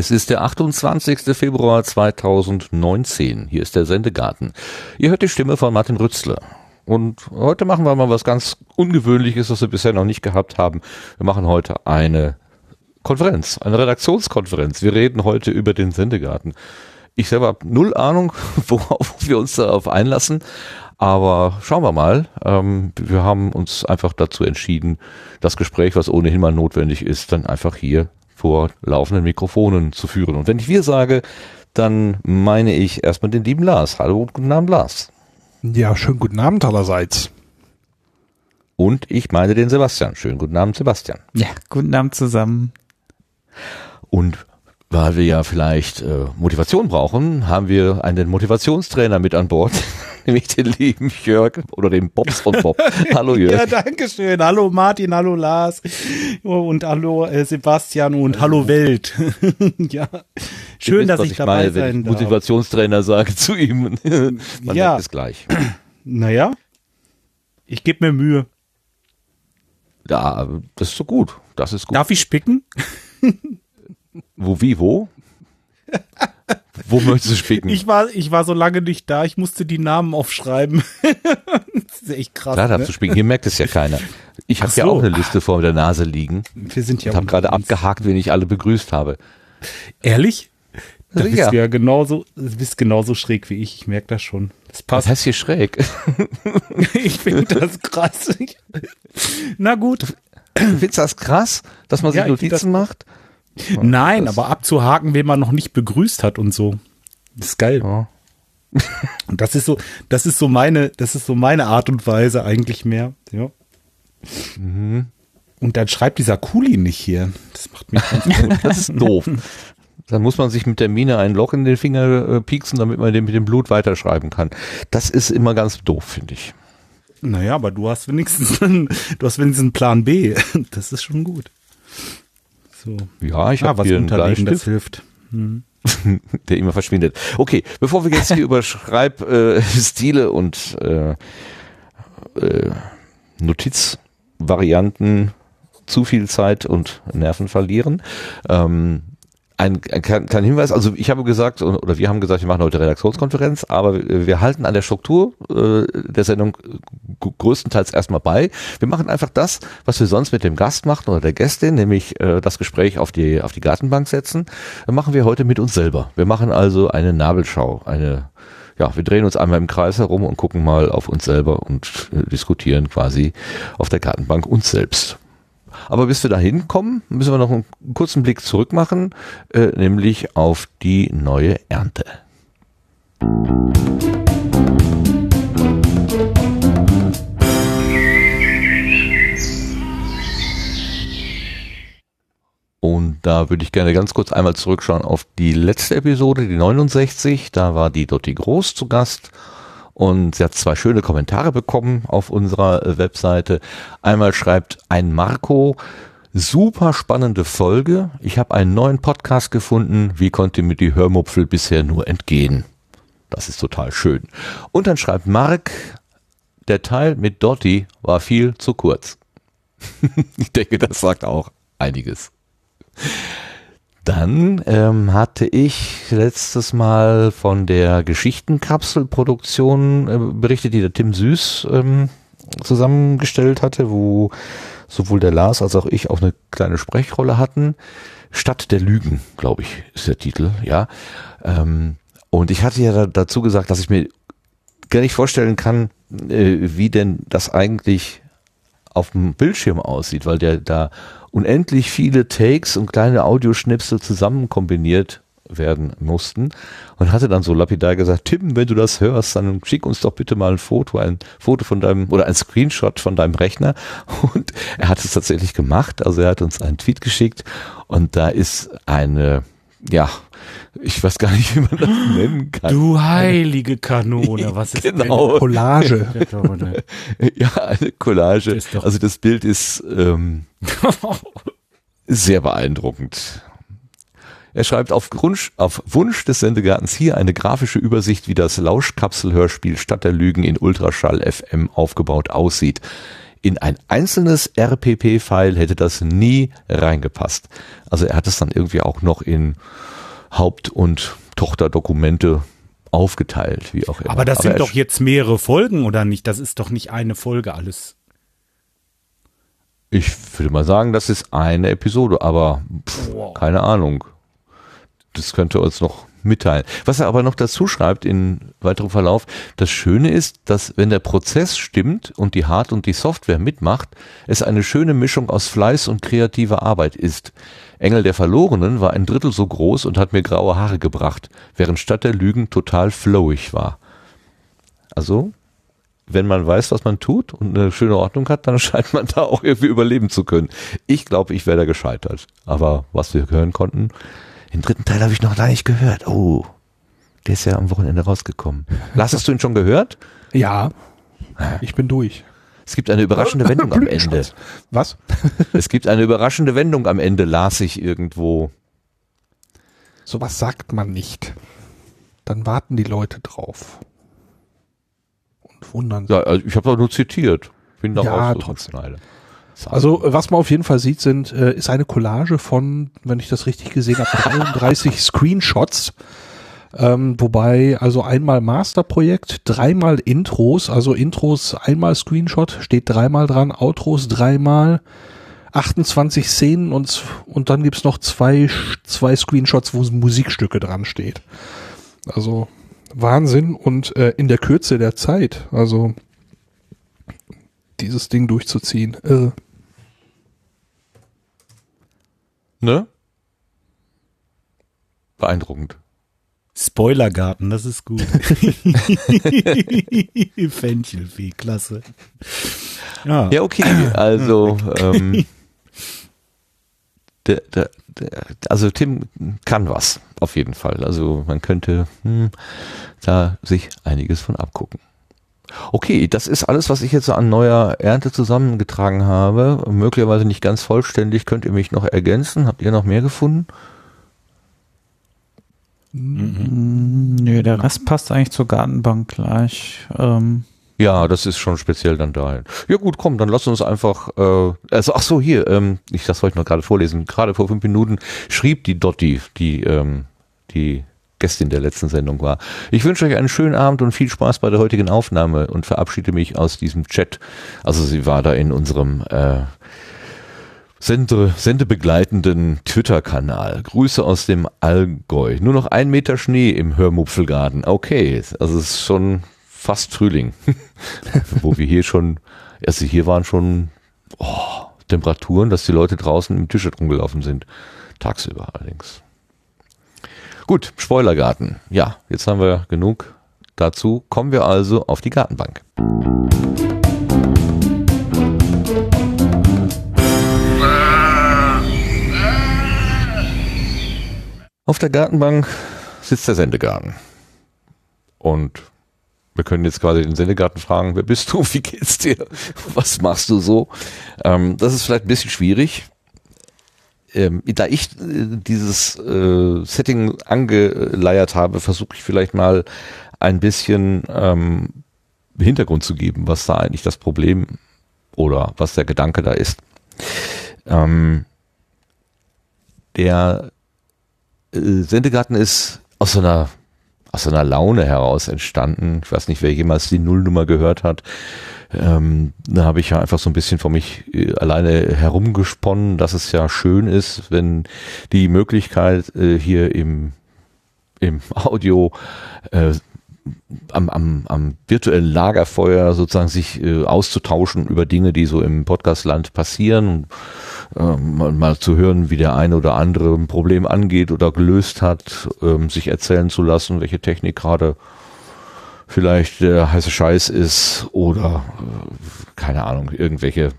Es ist der 28. Februar 2019. Hier ist der Sendegarten. Ihr hört die Stimme von Martin Rützler. Und heute machen wir mal was ganz Ungewöhnliches, was wir bisher noch nicht gehabt haben. Wir machen heute eine Konferenz, eine Redaktionskonferenz. Wir reden heute über den Sendegarten. Ich selber habe null Ahnung, worauf wir uns darauf einlassen. Aber schauen wir mal. Ähm, wir haben uns einfach dazu entschieden, das Gespräch, was ohnehin mal notwendig ist, dann einfach hier vor laufenden Mikrofonen zu führen. Und wenn ich wir sage, dann meine ich erstmal den lieben Lars. Hallo guten Abend, Lars. Ja, schönen guten Abend allerseits. Und ich meine den Sebastian. Schönen guten Abend, Sebastian. Ja, guten Abend zusammen. Und weil wir ja vielleicht äh, Motivation brauchen, haben wir einen Motivationstrainer mit an Bord. nämlich den lieben Jörg oder den Bobs von Bob. Hallo Jörg. ja, danke schön. Hallo Martin, hallo Lars und hallo äh, Sebastian und hallo Welt. ja, schön, wisst, dass ich, ich dabei meine, sein wenn ich darf. Motivationstrainer sage zu ihm. Man ja. es gleich. Naja, ich gebe mir Mühe. Ja, das ist so gut. Das ist gut. Darf ich spicken? Wo, wie, wo? Wo möchtest du spicken? Ich war, ich war so lange nicht da, ich musste die Namen aufschreiben. das ist echt krass. Klar darfst ne? du spicken, hier merkt es ja keiner. Ich habe so. ja auch eine Liste vor der Nase liegen. Wir sind ja. Ich habe gerade abgehakt, wen ich alle begrüßt habe. Ehrlich? Da bist ja. du ja genauso, bist genauso schräg wie ich. Ich merke das schon. Das passt. Was heißt hier schräg? ich finde das krass. Na gut. Findest du das krass, dass man sich ja, Notizen macht? Nein, aber abzuhaken, wen man noch nicht begrüßt hat und so. Das ist geil. Ja. Und das ist so, das ist so meine, das ist so meine Art und Weise eigentlich mehr. Ja. Mhm. Und dann schreibt dieser Kuli nicht hier. Das macht mich ganz gut. Das ist doof. Dann muss man sich mit der Mine ein Loch in den Finger äh, pieksen, damit man den mit dem Blut weiterschreiben kann. Das ist immer ganz doof, finde ich. Naja, aber du hast wenigstens einen, du hast wenigstens einen Plan B. Das ist schon gut. So. Ja, ich ah, habe hier einen Bleistift. Das hilft. Hm. der immer verschwindet. Okay, bevor wir jetzt hier über Schreibstile äh, und äh, äh, Notizvarianten zu viel Zeit und Nerven verlieren, ähm, ein, ein kleiner Hinweis, also ich habe gesagt, oder wir haben gesagt, wir machen heute Redaktionskonferenz, aber wir halten an der Struktur äh, der Sendung größtenteils erstmal bei. Wir machen einfach das, was wir sonst mit dem Gast machen oder der Gästin, nämlich äh, das Gespräch auf die, auf die Gartenbank setzen, Das machen wir heute mit uns selber. Wir machen also eine Nabelschau, eine ja, wir drehen uns einmal im Kreis herum und gucken mal auf uns selber und äh, diskutieren quasi auf der Gartenbank uns selbst. Aber bis wir da hinkommen, müssen wir noch einen kurzen Blick zurück machen, äh, nämlich auf die neue Ernte. Und da würde ich gerne ganz kurz einmal zurückschauen auf die letzte Episode, die 69. Da war die Dotti Groß zu Gast und sie hat zwei schöne Kommentare bekommen auf unserer äh, Webseite. Einmal schreibt ein Marco, super spannende Folge. Ich habe einen neuen Podcast gefunden. Wie konnte mir die Hörmupfel bisher nur entgehen? Das ist total schön. Und dann schreibt Mark, der Teil mit Dotti war viel zu kurz. ich denke, das sagt auch einiges. Dann ähm, hatte ich letztes Mal von der Geschichtenkapselproduktion äh, berichtet, die der Tim Süß ähm, zusammengestellt hatte, wo sowohl der Lars als auch ich auch eine kleine Sprechrolle hatten. Stadt der Lügen, glaube ich, ist der Titel, ja. Ähm, und ich hatte ja da, dazu gesagt, dass ich mir gar nicht vorstellen kann, äh, wie denn das eigentlich auf dem Bildschirm aussieht, weil der da unendlich viele Takes und kleine Audioschnipsel zusammen kombiniert werden mussten und hatte dann so lapidar gesagt, Tim, wenn du das hörst, dann schick uns doch bitte mal ein Foto, ein Foto von deinem oder ein Screenshot von deinem Rechner. Und er hat es tatsächlich gemacht, also er hat uns einen Tweet geschickt und da ist eine ja, ich weiß gar nicht, wie man das nennen kann. Du heilige Kanone, was ist genau. Collage. ja, eine Collage. Das also das Bild ist ähm, sehr beeindruckend. Er schreibt auf, Grund, auf Wunsch des Sendegartens hier eine grafische Übersicht, wie das Lauschkapselhörspiel Stadt der Lügen in Ultraschall FM aufgebaut aussieht. In ein einzelnes RPP-File hätte das nie reingepasst. Also er hat es dann irgendwie auch noch in Haupt- und Tochterdokumente aufgeteilt, wie auch immer. Aber das sind er doch jetzt mehrere Folgen, oder nicht? Das ist doch nicht eine Folge alles. Ich würde mal sagen, das ist eine Episode, aber pff, Wow. keine Ahnung. Das könnte uns noch mitteilen. Was er aber noch dazu schreibt in weiterem Verlauf, das Schöne ist, dass wenn der Prozess stimmt und die Hard- und die Software mitmacht, es eine schöne Mischung aus Fleiß und kreativer Arbeit ist. Engel der Verlorenen war ein Drittel so groß und hat mir graue Haare gebracht, während Stadt der Lügen total flowig war. Also, wenn man weiß, was man tut und eine schöne Ordnung hat, dann scheint man da auch irgendwie überleben zu können. Ich glaube, ich wäre da gescheitert. Aber was wir hören konnten, den dritten Teil habe ich noch gar nicht gehört. Oh, der ist ja am Wochenende rausgekommen. Lars, hast du ihn schon gehört? Ja, ich bin durch. Es gibt eine überraschende Wendung am Ende. Was? Es gibt eine überraschende Wendung am Ende, las ich irgendwo. Sowas sagt man nicht. Dann warten die Leute drauf. Und wundern sich. Ja, also ich habe doch nur zitiert. Bin da Ja, auch so trotzdem. Schneider. Also äh, was man auf jeden Fall sieht, sind äh, ist eine Collage von, wenn ich das richtig gesehen habe, 33 Screenshots. Ähm, wobei also einmal Masterprojekt, dreimal Intros, also Intros einmal Screenshot, steht dreimal dran, Outros dreimal, 28 Szenen und, und dann gibt's noch zwei, zwei Screenshots, wo Musikstücke dran steht. Also Wahnsinn und äh, in der Kürze der Zeit, also dieses Ding durchzuziehen, irre. Ne? Beeindruckend. Spoilergarten, das ist gut. Fenchelfee, klasse. Ja, Ja, okay. Also, ähm, der, der, der, also Tim kann was, auf jeden Fall. Also man könnte hm, da sich einiges von abgucken. Okay, das ist alles, was ich jetzt an neuer Ernte zusammengetragen habe. Möglicherweise nicht ganz vollständig. Könnt ihr mich noch ergänzen? Habt ihr noch mehr gefunden? Nö, der Rest passt eigentlich zur Gartenbank gleich. Ähm, Ja, das ist schon speziell dann dahin. Ja gut, komm, dann lass uns einfach, äh, also ach so, hier, ähm, ich das wollte ich noch gerade vorlesen. Gerade vor fünf Minuten schrieb die Dotti, die, ähm, die Gästin der letzten Sendung war. Ich wünsche euch einen schönen Abend und viel Spaß bei der heutigen Aufnahme und verabschiede mich aus diesem Chat. Also sie war da in unserem äh, Sende, sendebegleitenden Twitter-Kanal. Grüße aus dem Allgäu. Nur noch ein Meter Schnee im Hörmupfelgarten. Okay, also es ist schon fast Frühling. Wo wir hier schon, also hier waren schon oh, Temperaturen, dass die Leute draußen im T-Shirt rumgelaufen sind. Tagsüber allerdings. Gut, Spoilergarten. Ja, jetzt haben wir genug dazu. Kommen wir also auf die Gartenbank. Auf der Gartenbank sitzt der Sendegarten. Und wir können jetzt quasi den Sendegarten fragen, wer bist du, wie geht's dir, was machst du so? Ähm, das ist vielleicht ein bisschen schwierig. Ähm, da ich äh, dieses äh, Setting angeleiert habe, versuche ich vielleicht mal ein bisschen ähm, Hintergrund zu geben, was da eigentlich das Problem oder was der Gedanke da ist. Ähm, der äh, Sendegarten ist aus so einer aus einer Laune heraus entstanden. Ich weiß nicht, wer jemals die Nullnummer gehört hat. Ähm, da habe ich ja einfach so ein bisschen vor mich äh, alleine herumgesponnen, dass es ja schön ist, wenn die Möglichkeit äh, hier im, im Audio äh, am, am, am virtuellen Lagerfeuer sozusagen sich äh, auszutauschen über Dinge, die so im Podcastland passieren ähm, mal, mal zu hören, wie der eine oder andere ein Problem angeht oder gelöst hat, ähm, sich erzählen zu lassen, welche Technik gerade vielleicht der heiße Scheiß ist oder äh, keine Ahnung, irgendwelche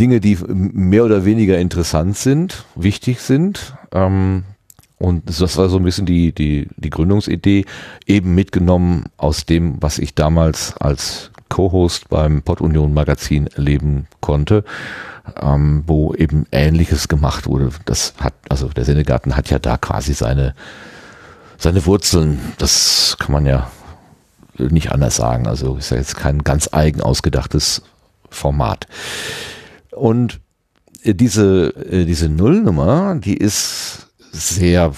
Dinge, die mehr oder weniger interessant sind, wichtig sind. Ähm, Und das war so ein bisschen die, die, die Gründungsidee, eben mitgenommen aus dem, was ich damals als Co-Host beim Pod Union Magazin erleben konnte, ähm, wo eben Ähnliches gemacht wurde. Das hat, also der Sendegarten hat ja da quasi seine, seine Wurzeln. Das kann man ja nicht anders sagen. Also ist ja jetzt kein ganz eigen ausgedachtes Format. Und diese, äh, diese Nullnummer, die ist sehr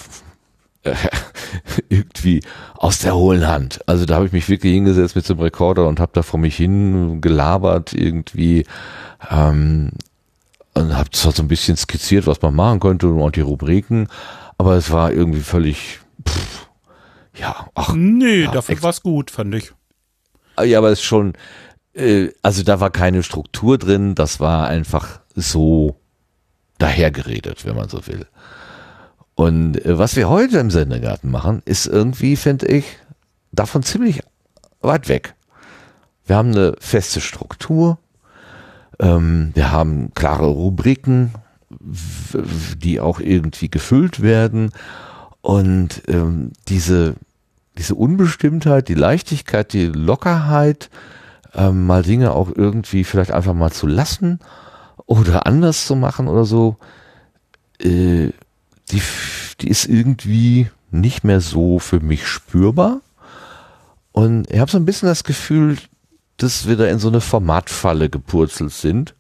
äh, irgendwie aus der hohlen Hand. Also da habe ich mich wirklich hingesetzt mit dem Rekorder und habe da vor mich hin gelabert irgendwie ähm, und habe zwar so ein bisschen skizziert, was man machen könnte und die Rubriken, aber es war irgendwie völlig pff, ja, ach. Nee, ja, dafür war's gut, fand ich. Ja, aber es ist schon, äh, also da war keine Struktur drin, das war einfach so dahergeredet, wenn man so will. Und äh, was wir heute im Sendegarten machen, ist irgendwie, finde ich, davon ziemlich weit weg. Wir haben eine feste Struktur, ähm, wir haben klare Rubriken, die auch irgendwie gefüllt werden. Und ähm, diese, diese Unbestimmtheit, die Leichtigkeit, die Lockerheit, ähm, mal Dinge auch irgendwie vielleicht einfach mal zu lassen oder anders zu machen oder so, äh, die, die ist irgendwie nicht mehr so für mich spürbar. Und ich habe so ein bisschen das Gefühl, dass wir da in so eine Formatfalle gepurzelt sind.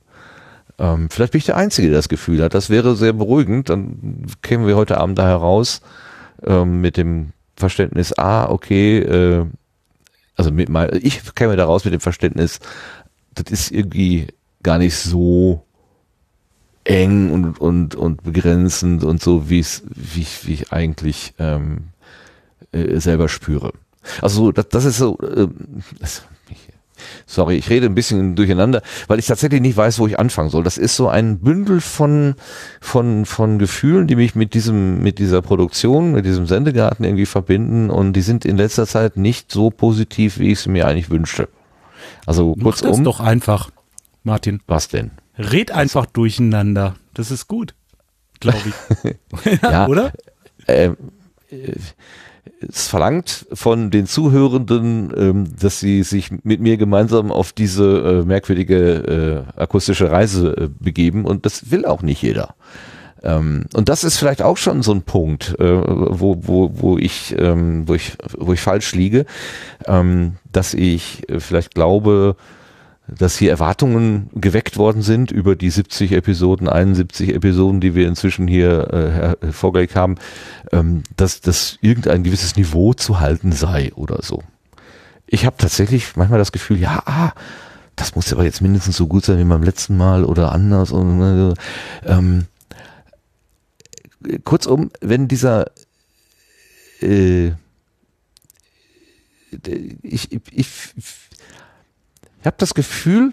Ähm, vielleicht bin ich der Einzige, der das Gefühl hat. Das wäre sehr beruhigend. Dann kämen wir heute Abend da heraus ähm, mit dem Verständnis, ah, okay, äh, also mit mal, ich käme da raus mit dem Verständnis, das ist irgendwie gar nicht so eng und, und, und begrenzend und so, wie es, wie, wie ich eigentlich ähm, äh, selber spüre. Also das, das ist so, äh, das, sorry, ich rede ein bisschen durcheinander, weil ich tatsächlich nicht weiß, wo ich anfangen soll. Das ist so ein Bündel von, von, von Gefühlen, die mich mit diesem, mit dieser Produktion, mit diesem Sendegarten irgendwie verbinden und die sind in letzter Zeit nicht so positiv, wie ich es mir eigentlich wünschte. Also kurzum. Das doch einfach, Martin. Was denn? Red einfach durcheinander. Das ist gut, glaube ich. ja, oder? Äh, es verlangt von den Zuhörenden, ähm, dass sie sich mit mir gemeinsam auf diese äh, merkwürdige äh, akustische Reise äh, begeben und das will auch nicht jeder. Ähm, und das ist vielleicht auch schon so ein Punkt, äh, wo, wo, wo ich, ähm, wo ich, wo ich falsch liege, ähm, dass ich äh, vielleicht glaube, dass hier Erwartungen geweckt worden sind über die 70 Episoden, 71 Episoden, die wir inzwischen hier äh, vorgelegt haben, ähm, dass, dass irgendein gewisses Niveau zu halten sei oder so. Ich habe tatsächlich manchmal das Gefühl, ja, ah, das muss aber jetzt mindestens so gut sein wie beim letzten Mal oder anders. Und, äh, ähm, kurzum, wenn dieser äh, ich, ich, ich ich habe das Gefühl,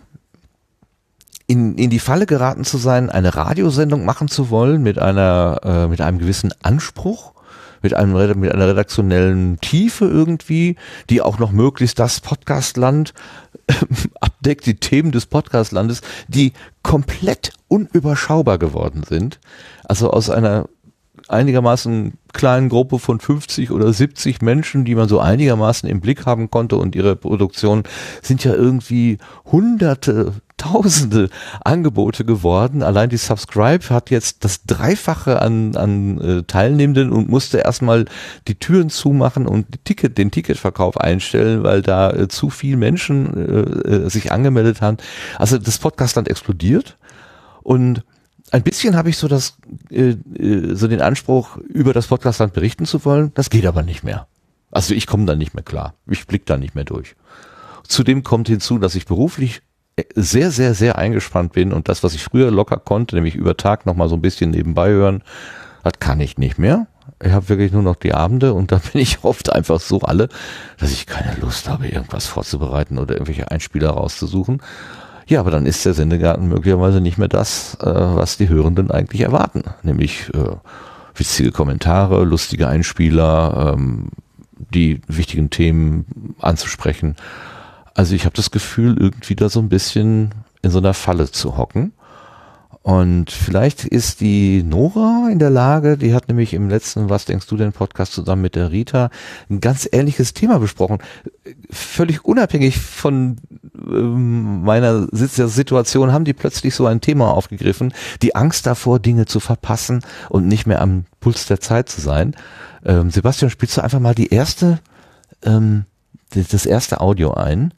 in, in die Falle geraten zu sein, eine Radiosendung machen zu wollen mit einer, äh, mit einem gewissen Anspruch, mit einem, mit einer redaktionellen Tiefe irgendwie, die auch noch möglichst das Podcastland äh, abdeckt, die Themen des Podcastlandes, die komplett unüberschaubar geworden sind. Also aus einer einigermaßen kleinen Gruppe von 50 oder 70 Menschen, die man so einigermaßen im Blick haben konnte und ihre Produktion sind ja irgendwie hunderte, tausende Angebote geworden. Allein die Subscribe hat jetzt das Dreifache an, an äh, Teilnehmenden und musste erstmal die Türen zumachen und die Ticket, den Ticketverkauf einstellen, weil da äh, zu viel Menschen äh, äh sich angemeldet haben. Also das Podcastland explodiert und ein bisschen habe ich so das, äh, äh, so den Anspruch, über das Podcastland berichten zu wollen. Das geht aber nicht mehr. Also ich komme da nicht mehr klar. Ich blick da nicht mehr durch. Zudem kommt hinzu, dass ich beruflich äh, sehr, sehr, sehr eingespannt bin und das, was ich früher locker konnte, nämlich über Tag noch mal so ein bisschen nebenbei hören, das kann ich nicht mehr. Ich habe wirklich nur noch die Abende und da bin ich oft einfach so alle, dass ich keine Lust habe, irgendwas vorzubereiten oder irgendwelche Einspieler rauszusuchen. Ja, aber dann ist der Sendegarten möglicherweise nicht mehr das, äh, was die Hörenden eigentlich erwarten, nämlich äh, witzige Kommentare, lustige Einspieler, ähm, die wichtigen Themen anzusprechen. Also ich habe das Gefühl, irgendwie da so ein bisschen in so einer Falle zu hocken. Und vielleicht ist die Nora in der Lage, die hat nämlich im letzten Was denkst du denn Podcast zusammen mit der Rita ein ganz ähnliches Thema besprochen. Völlig unabhängig von ähm, meiner Situation haben die plötzlich so ein Thema aufgegriffen, die Angst davor, Dinge zu verpassen und nicht mehr am Puls der Zeit zu sein. Ähm, Sebastian, spielst du einfach mal die erste, ähm, das erste Audio ein?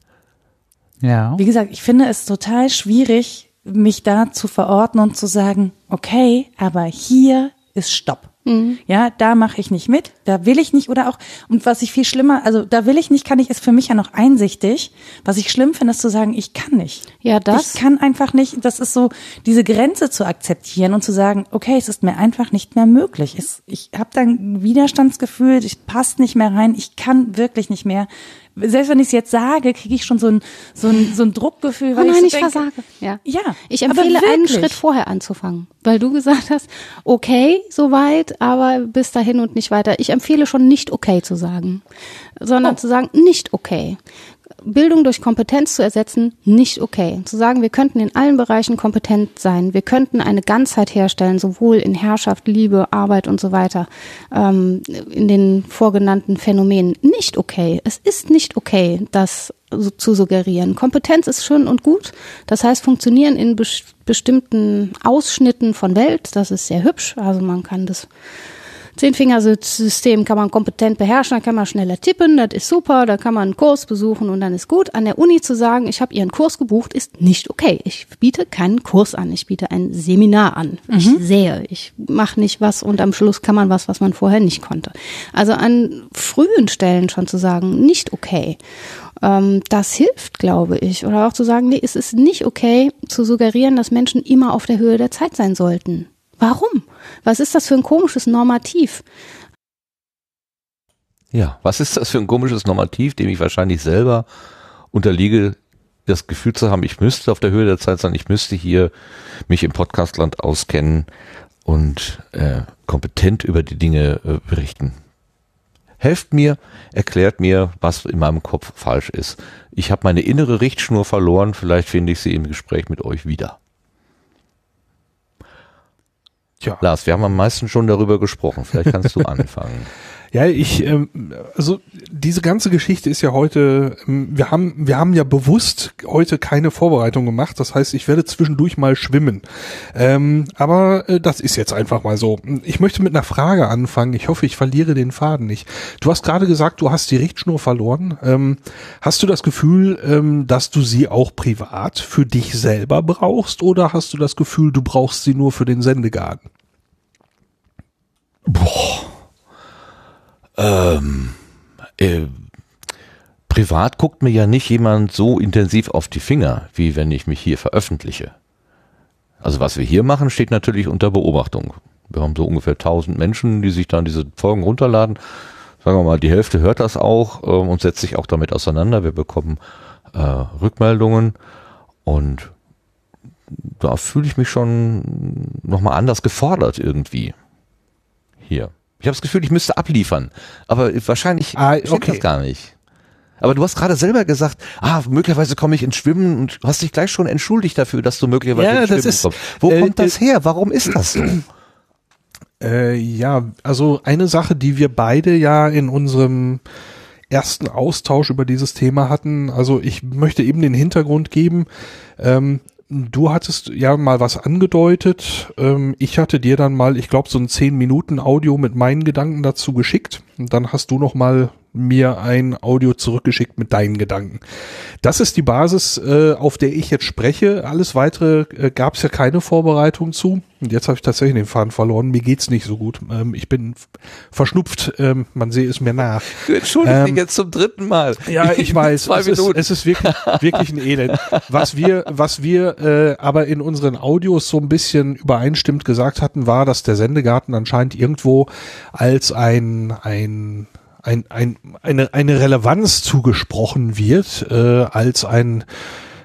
Ja. Wie gesagt, ich finde es total schwierig, mich da zu verorten und zu sagen, okay, aber hier ist Stopp. Mhm. Ja, da mache ich nicht mit, da will ich nicht oder auch, und was ich viel schlimmer, also da will ich nicht, kann ich, ist für mich ja noch einsichtig. Was ich schlimm finde, ist zu sagen, ich kann nicht. Ja, das. Ich kann einfach nicht, das ist so, diese Grenze zu akzeptieren und zu sagen, okay, es ist mir einfach nicht mehr möglich. Es, ich habe dann Widerstandsgefühl, ich passt nicht mehr rein, ich kann wirklich nicht mehr selbst wenn ich es jetzt sage, kriege ich schon so ein, so ein, so ein Druckgefühl. Weil oh nein, ich, so ich denke, versage. Ja. ja. Ich empfehle einen Schritt vorher anzufangen, weil du gesagt hast, okay, soweit, aber bis dahin und nicht weiter. Ich empfehle schon nicht okay zu sagen, sondern oh. zu sagen nicht okay. Bildung durch Kompetenz zu ersetzen, nicht okay. Zu sagen, wir könnten in allen Bereichen kompetent sein, wir könnten eine Ganzheit herstellen, sowohl in Herrschaft, Liebe, Arbeit und so weiter, ähm, in den vorgenannten Phänomenen, nicht okay. Es ist nicht okay, das zu suggerieren. Kompetenz ist schön und gut. Das heißt, funktionieren in be bestimmten Ausschnitten von Welt, das ist sehr hübsch. Also man kann das Zehnfingersystem kann man kompetent beherrschen, da kann man schneller tippen, das ist super, da kann man einen Kurs besuchen und dann ist gut. An der Uni zu sagen, ich habe ihren Kurs gebucht, ist nicht okay. Ich biete keinen Kurs an, ich biete ein Seminar an. Mhm. Ich sehe, ich mache nicht was und am Schluss kann man was, was man vorher nicht konnte. Also an frühen Stellen schon zu sagen, nicht okay ähm, das hilft, glaube ich. Oder auch zu sagen, nee, es ist nicht okay zu suggerieren, dass Menschen immer auf der Höhe der Zeit sein sollten. Warum? Was ist das für ein komisches Normativ? Ja, was ist das für ein komisches Normativ, dem ich wahrscheinlich selber unterliege, das Gefühl zu haben, ich müsste auf der Höhe der Zeit sein, ich müsste hier mich im Podcastland auskennen und äh, kompetent über die Dinge äh, berichten. Helft mir, erklärt mir, was in meinem Kopf falsch ist. Ich habe meine innere Richtschnur verloren, vielleicht finde ich sie im Gespräch mit euch wieder. Tja. Lars, wir haben am meisten schon darüber gesprochen. Vielleicht kannst du anfangen. Ja, ich, ähm, also diese ganze Geschichte ist ja heute, ähm, wir haben, wir haben ja bewusst heute keine Vorbereitung gemacht. Das heißt, ich werde zwischendurch mal schwimmen. Ähm, aber äh, das ist jetzt einfach mal so. Ich möchte mit einer Frage anfangen. Ich hoffe, ich verliere den Faden nicht. Du hast gerade gesagt, du hast die Richtschnur verloren. Ähm, hast du das Gefühl, dass du sie auch privat für dich selber brauchst oder hast du das Gefühl, du brauchst sie nur für den Sendegarten? Boah. Ähm, äh, privat guckt mir ja nicht jemand so intensiv auf die Finger, wie wenn ich mich hier veröffentliche. Also was wir hier machen, steht natürlich unter Beobachtung. Wir haben so ungefähr 1000 Menschen, die sich dann diese Folgen runterladen. Sagen wir mal, die Hälfte hört das auch ähm, und setzt sich auch damit auseinander. Wir bekommen äh, Rückmeldungen und da fühle ich mich schon nochmal anders gefordert irgendwie. Hier. Ich habe das Gefühl, ich müsste abliefern. Aber wahrscheinlich ah, okay. das gar nicht. Aber du hast gerade selber gesagt, ah, möglicherweise komme ich ins Schwimmen und hast dich gleich schon entschuldigt dafür, dass du möglicherweise ja, ins Schwimmen ist, kommst. Wo äh, kommt das her? Warum ist das so? Äh, ja, also eine Sache, die wir beide ja in unserem ersten Austausch über dieses Thema hatten. Also ich möchte eben den Hintergrund geben. Ähm, Du hattest ja mal was angedeutet. Ähm, ich hatte dir dann mal, ich glaube, so ein 10 Minuten Audio mit meinen Gedanken dazu geschickt. Und dann hast du noch mal mir ein Audio zurückgeschickt mit deinen Gedanken. Das ist die Basis, äh, auf der ich jetzt spreche. Alles weitere äh, gab es ja keine Vorbereitung zu. Und jetzt habe ich tatsächlich den Faden verloren. Mir geht's nicht so gut. Ähm, ich bin verschnupft. Ähm, man sehe es mir nach. Du entschuldigst ähm, dich jetzt zum dritten Mal. Ja, ich weiß. es, ist, es ist wirklich, wirklich ein Elend. Was wir, was wir äh, aber in unseren Audios so ein bisschen übereinstimmt gesagt hatten, war, dass der Sendegarten anscheinend irgendwo als ein, ein ein, ein, eine, eine Relevanz zugesprochen wird, äh, als ein,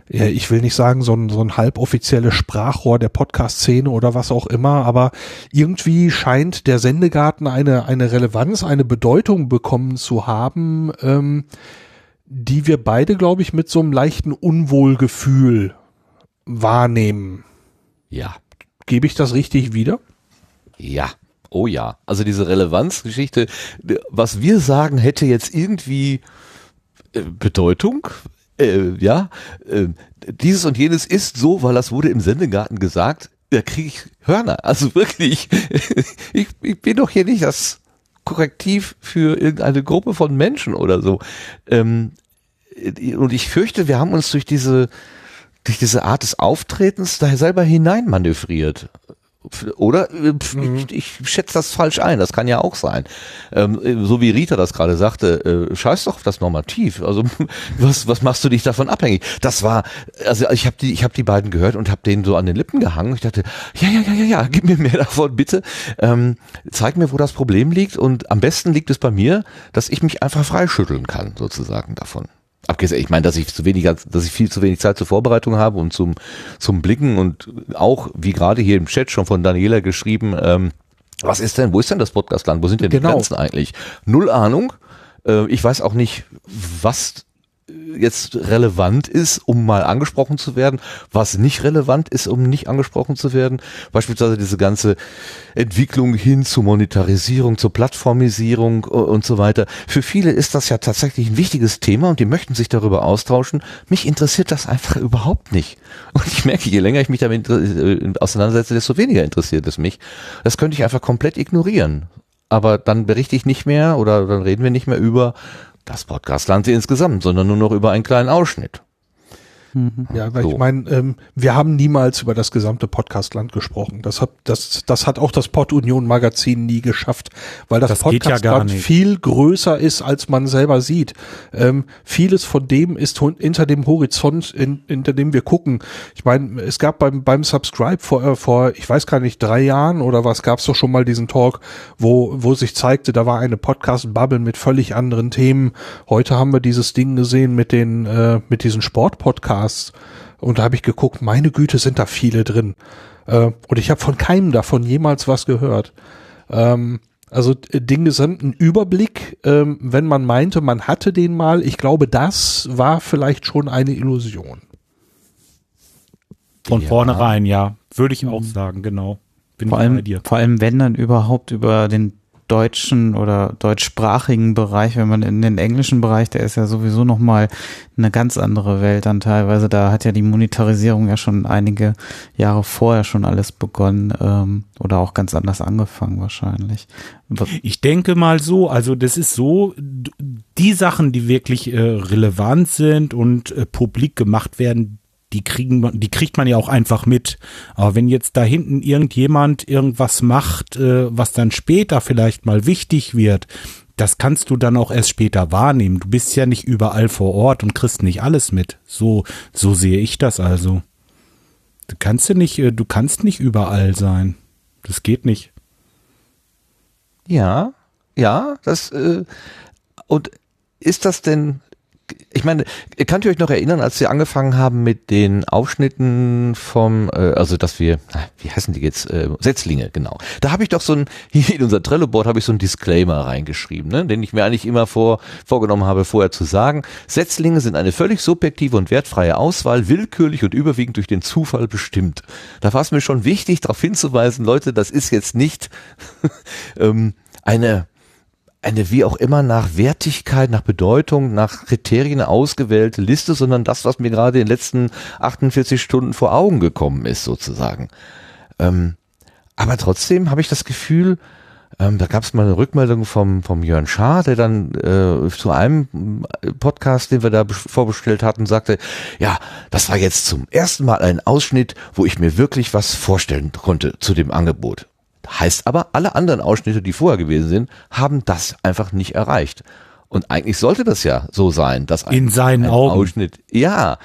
ja, ich will nicht sagen, so ein, so ein halboffizielles Sprachrohr der Podcast-Szene oder was auch immer, aber irgendwie scheint der Sendegarten eine, eine Relevanz, eine Bedeutung bekommen zu haben, ähm, die wir beide, glaube ich, mit so einem leichten Unwohlgefühl wahrnehmen. Ja, gebe ich das richtig wieder? Ja. Oh ja. Also diese Relevanzgeschichte, was wir sagen, hätte jetzt irgendwie äh, Bedeutung. Äh, ja, äh, dieses und jenes ist so, weil das wurde im Sendegarten gesagt. Da kriege ich Hörner. Also wirklich, ich, ich bin doch hier nicht das Korrektiv für irgendeine Gruppe von Menschen oder so. Ähm, und ich fürchte, wir haben uns durch diese durch diese Art des Auftretens da selber hineinmanövriert. Oder mhm. ich, ich schätze das falsch ein, das kann ja auch sein. Ähm, so wie Rita das gerade sagte, äh, scheiß doch auf das Normativ. Also was, was machst du dich davon abhängig? Das war, also ich habe die, ich habe die beiden gehört und habe denen so an den Lippen gehangen. Ich dachte, ja, ja, ja, ja, ja, gib mir mehr davon, bitte. Ähm, zeig mir, wo das Problem liegt. Und am besten liegt es bei mir, dass ich mich einfach freischütteln kann, sozusagen davon. Abgesehen, ich meine, dass ich zu wenig, dass ich viel zu wenig Zeit zur Vorbereitung habe und zum, zum Blicken und auch, wie gerade hier im Chat schon von Daniela geschrieben, ähm, was ist denn, wo ist denn das Podcastland? Wo sind denn genau. die Grenzen eigentlich? Null Ahnung. Äh, ich weiß auch nicht, was jetzt relevant ist, um mal angesprochen zu werden, was nicht relevant ist, um nicht angesprochen zu werden. Beispielsweise diese ganze Entwicklung hin zur Monetarisierung, zur Plattformisierung und so weiter. Für viele ist das ja tatsächlich ein wichtiges Thema und die möchten sich darüber austauschen. Mich interessiert das einfach überhaupt nicht. Und ich merke, je länger ich mich damit äh, auseinandersetze, desto weniger interessiert es mich. Das könnte ich einfach komplett ignorieren aber dann berichte ich nicht mehr oder dann reden wir nicht mehr über das Podcastland insgesamt, sondern nur noch über einen kleinen Ausschnitt. Mhm. Ja, weil so. ich meine, ähm, wir haben niemals über das gesamte Podcastland gesprochen. Das hat, das, das hat auch das Pod Union Magazin nie geschafft, weil das, das Podcastland ja viel größer ist, als man selber sieht. Ähm, vieles von dem ist hinter dem Horizont, in, hinter dem wir gucken. Ich meine, es gab beim, beim Subscribe vor, äh, vor, ich weiß gar nicht, drei Jahren oder was, gab es doch schon mal diesen Talk, wo, wo sich zeigte, da war eine Podcast-Bubble mit völlig anderen Themen. Heute haben wir dieses Ding gesehen mit den, äh, mit diesen Sport-Podcasts Podcasts. Und da habe ich geguckt, meine Güte, sind da viele drin. Äh, und ich habe von keinem davon jemals was gehört. Ähm, also äh, den gesamten Überblick, ähm, wenn man meinte, man hatte den mal, ich glaube, das war vielleicht schon eine Illusion. Von ja. vornherein, ja. Würde ich auch mhm. sagen, genau. Bin vor allem, vor allem, wenn dann überhaupt über den deutschen oder deutschsprachigen Bereich, wenn man in den englischen Bereich, der ist ja sowieso nochmal eine ganz andere Welt dann teilweise. Da hat ja die Monetarisierung ja schon einige Jahre vorher schon alles begonnen ähm, oder auch ganz anders angefangen wahrscheinlich. Ich denke mal so, also das ist so, die Sachen, die wirklich äh, relevant sind und äh, publik gemacht werden, die kriegen die kriegt man ja auch einfach mit. Aber wenn jetzt da hinten irgendjemand irgendwas macht, äh, was dann später vielleicht mal wichtig wird, das kannst du dann auch erst später wahrnehmen. Du bist ja nicht überall vor Ort und kriegst nicht alles mit. So, so sehe ich das also. Du kannst nicht, äh, du kannst nicht überall sein. Das geht nicht. Ja, ja, das, äh, und ist das denn ich meine, könnt ihr euch noch erinnern, als wir angefangen haben mit den Aufschnitten vom, äh, also dass wir, wie heißen die jetzt, äh, Setzlinge, genau. Da habe ich doch so ein, hier in unser Trello-Board habe ich so ein Disclaimer reingeschrieben, ne, den ich mir eigentlich immer vor, vorgenommen habe, vorher zu sagen. Setzlinge sind eine völlig subjektive und wertfreie Auswahl, willkürlich und überwiegend durch den Zufall bestimmt. Da war es mir schon wichtig, darauf hinzuweisen, Leute, das ist jetzt nicht ähm, eine eine wie auch immer nach Wertigkeit, nach Bedeutung, nach Kriterien ausgewählte Liste, sondern das, was mir gerade in den letzten 48 Stunden vor Augen gekommen ist, sozusagen. Ähm, aber trotzdem habe ich das Gefühl, ähm, da gab es mal eine Rückmeldung vom, vom Jörn Schaar, der dann äh, zu einem Podcast, den wir da vorbestellt hatten, sagte, ja, das war jetzt zum ersten Mal ein Ausschnitt, wo ich mir wirklich was vorstellen konnte zu dem Angebot. Heißt aber, alle anderen Ausschnitte, die vorher gewesen sind, haben das einfach nicht erreicht. Und eigentlich sollte das ja so sein, dass ein, in seinen ein Augen. Ausschnitt, ja,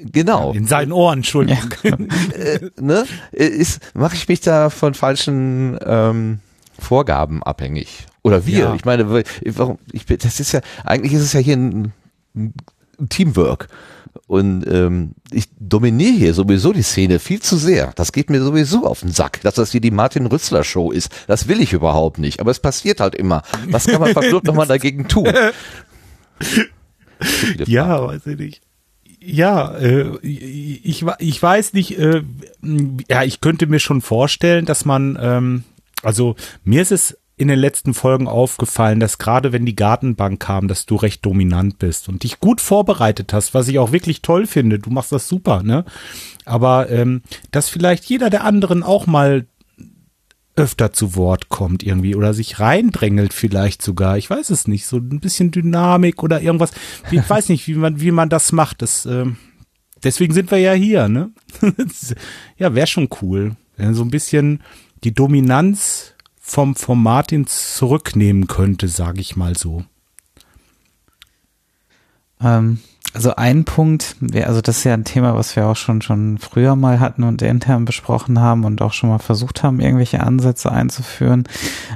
genau. In seinen Ohren, Entschuldigung. äh, ne? Ist, mache ich mich da von falschen ähm, Vorgaben abhängig? Oder wir? Ja. Ich meine, warum? Ich, das ist ja eigentlich ist es ja hier ein, ein Teamwork. Und ähm, ich dominiere hier sowieso die Szene viel zu sehr. Das geht mir sowieso auf den Sack, dass das hier die Martin Rützler Show ist. Das will ich überhaupt nicht. Aber es passiert halt immer. Was kann man verflucht nochmal dagegen tun? ja, weiß ich nicht. Ja, äh, ich, ich weiß nicht, äh, ja, ich könnte mir schon vorstellen, dass man, ähm, also mir ist es in den letzten Folgen aufgefallen, dass gerade wenn die Gartenbank kam, dass du recht dominant bist und dich gut vorbereitet hast, was ich auch wirklich toll finde. Du machst das super, ne? Aber ähm, dass vielleicht jeder der anderen auch mal öfter zu Wort kommt irgendwie oder sich reindrängelt vielleicht sogar. Ich weiß es nicht. So ein bisschen Dynamik oder irgendwas. Ich weiß nicht, wie man, wie man das macht. Das, äh, deswegen sind wir ja hier, ne? ja, wäre schon cool. So ein bisschen die Dominanz vom, vom Martin zurücknehmen könnte, sage ich mal so. Ähm, also ein Punkt, also das ist ja ein Thema, was wir auch schon schon früher mal hatten und intern besprochen haben und auch schon mal versucht haben, irgendwelche Ansätze einzuführen.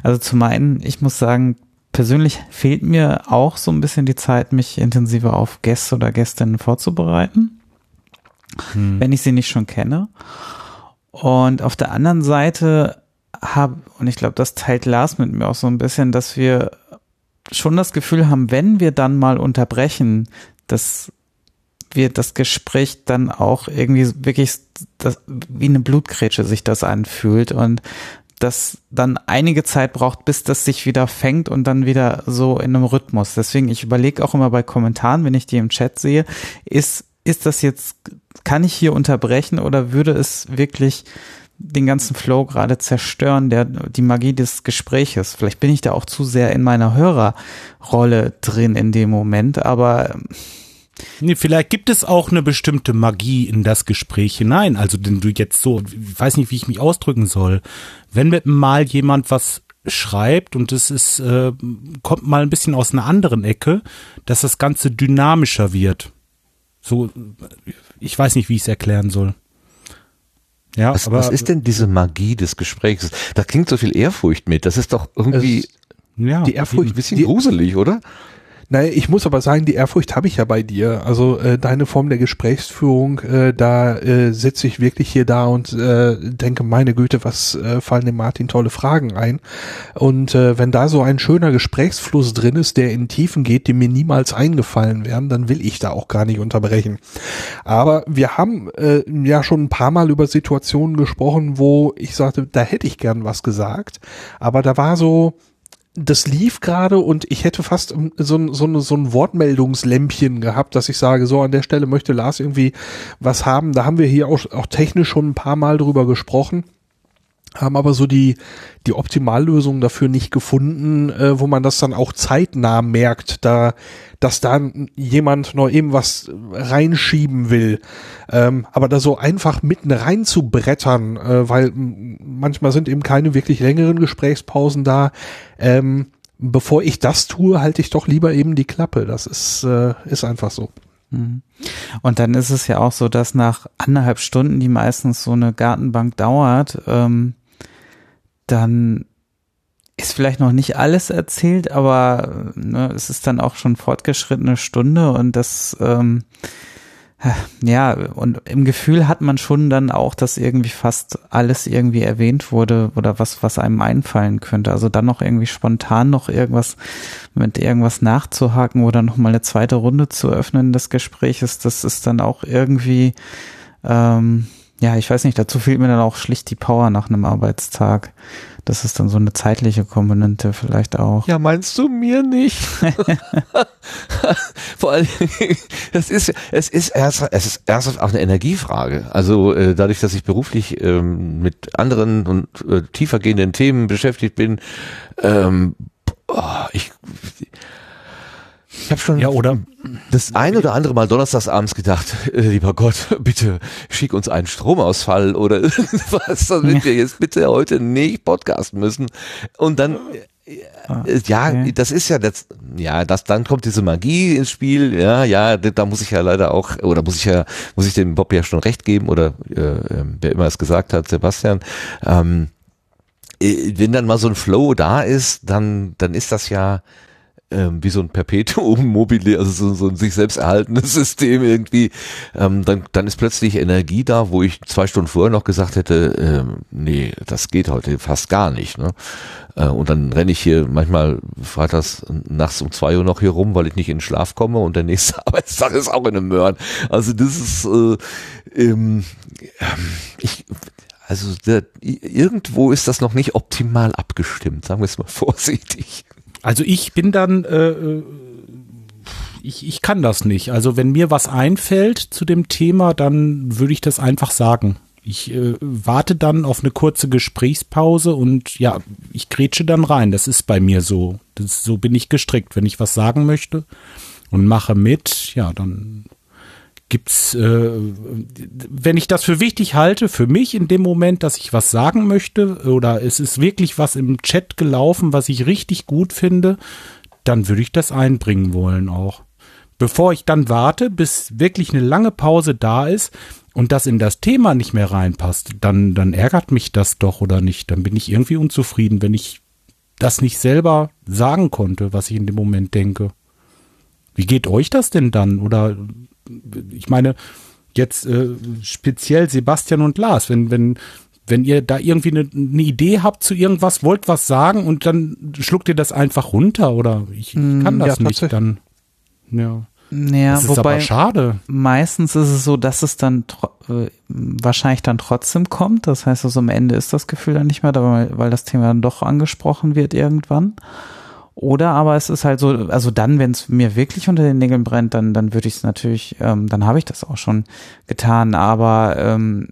Also zum einen, ich muss sagen, persönlich fehlt mir auch so ein bisschen die Zeit, mich intensiver auf Gäste oder Gästinnen vorzubereiten, hm. wenn ich sie nicht schon kenne. Und auf der anderen Seite habe, und ich glaube, das teilt Lars mit mir auch so ein bisschen, dass wir schon das Gefühl haben, wenn wir dann mal unterbrechen, dass wir das Gespräch dann auch irgendwie wirklich das, wie eine Blutgrätsche sich das anfühlt und das dann einige Zeit braucht, bis das sich wieder fängt und dann wieder so in einem Rhythmus. Deswegen, ich überlege auch immer bei Kommentaren, wenn ich die im Chat sehe, ist, ist das jetzt, kann ich hier unterbrechen oder würde es wirklich den ganzen Flow gerade zerstören, der die Magie des Gespräches. Vielleicht bin ich da auch zu sehr in meiner Hörerrolle drin in dem Moment, aber Nee, vielleicht gibt es auch eine bestimmte Magie in das Gespräch hinein. Also, wenn du jetzt so, ich weiß nicht, wie ich mich ausdrücken soll. Wenn mit mal jemand was schreibt und es ist, äh, kommt mal ein bisschen aus einer anderen Ecke, dass das Ganze dynamischer wird. So, ich weiß nicht, wie ich es erklären soll. Ja, was, aber, was ist denn diese Magie des Gesprächs? Da klingt so viel Ehrfurcht mit. Das ist doch irgendwie es, ja, die Ehrfurcht ein bisschen die, gruselig, oder? Naja, ich muss aber sagen, die Ehrfurcht habe ich ja bei dir. Also äh, deine Form der Gesprächsführung, äh, da äh, sitze ich wirklich hier da und äh, denke, meine Güte, was äh, fallen dem Martin tolle Fragen ein. Und äh, wenn da so ein schöner Gesprächsfluss drin ist, der in Tiefen geht, die mir niemals eingefallen wären, dann will ich da auch gar nicht unterbrechen. Aber wir haben äh, ja schon ein paar Mal über Situationen gesprochen, wo ich sagte, da hätte ich gern was gesagt. Aber da war so, das lief gerade und ich hätte fast so, so, so ein Wortmeldungslämpchen gehabt, dass ich sage, so an der Stelle möchte Lars irgendwie was haben. Da haben wir hier auch, auch technisch schon ein paar Mal drüber gesprochen haben aber so die, die Optimallösung dafür nicht gefunden, äh, wo man das dann auch zeitnah merkt, da, dass da jemand noch eben was reinschieben will. Ähm, aber da so einfach mitten rein zu brettern, äh, weil manchmal sind eben keine wirklich längeren Gesprächspausen da, ähm, bevor ich das tue, halte ich doch lieber eben die Klappe. Das ist, äh, ist einfach so. Mhm. Und dann ist es ja auch so, dass nach anderthalb Stunden, die meistens so eine Gartenbank dauert, ähm, dann ist vielleicht noch nicht alles erzählt, aber ne, es ist dann auch schon fortgeschrittene Stunde und das ähm, ja, und im Gefühl hat man schon dann auch, dass irgendwie fast alles irgendwie erwähnt wurde oder was, was einem einfallen könnte. Also dann noch irgendwie spontan noch irgendwas mit irgendwas nachzuhaken oder noch mal eine zweite Runde zu öffnen des Gespräches, das ist dann auch irgendwie, ähm, ja, ich weiß nicht, dazu fehlt mir dann auch schlicht die Power nach einem Arbeitstag. Das ist dann so eine zeitliche Komponente vielleicht auch. Ja, meinst du mir nicht? Vor allem, das ist, es ist erst, es ist erst auch eine Energiefrage. Also äh, dadurch, dass ich beruflich ähm, mit anderen und äh, tiefergehenden Themen beschäftigt bin, ähm, oh, ich ich habe schon ja, oder? das ein oder andere Mal donnerstags abends gedacht, äh, lieber Gott, bitte schick uns einen Stromausfall oder irgendwas, damit wir jetzt bitte heute nicht podcasten müssen. Und dann ah, äh, ja, okay. das ist ja das, ja, das, dann kommt diese Magie ins Spiel, ja, ja, da muss ich ja leider auch, oder muss ich ja, muss ich dem Bob ja schon recht geben, oder äh, ähm, wer immer es gesagt hat, Sebastian, ähm, äh, wenn dann mal so ein Flow da ist, dann, dann ist das ja, ähm, wie so ein Perpetuum mobile, also so, so ein sich selbst erhaltenes System irgendwie, ähm, dann, dann ist plötzlich Energie da, wo ich zwei Stunden vorher noch gesagt hätte, ähm, nee, das geht heute fast gar nicht. Ne? Äh, und dann renne ich hier manchmal freitags nachts um zwei Uhr noch hier rum, weil ich nicht in den Schlaf komme und der nächste Arbeitstag ist auch in einem Möhren. Also das ist, äh, ähm, ich Also der, irgendwo ist das noch nicht optimal abgestimmt, sagen wir es mal vorsichtig. Also ich bin dann, äh, äh, ich, ich kann das nicht. Also wenn mir was einfällt zu dem Thema, dann würde ich das einfach sagen. Ich äh, warte dann auf eine kurze Gesprächspause und ja, ich grätsche dann rein. Das ist bei mir so. Das, so bin ich gestrickt. Wenn ich was sagen möchte und mache mit, ja, dann gibt's, äh, wenn ich das für wichtig halte, für mich in dem Moment, dass ich was sagen möchte oder es ist wirklich was im Chat gelaufen, was ich richtig gut finde, dann würde ich das einbringen wollen auch. Bevor ich dann warte, bis wirklich eine lange Pause da ist und das in das Thema nicht mehr reinpasst, dann, dann ärgert mich das doch oder nicht. Dann bin ich irgendwie unzufrieden, wenn ich das nicht selber sagen konnte, was ich in dem Moment denke. Wie geht euch das denn dann? Oder ich meine, jetzt äh, speziell Sebastian und Lars, wenn, wenn, wenn ihr da irgendwie eine, eine, Idee habt zu irgendwas, wollt was sagen und dann schluckt ihr das einfach runter oder ich, ich kann mm, das ja, nicht dann. Ja. Ja, das ist wobei aber schade. Meistens ist es so, dass es dann äh, wahrscheinlich dann trotzdem kommt. Das heißt, also am Ende ist das Gefühl dann nicht mehr da, weil, weil das Thema dann doch angesprochen wird irgendwann. Oder aber es ist halt so, also dann, wenn es mir wirklich unter den Nägeln brennt, dann, dann würde ich es natürlich, ähm, dann habe ich das auch schon getan. Aber ähm,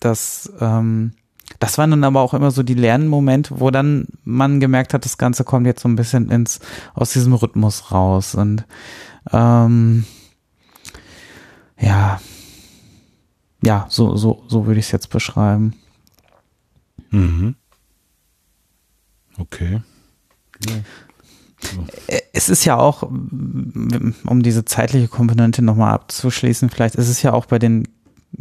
das, ähm, das waren dann aber auch immer so die Lernmomente, wo dann man gemerkt hat, das Ganze kommt jetzt so ein bisschen ins aus diesem Rhythmus raus. Und ähm, ja, ja, so, so, so würde ich es jetzt beschreiben. Mhm. Okay. Ja. Äh, es ist ja auch, um diese zeitliche Komponente nochmal abzuschließen, vielleicht ist es ja auch bei den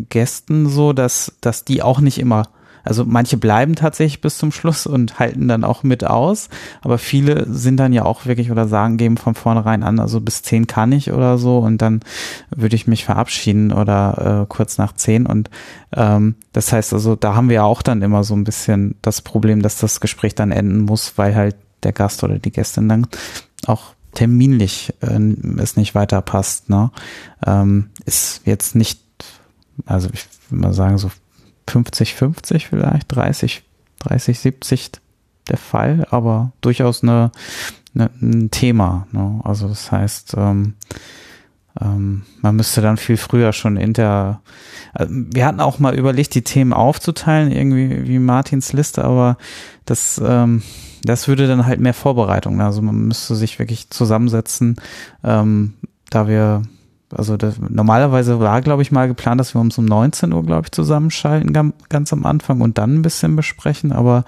Gästen so, dass, dass die auch nicht immer, also manche bleiben tatsächlich bis zum Schluss und halten dann auch mit aus, aber viele sind dann ja auch wirklich oder sagen, geben von vornherein an, also bis zehn kann ich oder so und dann würde ich mich verabschieden oder äh, kurz nach zehn und ähm, das heißt also, da haben wir auch dann immer so ein bisschen das Problem, dass das Gespräch dann enden muss, weil halt der Gast oder die Gästin dann auch terminlich äh, es nicht weiter passt. Ne? Ähm, ist jetzt nicht, also ich würde mal sagen, so 50-50 vielleicht, 30, 30, 70 der Fall, aber durchaus eine, eine ein Thema. Ne? Also das heißt, ähm, ähm, man müsste dann viel früher schon inter. Also wir hatten auch mal überlegt, die Themen aufzuteilen, irgendwie wie Martins Liste, aber das ähm, das würde dann halt mehr Vorbereitung. Also man müsste sich wirklich zusammensetzen, ähm, da wir, also das, normalerweise war, glaube ich, mal geplant, dass wir uns um 19 Uhr, glaube ich, zusammenschalten, ganz am Anfang und dann ein bisschen besprechen, aber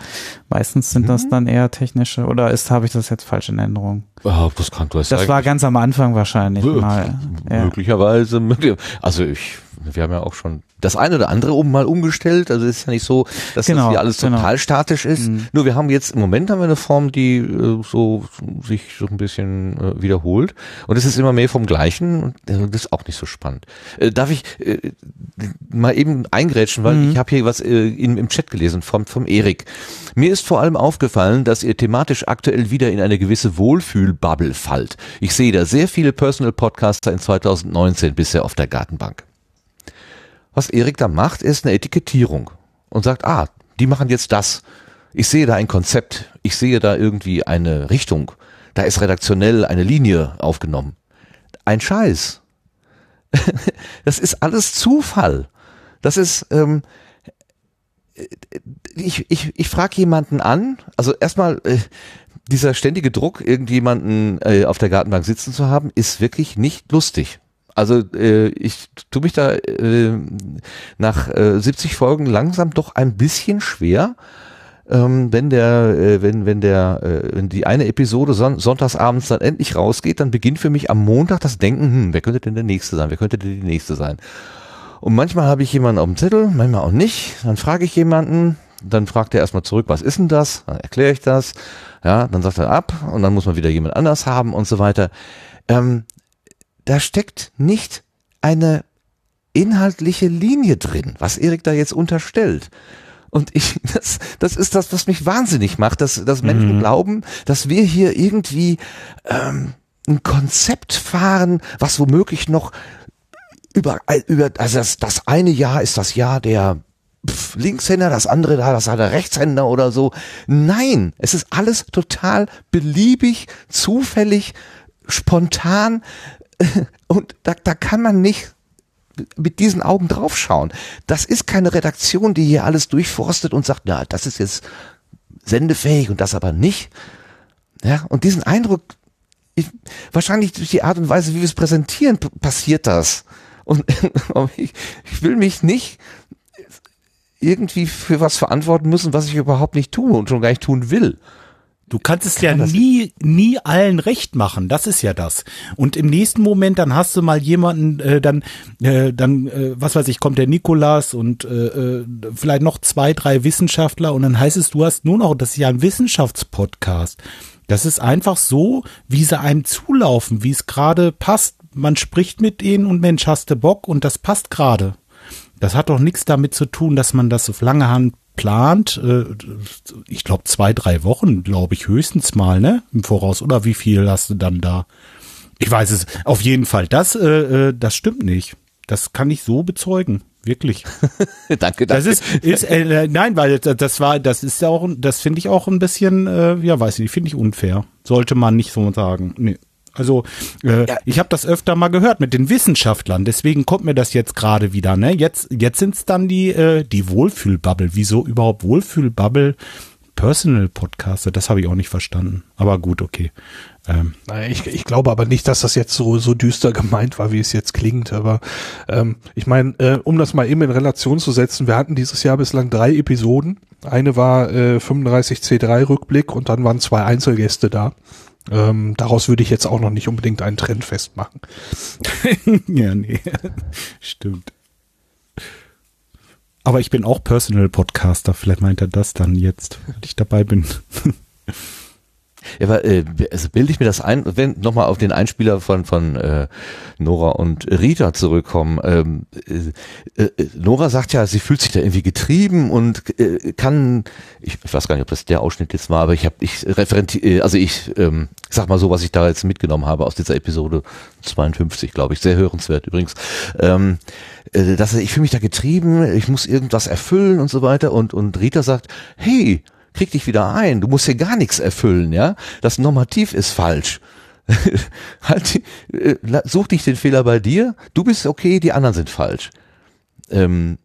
meistens sind mhm. das dann eher technische, oder ist, habe ich das jetzt falsch in Erinnerung? Oh, das kann du Das war ganz am Anfang wahrscheinlich mal. Ja. Möglicherweise, also ich wir haben ja auch schon das eine oder andere oben mal umgestellt. Also es ist ja nicht so, dass genau, das hier alles total genau. statisch ist. Mhm. Nur wir haben jetzt im Moment haben wir eine Form, die äh, so sich so ein bisschen äh, wiederholt. Und es ist immer mehr vom Gleichen. Und äh, das ist auch nicht so spannend. Äh, darf ich äh, mal eben eingrätschen, weil mhm. ich habe hier was äh, in, im Chat gelesen vom, vom Erik. Mir ist vor allem aufgefallen, dass ihr thematisch aktuell wieder in eine gewisse Wohlfühlbubble fallt. Ich sehe da sehr viele Personal Podcaster in 2019 bisher auf der Gartenbank. Was Erik da macht, ist eine Etikettierung und sagt, ah, die machen jetzt das. Ich sehe da ein Konzept, ich sehe da irgendwie eine Richtung, da ist redaktionell eine Linie aufgenommen. Ein Scheiß. das ist alles Zufall. Das ist, ähm, ich, ich, ich frage jemanden an, also erstmal, äh, dieser ständige Druck, irgendjemanden äh, auf der Gartenbank sitzen zu haben, ist wirklich nicht lustig. Also äh, ich tue mich da äh, nach äh, 70 Folgen langsam doch ein bisschen schwer, ähm, wenn der, äh, wenn wenn der, äh, wenn die eine Episode son sonntagsabends dann endlich rausgeht, dann beginnt für mich am Montag das Denken, hm, wer könnte denn der nächste sein? Wer könnte denn die nächste sein? Und manchmal habe ich jemanden auf dem Zettel, manchmal auch nicht. Dann frage ich jemanden, dann fragt er erstmal zurück, was ist denn das? Dann erkläre ich das. Ja, dann sagt er ab und dann muss man wieder jemand anders haben und so weiter. Ähm, da steckt nicht eine inhaltliche Linie drin, was Erik da jetzt unterstellt. Und ich, das, das ist das, was mich wahnsinnig macht, dass, dass Menschen mhm. glauben, dass wir hier irgendwie ähm, ein Konzept fahren, was womöglich noch über, über also das, das eine Jahr ist das Jahr der pf, Linkshänder, das andere da, das hat er Rechtshänder oder so. Nein, es ist alles total beliebig, zufällig, spontan und da, da kann man nicht mit diesen Augen draufschauen. Das ist keine Redaktion, die hier alles durchforstet und sagt, na, das ist jetzt sendefähig und das aber nicht. Ja, und diesen Eindruck, ich, wahrscheinlich durch die Art und Weise, wie wir es präsentieren, passiert das. Und ich, ich will mich nicht irgendwie für was verantworten müssen, was ich überhaupt nicht tue und schon gar nicht tun will. Du kannst es ja nie, nie allen recht machen. Das ist ja das. Und im nächsten Moment, dann hast du mal jemanden, äh, dann, äh, dann, äh, was weiß ich, kommt der Nikolas und äh, äh, vielleicht noch zwei, drei Wissenschaftler und dann heißt es, du hast nur noch, das ist ja ein Wissenschaftspodcast. Das ist einfach so, wie sie einem zulaufen, wie es gerade passt. Man spricht mit ihnen und Mensch, hast du Bock und das passt gerade. Das hat doch nichts damit zu tun, dass man das auf lange Hand plant, äh, ich glaube zwei, drei Wochen, glaube ich, höchstens mal, ne? Im Voraus. Oder wie viel hast du dann da? Ich weiß es. Auf jeden Fall. Das, äh, äh das stimmt nicht. Das kann ich so bezeugen. Wirklich. danke, danke. Das ist, ist äh, nein, weil das war, das ist ja auch, das finde ich auch ein bisschen, äh, ja, weiß ich, finde ich unfair. Sollte man nicht so sagen. Nee. Also äh, ja. ich habe das öfter mal gehört mit den Wissenschaftlern, deswegen kommt mir das jetzt gerade wieder. Ne? Jetzt, jetzt sind es dann die, äh, die Wohlfühlbubble. Wieso überhaupt Wohlfühlbubble? Personal Podcaster, das habe ich auch nicht verstanden. Aber gut, okay. Ähm. Naja, ich, ich glaube aber nicht, dass das jetzt so, so düster gemeint war, wie es jetzt klingt. Aber ähm, ich meine, äh, um das mal eben in Relation zu setzen, wir hatten dieses Jahr bislang drei Episoden. Eine war äh, 35 C3 Rückblick und dann waren zwei Einzelgäste da. Ähm, daraus würde ich jetzt auch noch nicht unbedingt einen Trend festmachen. ja, nee. Stimmt. Aber ich bin auch Personal Podcaster. Vielleicht meint er das dann jetzt, wenn ich dabei bin. Ja, aber äh, also bilde ich mir das ein, wenn nochmal auf den Einspieler von von äh, Nora und Rita zurückkommen. Ähm, äh, äh, Nora sagt ja, sie fühlt sich da irgendwie getrieben und äh, kann, ich, ich weiß gar nicht, ob das der Ausschnitt jetzt war, aber ich habe ich äh, also ich ähm, sag mal so, was ich da jetzt mitgenommen habe aus dieser Episode 52, glaube ich, sehr hörenswert übrigens. Ähm, äh, dass ich fühle mich da getrieben, ich muss irgendwas erfüllen und so weiter und und Rita sagt, hey krieg dich wieder ein. Du musst hier gar nichts erfüllen, ja. Das Normativ ist falsch. halt, äh, such dich den Fehler bei dir. Du bist okay, die anderen sind falsch. Ähm,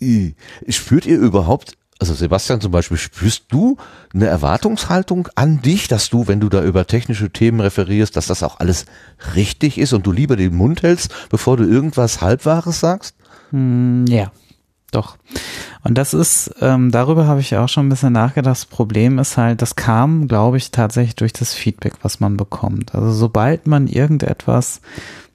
äh, spürt ihr überhaupt, also Sebastian zum Beispiel, spürst du eine Erwartungshaltung an dich, dass du, wenn du da über technische Themen referierst, dass das auch alles richtig ist und du lieber den Mund hältst, bevor du irgendwas Halbwahres sagst? Mm, ja, doch. Und das ist, ähm, darüber habe ich auch schon ein bisschen nachgedacht. Das Problem ist halt, das kam, glaube ich, tatsächlich durch das Feedback, was man bekommt. Also sobald man irgendetwas,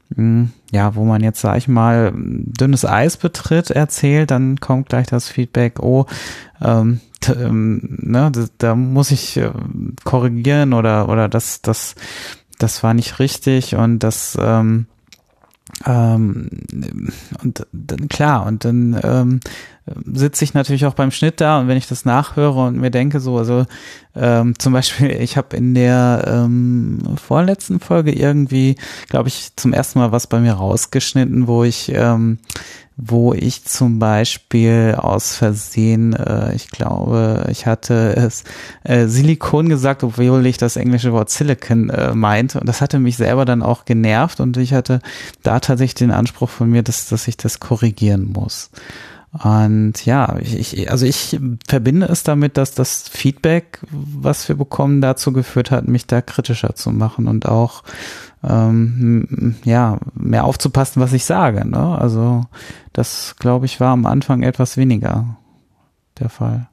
mh, hm, ja, wo man jetzt, sag ich mal, dünnes Eis betritt, erzählt, dann kommt gleich das Feedback, oh, ähm, ähm, ne, da, da, muss ich äh, korrigieren oder oder das das das war nicht richtig und das ähm, ähm, und dann klar, und dann ähm, sitze ich natürlich auch beim Schnitt da und wenn ich das nachhöre und mir denke so, also ähm, zum Beispiel, ich habe in der ähm, vorletzten Folge irgendwie, glaube ich, zum ersten Mal was bei mir rausgeschnitten, wo ich ähm, wo ich zum Beispiel aus Versehen, äh, ich glaube, ich hatte es äh, Silikon gesagt, obwohl ich das englische Wort Silicon äh, meinte. Und das hatte mich selber dann auch genervt und ich hatte da tatsächlich den Anspruch von mir, dass, dass ich das korrigieren muss. Und ja, ich, ich, also ich verbinde es damit, dass das Feedback, was wir bekommen, dazu geführt hat, mich da kritischer zu machen und auch ähm, ja mehr aufzupassen, was ich sage. Ne? Also das, glaube ich, war am Anfang etwas weniger der Fall.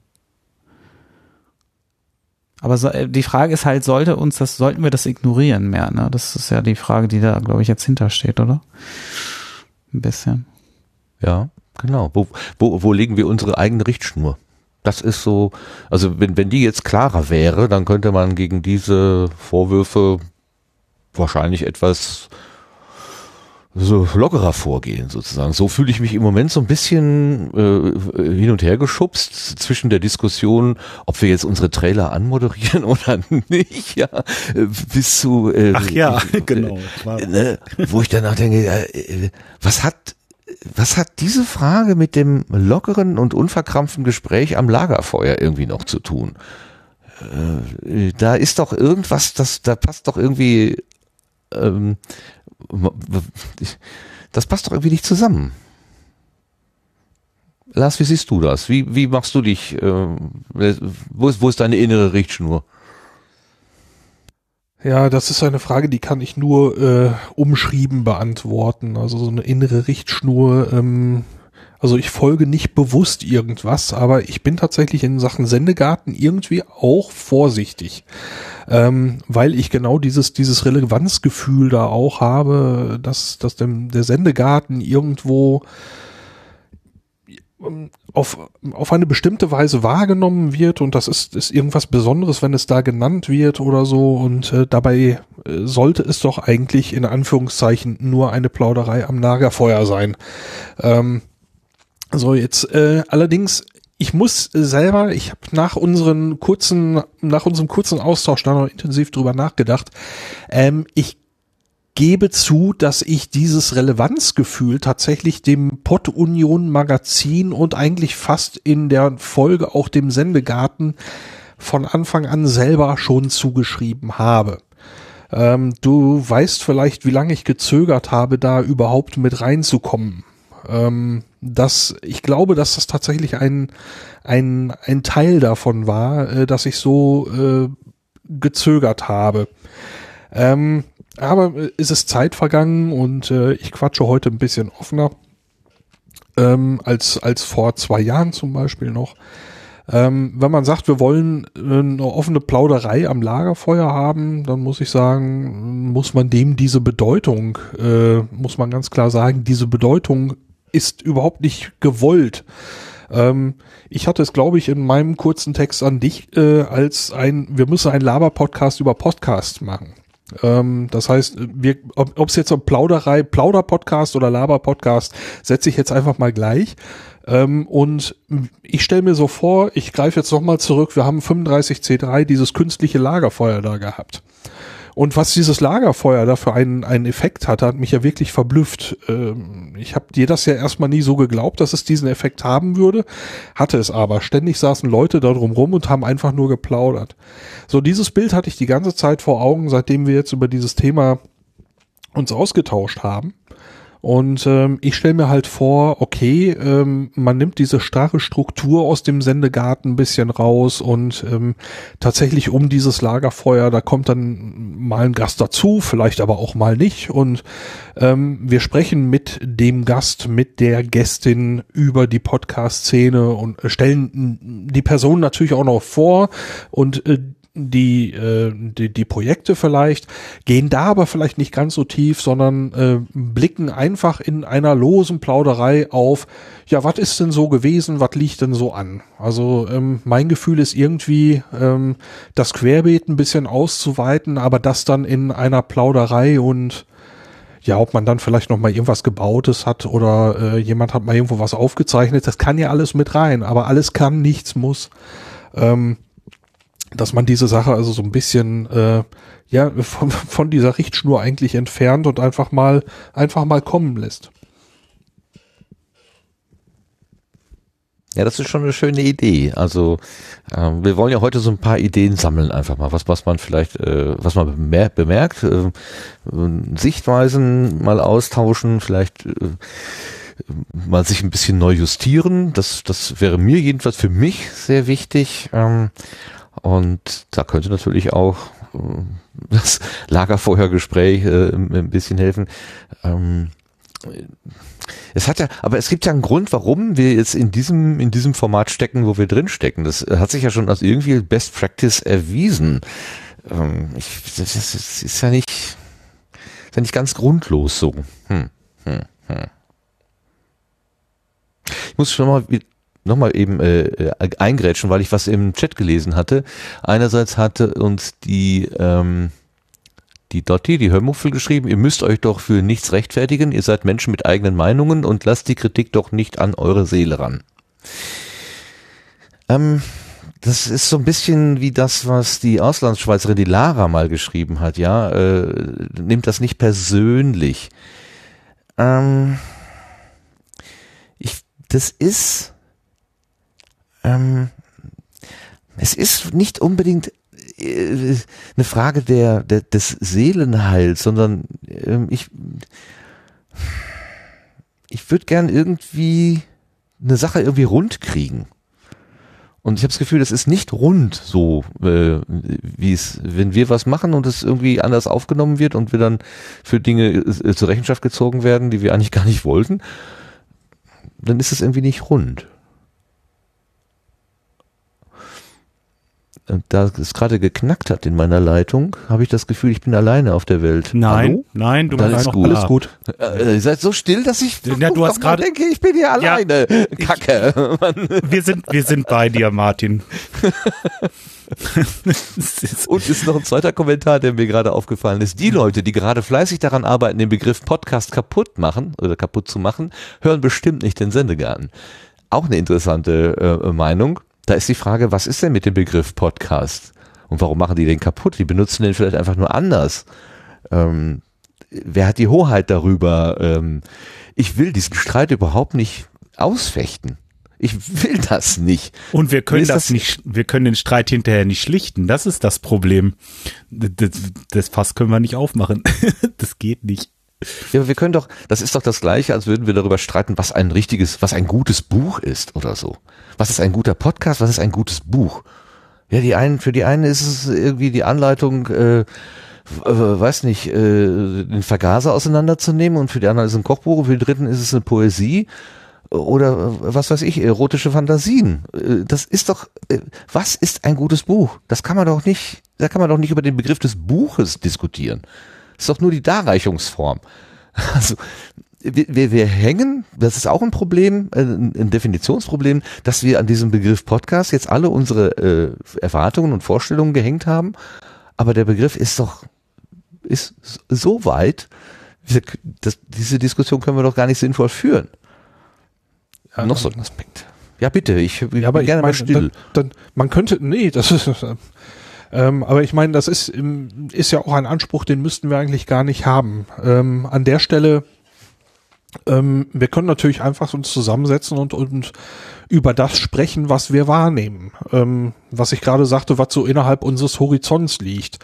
Aber so, äh, die Frage ist halt, sollte uns das, sollten wir das ignorieren mehr? Ne? Das ist ja die Frage, die da, glaube ich, jetzt hintersteht, oder? Ein bisschen. Ja. Genau. Wo, wo, wo legen wir unsere eigene Richtschnur? Das ist so, also wenn, wenn die jetzt klarer wäre, dann könnte man gegen diese Vorwürfe wahrscheinlich etwas so lockerer vorgehen sozusagen. So fühle ich mich im Moment so ein bisschen äh, hin und her geschubst zwischen der Diskussion, ob wir jetzt unsere Trailer anmoderieren oder nicht, ja, bis zu äh, Ach ja, äh, genau. Ne, wo ich danach denke, äh, was hat was hat diese Frage mit dem lockeren und unverkrampften Gespräch am Lagerfeuer irgendwie noch zu tun? Äh, da ist doch irgendwas, das, da passt doch irgendwie, ähm, das passt doch irgendwie nicht zusammen. Lars, wie siehst du das? Wie, wie machst du dich, äh, wo, ist, wo ist deine innere Richtschnur? Ja, das ist eine Frage, die kann ich nur äh, umschrieben beantworten. Also so eine innere Richtschnur. Ähm, also ich folge nicht bewusst irgendwas, aber ich bin tatsächlich in Sachen Sendegarten irgendwie auch vorsichtig, ähm, weil ich genau dieses dieses Relevanzgefühl da auch habe, dass dass dem, der Sendegarten irgendwo auf, auf eine bestimmte Weise wahrgenommen wird und das ist, ist irgendwas Besonderes, wenn es da genannt wird oder so und äh, dabei äh, sollte es doch eigentlich in Anführungszeichen nur eine Plauderei am Lagerfeuer sein. Ähm, so jetzt äh, allerdings ich muss selber, ich habe nach unseren kurzen, nach unserem kurzen Austausch da noch intensiv drüber nachgedacht. Ähm, ich gebe zu, dass ich dieses Relevanzgefühl tatsächlich dem Pot Union Magazin und eigentlich fast in der Folge auch dem Sendegarten von Anfang an selber schon zugeschrieben habe. Ähm, du weißt vielleicht, wie lange ich gezögert habe, da überhaupt mit reinzukommen. Ähm, das, ich glaube, dass das tatsächlich ein, ein, ein Teil davon war, äh, dass ich so äh, gezögert habe. Ähm, aber äh, ist es Zeit vergangen und äh, ich quatsche heute ein bisschen offener ähm, als, als vor zwei Jahren zum Beispiel noch. Ähm, wenn man sagt, wir wollen äh, eine offene Plauderei am Lagerfeuer haben, dann muss ich sagen, muss man dem diese Bedeutung, äh, muss man ganz klar sagen, diese Bedeutung ist überhaupt nicht gewollt. Ähm, ich hatte es, glaube ich, in meinem kurzen Text an dich äh, als ein, wir müssen einen Laber-Podcast über Podcast machen. Ähm, das heißt, wir, ob es jetzt um Plauderei, Plauder-Podcast oder Laber-Podcast, setze ich jetzt einfach mal gleich. Ähm, und ich stelle mir so vor, ich greife jetzt nochmal zurück, wir haben 35C3 dieses künstliche Lagerfeuer da gehabt. Und was dieses Lagerfeuer da für einen, einen Effekt hatte, hat mich ja wirklich verblüfft. Ähm, ich habe dir das ja erstmal nie so geglaubt, dass es diesen Effekt haben würde, hatte es aber. Ständig saßen Leute da drum rum und haben einfach nur geplaudert. So, dieses Bild hatte ich die ganze Zeit vor Augen, seitdem wir jetzt über dieses Thema uns ausgetauscht haben. Und ähm, ich stelle mir halt vor, okay, ähm, man nimmt diese starre Struktur aus dem Sendegarten ein bisschen raus und ähm, tatsächlich um dieses Lagerfeuer, da kommt dann mal ein Gast dazu, vielleicht aber auch mal nicht. Und ähm, wir sprechen mit dem Gast, mit der Gästin über die Podcast-Szene und stellen die Person natürlich auch noch vor und äh, die, äh, die, die Projekte vielleicht, gehen da aber vielleicht nicht ganz so tief, sondern äh, blicken einfach in einer losen Plauderei auf, ja, was ist denn so gewesen, was liegt denn so an? Also ähm, mein Gefühl ist irgendwie, ähm, das Querbeet ein bisschen auszuweiten, aber das dann in einer Plauderei und ja, ob man dann vielleicht noch mal irgendwas Gebautes hat oder äh, jemand hat mal irgendwo was aufgezeichnet, das kann ja alles mit rein, aber alles kann, nichts muss. Ähm, dass man diese Sache also so ein bisschen äh, ja von, von dieser Richtschnur eigentlich entfernt und einfach mal einfach mal kommen lässt. Ja, das ist schon eine schöne Idee. Also äh, wir wollen ja heute so ein paar Ideen sammeln, einfach mal, was, was man vielleicht, äh, was man bemer bemerkt, äh, Sichtweisen mal austauschen, vielleicht äh, mal sich ein bisschen neu justieren. Das, das wäre mir jedenfalls für mich sehr wichtig. Ähm, und da könnte natürlich auch äh, das Lagerfeuergespräch äh, ein bisschen helfen. Ähm, es hat ja, aber es gibt ja einen Grund, warum wir jetzt in diesem, in diesem Format stecken, wo wir drin stecken. Das hat sich ja schon als irgendwie Best Practice erwiesen. Ähm, ich, das, ist, das ist ja nicht, ist ja nicht ganz grundlos so. Hm, hm, hm. Ich muss schon mal nochmal eben äh, äh, eingrätschen, weil ich was im Chat gelesen hatte. Einerseits hatte uns die ähm, die Dotti, die Hörmuffel geschrieben, ihr müsst euch doch für nichts rechtfertigen, ihr seid Menschen mit eigenen Meinungen und lasst die Kritik doch nicht an eure Seele ran. Ähm, das ist so ein bisschen wie das, was die Auslandsschweizerin, die Lara mal geschrieben hat, ja, äh, nimmt das nicht persönlich. Ähm, das ist, ähm, es ist nicht unbedingt äh, eine Frage der, der des Seelenheils, sondern ähm, ich ich würde gern irgendwie eine Sache irgendwie rund kriegen. Und ich habe das Gefühl, das ist nicht rund so, äh, wie es, wenn wir was machen und es irgendwie anders aufgenommen wird und wir dann für Dinge äh, zur Rechenschaft gezogen werden, die wir eigentlich gar nicht wollten, dann ist es irgendwie nicht rund. Da es gerade geknackt hat in meiner Leitung, habe ich das Gefühl, ich bin alleine auf der Welt. Nein, Hallo? nein, du bist alles gut. Alles gut. Äh, ihr seid so still, dass ich ja, du hast gerade denke, ich bin hier alleine. Ja, Kacke. Ich, wir sind wir sind bei dir, Martin. Und ist noch ein zweiter Kommentar, der mir gerade aufgefallen ist. Die Leute, die gerade fleißig daran arbeiten, den Begriff Podcast kaputt machen oder kaputt zu machen, hören bestimmt nicht den Sendegarten. Auch eine interessante äh, Meinung. Da ist die Frage, was ist denn mit dem Begriff Podcast? Und warum machen die den kaputt? Die benutzen den vielleicht einfach nur anders. Ähm, wer hat die Hoheit darüber? Ähm, ich will diesen Streit überhaupt nicht ausfechten. Ich will das nicht. Und wir können das, das, nicht, wir können den Streit hinterher nicht schlichten. Das ist das Problem. Das, das Fass können wir nicht aufmachen. das geht nicht. Ja, aber wir können doch, das ist doch das Gleiche, als würden wir darüber streiten, was ein richtiges, was ein gutes Buch ist oder so. Was ist ein guter Podcast? Was ist ein gutes Buch? Ja, die einen, für die einen ist es irgendwie die Anleitung, äh, weiß nicht, äh, den Vergaser auseinanderzunehmen und für die anderen ist es ein Kochbuch und für die dritten ist es eine Poesie oder was weiß ich, erotische Fantasien. Äh, das ist doch, äh, was ist ein gutes Buch? Das kann man doch nicht, da kann man doch nicht über den Begriff des Buches diskutieren. Das ist doch nur die Darreichungsform. Also wir, wir, wir hängen, das ist auch ein Problem, äh, ein, Definitionsproblem, dass wir an diesem Begriff Podcast jetzt alle unsere äh, Erwartungen und Vorstellungen gehängt haben. Aber der Begriff ist doch, ist so weit, das, diese Diskussion können wir doch gar nicht sinnvoll führen. Ja, Noch so ein Aspekt. Ja, bitte, ich, ich ja, aber gerne ich mein, mal still. Dann, dann, man könnte, nee, das ist, ähm, aber ich meine, das ist, ist ja auch ein Anspruch, den müssten wir eigentlich gar nicht haben. Ähm, an der Stelle ähm, wir können natürlich einfach uns zusammensetzen und, und über das sprechen, was wir wahrnehmen. Ähm, was ich gerade sagte, was so innerhalb unseres Horizonts liegt.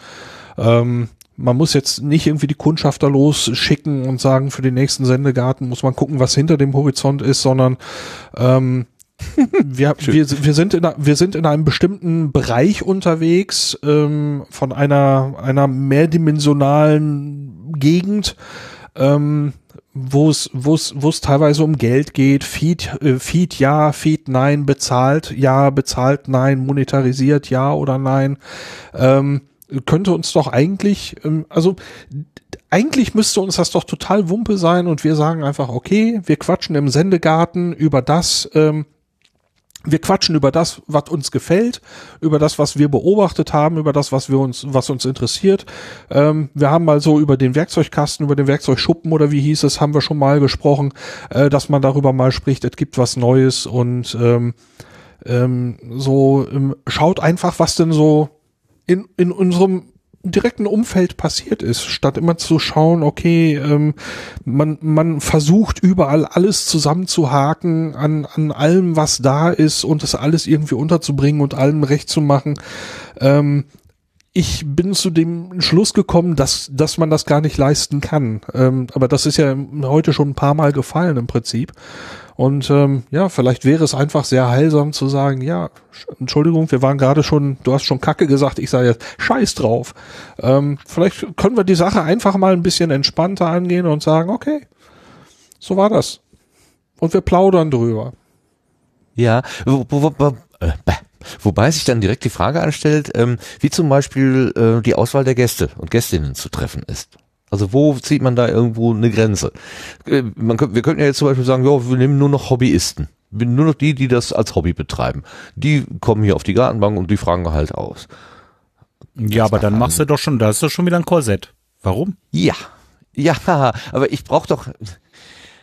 Ähm, man muss jetzt nicht irgendwie die Kundschafter losschicken und sagen, für den nächsten Sendegarten muss man gucken, was hinter dem Horizont ist, sondern ähm, wir, wir, wir, sind in, wir sind in einem bestimmten Bereich unterwegs ähm, von einer, einer mehrdimensionalen Gegend. Ähm, wo es wo es wo es teilweise um Geld geht, Feed äh, Feed ja, Feed nein, bezahlt ja, bezahlt nein, monetarisiert ja oder nein, ähm, könnte uns doch eigentlich ähm, also eigentlich müsste uns das doch total Wumpe sein und wir sagen einfach okay, wir quatschen im Sendegarten über das ähm, wir quatschen über das, was uns gefällt, über das, was wir beobachtet haben, über das, was wir uns, was uns interessiert. Ähm, wir haben mal so über den Werkzeugkasten, über den Werkzeugschuppen oder wie hieß es, haben wir schon mal gesprochen, äh, dass man darüber mal spricht, es gibt was Neues und ähm, ähm, so ähm, schaut einfach, was denn so in, in unserem direkten Umfeld passiert ist, statt immer zu schauen, okay, ähm, man, man versucht überall alles zusammenzuhaken an, an allem, was da ist und das alles irgendwie unterzubringen und allem recht zu machen. Ähm, ich bin zu dem Schluss gekommen, dass, dass man das gar nicht leisten kann. Ähm, aber das ist ja heute schon ein paar Mal gefallen im Prinzip. Und ähm, ja, vielleicht wäre es einfach sehr heilsam zu sagen, ja, Entschuldigung, wir waren gerade schon, du hast schon Kacke gesagt, ich sage jetzt Scheiß drauf. Ähm, vielleicht können wir die Sache einfach mal ein bisschen entspannter angehen und sagen, okay, so war das. Und wir plaudern drüber. Ja, äh, wobei sich dann direkt die Frage anstellt, ähm, wie zum Beispiel äh, die Auswahl der Gäste und Gästinnen zu treffen ist. Also wo zieht man da irgendwo eine Grenze? Äh, man, wir könnten ja jetzt zum Beispiel sagen, ja, wir nehmen nur noch Hobbyisten. Nur noch die, die das als Hobby betreiben. Die kommen hier auf die Gartenbank und die fragen halt aus. Ja, das aber dann machst du doch schon, da ist doch schon wieder ein Korsett. Warum? Ja. Ja, aber ich brauche doch.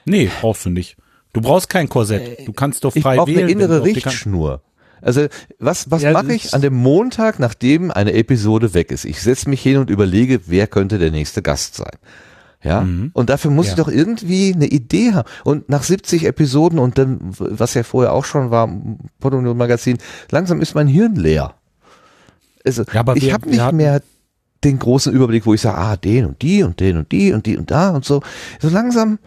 Nee, brauchst du nicht. Du brauchst kein Korsett. Du kannst doch frei ich wählen. Ich brauche eine innere Richtschnur. Also was, was ja, mache ich an dem Montag, nachdem eine Episode weg ist? Ich setze mich hin und überlege, wer könnte der nächste Gast sein. Ja, mhm. und dafür muss ja. ich doch irgendwie eine Idee haben. Und nach 70 Episoden und dann, was ja vorher auch schon war, Podonion Magazin, langsam ist mein Hirn leer. Also, ja, ich habe nicht mehr den großen Überblick, wo ich sage, ah, den und die und den und die und die und da und so. So langsam,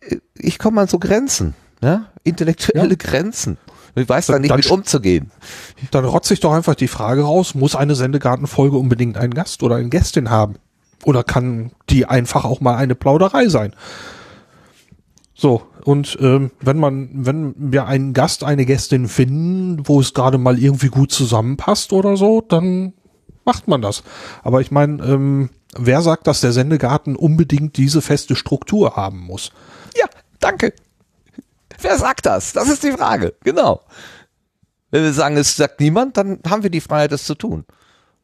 äh, ich komme an so Grenzen, ja, intellektuelle ja. Grenzen. Ich weiß da nicht dann, mit umzugehen. Dann rotze ich doch einfach die Frage raus, muss eine Sendegartenfolge unbedingt einen Gast oder eine Gästin haben? Oder kann die einfach auch mal eine Plauderei sein? So, und ähm, wenn man, wenn wir einen Gast, eine Gästin finden, wo es gerade mal irgendwie gut zusammenpasst oder so, dann macht man das. Aber ich meine, ähm, wer sagt, dass der Sendegarten unbedingt diese feste Struktur haben muss? Ja, danke. Wer sagt das? Das ist die Frage. Genau. Wenn wir sagen, es sagt niemand, dann haben wir die Freiheit, das zu tun.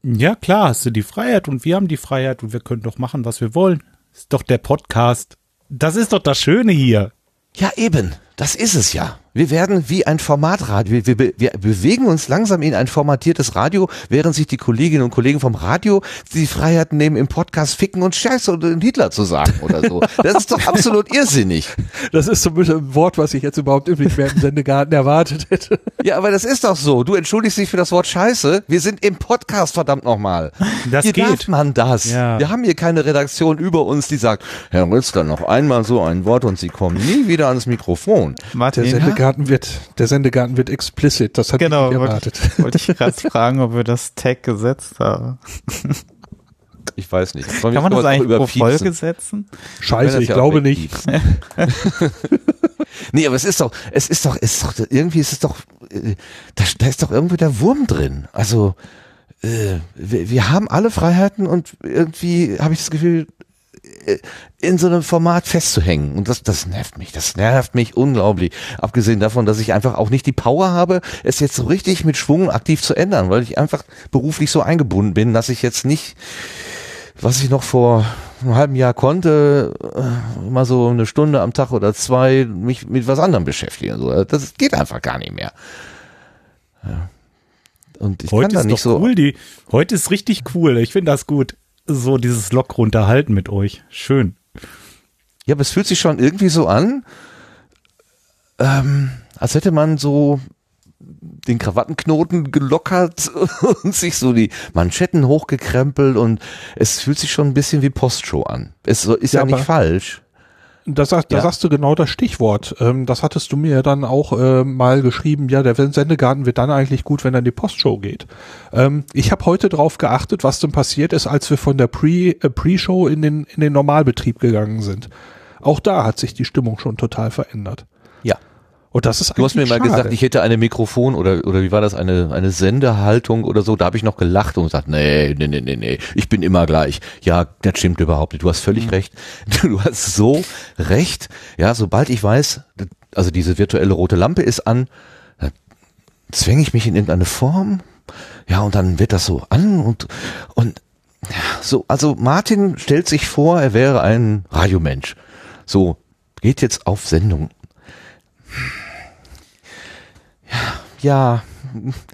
Ja, klar, hast du die Freiheit und wir haben die Freiheit und wir können doch machen, was wir wollen. Ist doch der Podcast. Das ist doch das Schöne hier. Ja, eben. Das ist es ja. Wir werden wie ein Formatradio. Wir, wir, wir bewegen uns langsam in ein formatiertes Radio, während sich die Kolleginnen und Kollegen vom Radio die Freiheiten nehmen, im Podcast ficken und Scheiße und Hitler zu sagen oder so. Das ist doch absolut irrsinnig. Das ist zumindest ein Wort, was ich jetzt überhaupt nicht mehr im Sendegarten erwartet hätte. Ja, aber das ist doch so. Du entschuldigst dich für das Wort Scheiße. Wir sind im Podcast, verdammt nochmal. Das hier geht. darf man das. Ja. Wir haben hier keine Redaktion über uns, die sagt, Herr Ritzler, noch einmal so ein Wort und Sie kommen nie wieder ans Mikrofon. Martin, Sendegarten wird, der Sendegarten wird explicit. Das hat genau, ich erwartet. Wollte ich gerade fragen, ob wir das Tag gesetzt haben. Ich weiß nicht. Kann man das eigentlich pro Folge setzen? Scheiße, ich, glaube nicht. nee, aber es ist doch, es ist doch, es ist doch, irgendwie ist es doch, äh, da, da ist doch irgendwie der Wurm drin. Also, äh, wir, wir haben alle Freiheiten und irgendwie habe ich das Gefühl, in so einem Format festzuhängen. Und das, das nervt mich. Das nervt mich unglaublich. Abgesehen davon, dass ich einfach auch nicht die Power habe, es jetzt so richtig mit Schwung aktiv zu ändern, weil ich einfach beruflich so eingebunden bin, dass ich jetzt nicht, was ich noch vor einem halben Jahr konnte, äh, mal so eine Stunde am Tag oder zwei mich mit was anderem beschäftigen. So, das geht einfach gar nicht mehr. Ja. Und ich heute kann da nicht so. Cool, die, heute ist richtig cool. Ich finde das gut so dieses lockere Unterhalten mit euch. Schön. Ja, aber es fühlt sich schon irgendwie so an, ähm, als hätte man so den Krawattenknoten gelockert und sich so die Manschetten hochgekrempelt und es fühlt sich schon ein bisschen wie Postshow an. Es ist ja, ja nicht falsch. Da, sag, da ja. sagst du genau das Stichwort. Ähm, das hattest du mir dann auch äh, mal geschrieben. Ja, der Sendegarten wird dann eigentlich gut, wenn er in die Postshow geht. Ähm, ich habe heute drauf geachtet, was denn passiert ist, als wir von der äh, Pre-Show in den, in den Normalbetrieb gegangen sind. Auch da hat sich die Stimmung schon total verändert. Und das ist Du hast mir mal schade. gesagt, ich hätte eine Mikrofon oder, oder wie war das, eine, eine Sendehaltung oder so. Da habe ich noch gelacht und gesagt, nee, nee, nee, nee, nee, ich bin immer gleich. Ja, das stimmt überhaupt nicht. Du hast völlig mhm. recht. Du hast so recht. Ja, sobald ich weiß, also diese virtuelle rote Lampe ist an, zwänge ich mich in irgendeine Form. Ja, und dann wird das so an und, und so, also Martin stellt sich vor, er wäre ein Radiomensch. So, geht jetzt auf Sendung ja,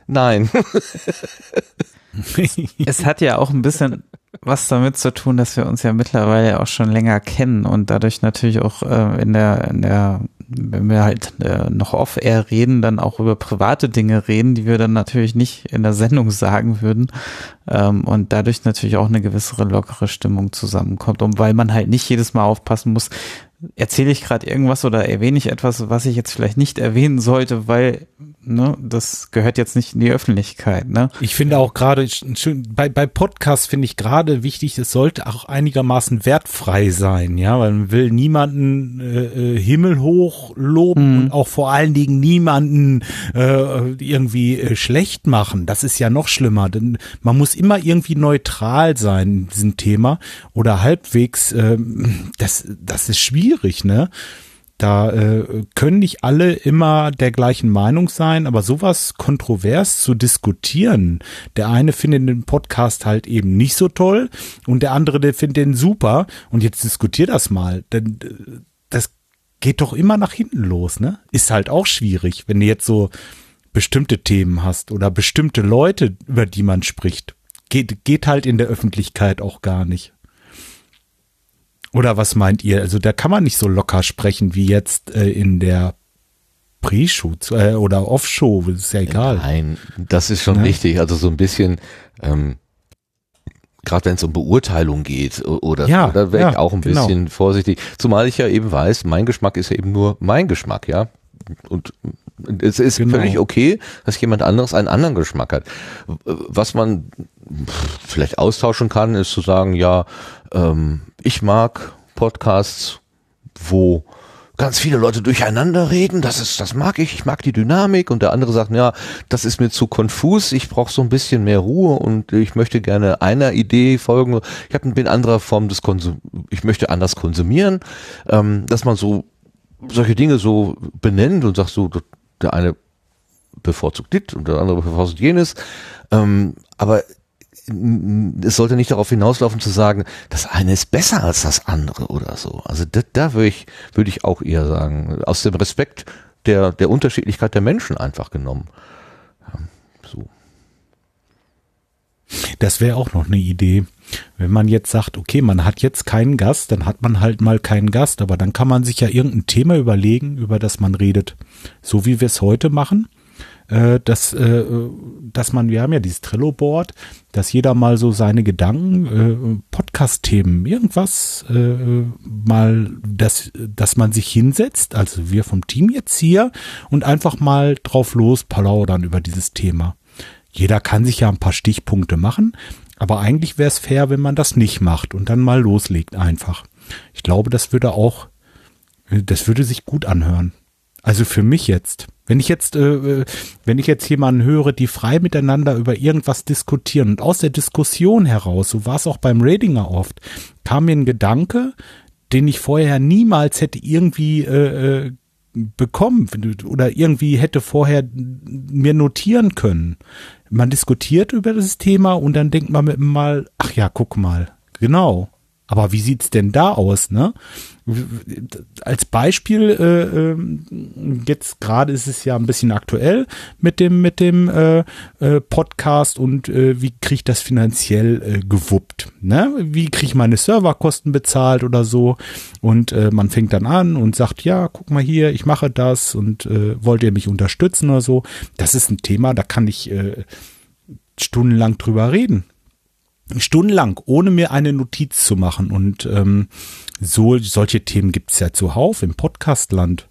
nein. es hat ja auch ein bisschen was damit zu tun, dass wir uns ja mittlerweile auch schon länger kennen und dadurch natürlich auch äh, in der, in der, wenn wir halt äh, noch off-air reden, dann auch über private Dinge reden, die wir dann natürlich nicht in der Sendung sagen würden ähm, und dadurch natürlich auch eine gewissere lockere Stimmung zusammenkommt und weil man halt nicht jedes Mal aufpassen muss, erzähle ich gerade irgendwas oder erwähne ich etwas, was ich jetzt vielleicht nicht erwähnen sollte, weil ne, das gehört jetzt nicht in die Öffentlichkeit. Ne? Ich finde auch gerade bei, bei Podcasts finde ich gerade wichtig, es sollte auch einigermaßen wertfrei sein, ja, weil man will niemanden äh, äh himmelhoch loben mhm. und auch vor allen Dingen niemanden äh, irgendwie äh, schlecht machen. Das ist ja noch schlimmer, denn man muss immer irgendwie neutral sein in diesem Thema oder halbwegs. Äh, das das ist schwierig, ne? Da äh, können nicht alle immer der gleichen Meinung sein, aber sowas kontrovers zu diskutieren. Der eine findet den Podcast halt eben nicht so toll und der andere, der findet den super. Und jetzt diskutier das mal. Denn äh, das geht doch immer nach hinten los, ne? Ist halt auch schwierig, wenn du jetzt so bestimmte Themen hast oder bestimmte Leute, über die man spricht. Geht, geht halt in der Öffentlichkeit auch gar nicht. Oder was meint ihr? Also da kann man nicht so locker sprechen wie jetzt äh, in der Pre-Show äh, oder Off-Show, ist ja egal. Nein, das ist schon ja. richtig. Also so ein bisschen, ähm, gerade wenn es um Beurteilung geht oder ja, da wäre ja, ich auch ein genau. bisschen vorsichtig. Zumal ich ja eben weiß, mein Geschmack ist ja eben nur mein Geschmack, ja. Und es ist genau. völlig okay, dass jemand anderes einen anderen Geschmack hat. Was man vielleicht austauschen kann, ist zu sagen, ja, ähm, ich mag Podcasts, wo ganz viele Leute durcheinander reden, das ist, das mag ich, ich mag die Dynamik. Und der andere sagt, ja, das ist mir zu konfus, ich brauche so ein bisschen mehr Ruhe und ich möchte gerne einer Idee folgen. Ich hab, bin anderer Form des Konsum, ich möchte anders konsumieren, ähm, dass man so solche Dinge so benennt und sagt so, der eine bevorzugt dit und der andere bevorzugt jenes. Ähm, aber es sollte nicht darauf hinauslaufen zu sagen, das eine ist besser als das andere oder so. Also da, da würde ich, würde ich auch eher sagen, aus dem Respekt der, der Unterschiedlichkeit der Menschen einfach genommen. Ja, so. Das wäre auch noch eine Idee. Wenn man jetzt sagt, okay, man hat jetzt keinen Gast, dann hat man halt mal keinen Gast, aber dann kann man sich ja irgendein Thema überlegen, über das man redet. So wie wir es heute machen äh, dass, äh, dass man, wir haben ja dieses Trello-Board, dass jeder mal so seine Gedanken, äh, Podcast-Themen, irgendwas äh, mal, dass, dass man sich hinsetzt, also wir vom Team jetzt hier, und einfach mal drauf los palaudern über dieses Thema. Jeder kann sich ja ein paar Stichpunkte machen, aber eigentlich wäre es fair, wenn man das nicht macht und dann mal loslegt einfach. Ich glaube, das würde auch, das würde sich gut anhören. Also für mich jetzt. Wenn ich jetzt, äh, äh, wenn ich jetzt jemanden höre, die frei miteinander über irgendwas diskutieren und aus der Diskussion heraus, so war es auch beim Ratinger oft, kam mir ein Gedanke, den ich vorher niemals hätte irgendwie äh, äh, bekommen oder irgendwie hätte vorher mir notieren können. Man diskutiert über das Thema und dann denkt man mal, ach ja, guck mal, genau. Aber wie sieht's denn da aus, ne? Als Beispiel, äh, äh, jetzt gerade ist es ja ein bisschen aktuell mit dem, mit dem äh, äh, Podcast und äh, wie kriege ich das finanziell äh, gewuppt? Ne? Wie kriege ich meine Serverkosten bezahlt oder so? Und äh, man fängt dann an und sagt, ja, guck mal hier, ich mache das und äh, wollt ihr mich unterstützen oder so? Das ist ein Thema, da kann ich äh, stundenlang drüber reden stundenlang, ohne mir eine Notiz zu machen. Und ähm, so solche Themen gibt's ja zuhauf im Podcastland.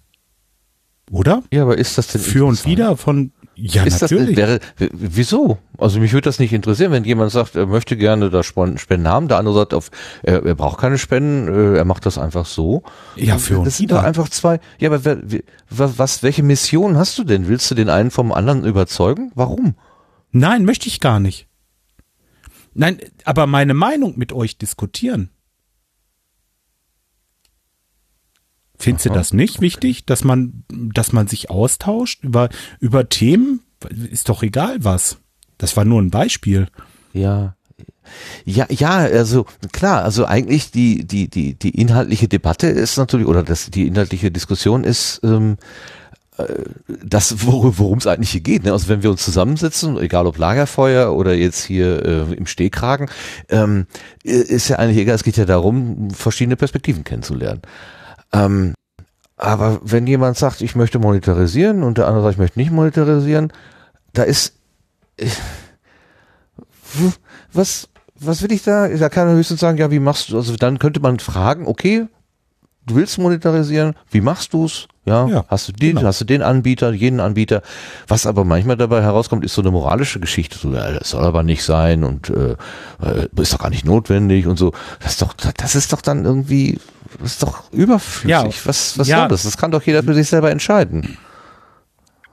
Oder? Ja, aber ist das denn für und wieder von ja, ist natürlich. Das, wäre, wieso? Also mich würde das nicht interessieren, wenn jemand sagt, er möchte gerne da Spenden haben, der andere sagt, auf, er, er braucht keine Spenden, äh, er macht das einfach so. Ja, für uns. Das sind doch einfach zwei. Ja, aber wer, was, welche Mission hast du denn? Willst du den einen vom anderen überzeugen? Warum? Nein, möchte ich gar nicht. Nein, aber meine Meinung mit euch diskutieren. Findest du das nicht okay. wichtig, dass man, dass man sich austauscht über, über Themen? Ist doch egal was. Das war nur ein Beispiel. Ja. Ja, ja, also klar, also eigentlich die, die, die, die inhaltliche Debatte ist natürlich, oder das, die inhaltliche Diskussion ist, ähm, das, worum es eigentlich hier geht. Ne? Also wenn wir uns zusammensitzen, egal ob Lagerfeuer oder jetzt hier äh, im Stehkragen, ähm, ist ja eigentlich egal, es geht ja darum, verschiedene Perspektiven kennenzulernen. Ähm, aber wenn jemand sagt, ich möchte monetarisieren und der andere sagt, ich möchte nicht monetarisieren, da ist äh, was was will ich da? Da kann er höchstens sagen, ja, wie machst du? Also dann könnte man fragen, okay, du willst monetarisieren, wie machst du's? Ja, ja, hast du den, genau. hast du den Anbieter, jeden Anbieter. Was aber manchmal dabei herauskommt, ist so eine moralische Geschichte. So, ja, das soll aber nicht sein und äh, äh, ist doch gar nicht notwendig und so. Das ist doch, das ist doch dann irgendwie, das ist doch überflüssig. Ja, was, was ja. soll das? Das kann doch jeder für sich selber entscheiden.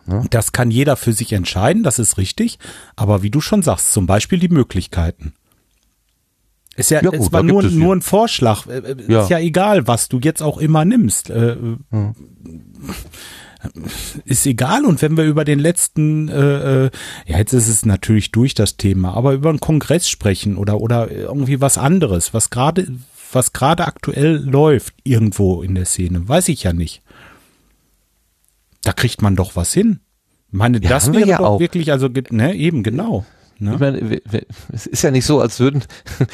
Ne? Das kann jeder für sich entscheiden, das ist richtig. Aber wie du schon sagst, zum Beispiel die Möglichkeiten. Ist ja, ja gut, es war nur, nur ein Vorschlag. Äh, äh, ja. Ist ja egal, was du jetzt auch immer nimmst. Äh, hm. Ist egal. Und wenn wir über den letzten, äh, ja, jetzt ist es natürlich durch das Thema, aber über einen Kongress sprechen oder, oder irgendwie was anderes, was gerade, was gerade aktuell läuft irgendwo in der Szene, weiß ich ja nicht. Da kriegt man doch was hin. Ich meine, ja, das wäre ja doch auch. wirklich, also, ne, eben, genau. Ne? Ich meine, es ist ja nicht so, als würden,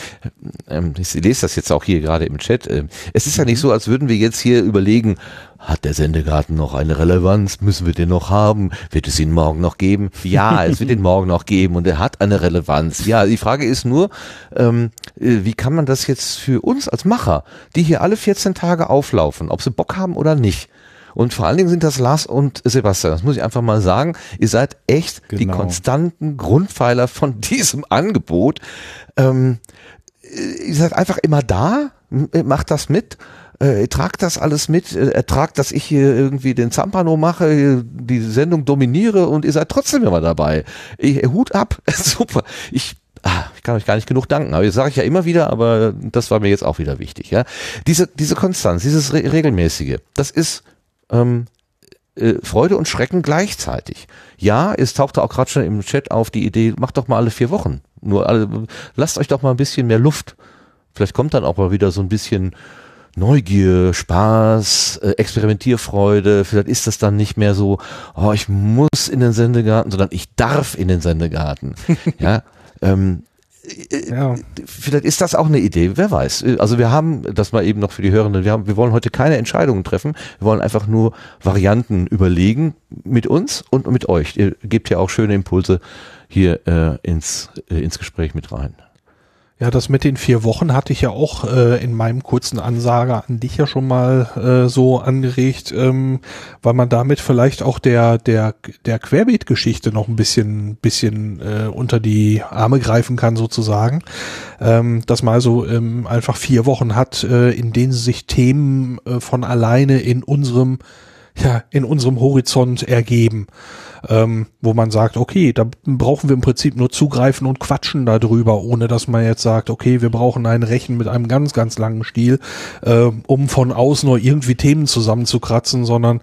ähm, ich lese das jetzt auch hier gerade im Chat, ähm, es ist ja nicht mhm. so, als würden wir jetzt hier überlegen, hat der Sendegarten noch eine Relevanz? Müssen wir den noch haben? Wird es ihn morgen noch geben? Ja, es wird ihn morgen noch geben und er hat eine Relevanz. Ja, die Frage ist nur, ähm, äh, wie kann man das jetzt für uns als Macher, die hier alle 14 Tage auflaufen, ob sie Bock haben oder nicht, und vor allen Dingen sind das Lars und Sebastian, das muss ich einfach mal sagen. Ihr seid echt genau. die konstanten Grundpfeiler von diesem Angebot. Ähm, ihr seid einfach immer da, macht das mit. Äh, tragt das alles mit, äh, ertragt, dass ich hier irgendwie den Zampano mache, die Sendung dominiere und ihr seid trotzdem immer dabei. Ich, Hut ab, super. Ich ah, ich kann euch gar nicht genug danken, aber das sage ich ja immer wieder, aber das war mir jetzt auch wieder wichtig. Ja, diese diese Konstanz, dieses Re regelmäßige, das ist ähm, äh, Freude und Schrecken gleichzeitig. Ja, es tauchte auch gerade schon im Chat auf die Idee, macht doch mal alle vier Wochen. Nur alle, lasst euch doch mal ein bisschen mehr Luft. Vielleicht kommt dann auch mal wieder so ein bisschen Neugier, Spaß, äh, Experimentierfreude. Vielleicht ist das dann nicht mehr so, oh, ich muss in den Sendegarten, sondern ich darf in den Sendegarten. ja, ähm, ja. Vielleicht ist das auch eine Idee, wer weiß. Also wir haben, das mal eben noch für die Hörenden, wir, haben, wir wollen heute keine Entscheidungen treffen, wir wollen einfach nur Varianten überlegen mit uns und mit euch. Ihr gebt ja auch schöne Impulse hier äh, ins, äh, ins Gespräch mit rein. Ja, das mit den vier Wochen hatte ich ja auch äh, in meinem kurzen Ansage an dich ja schon mal äh, so angeregt, ähm, weil man damit vielleicht auch der der der Querbeet-Geschichte noch ein bisschen bisschen äh, unter die Arme greifen kann sozusagen, ähm, dass man also ähm, einfach vier Wochen hat, äh, in denen sich Themen äh, von alleine in unserem ja in unserem Horizont ergeben ähm, wo man sagt, okay, da brauchen wir im Prinzip nur zugreifen und quatschen darüber, ohne dass man jetzt sagt, okay, wir brauchen ein Rechen mit einem ganz, ganz langen Stiel, äh, um von außen nur irgendwie Themen zusammenzukratzen, sondern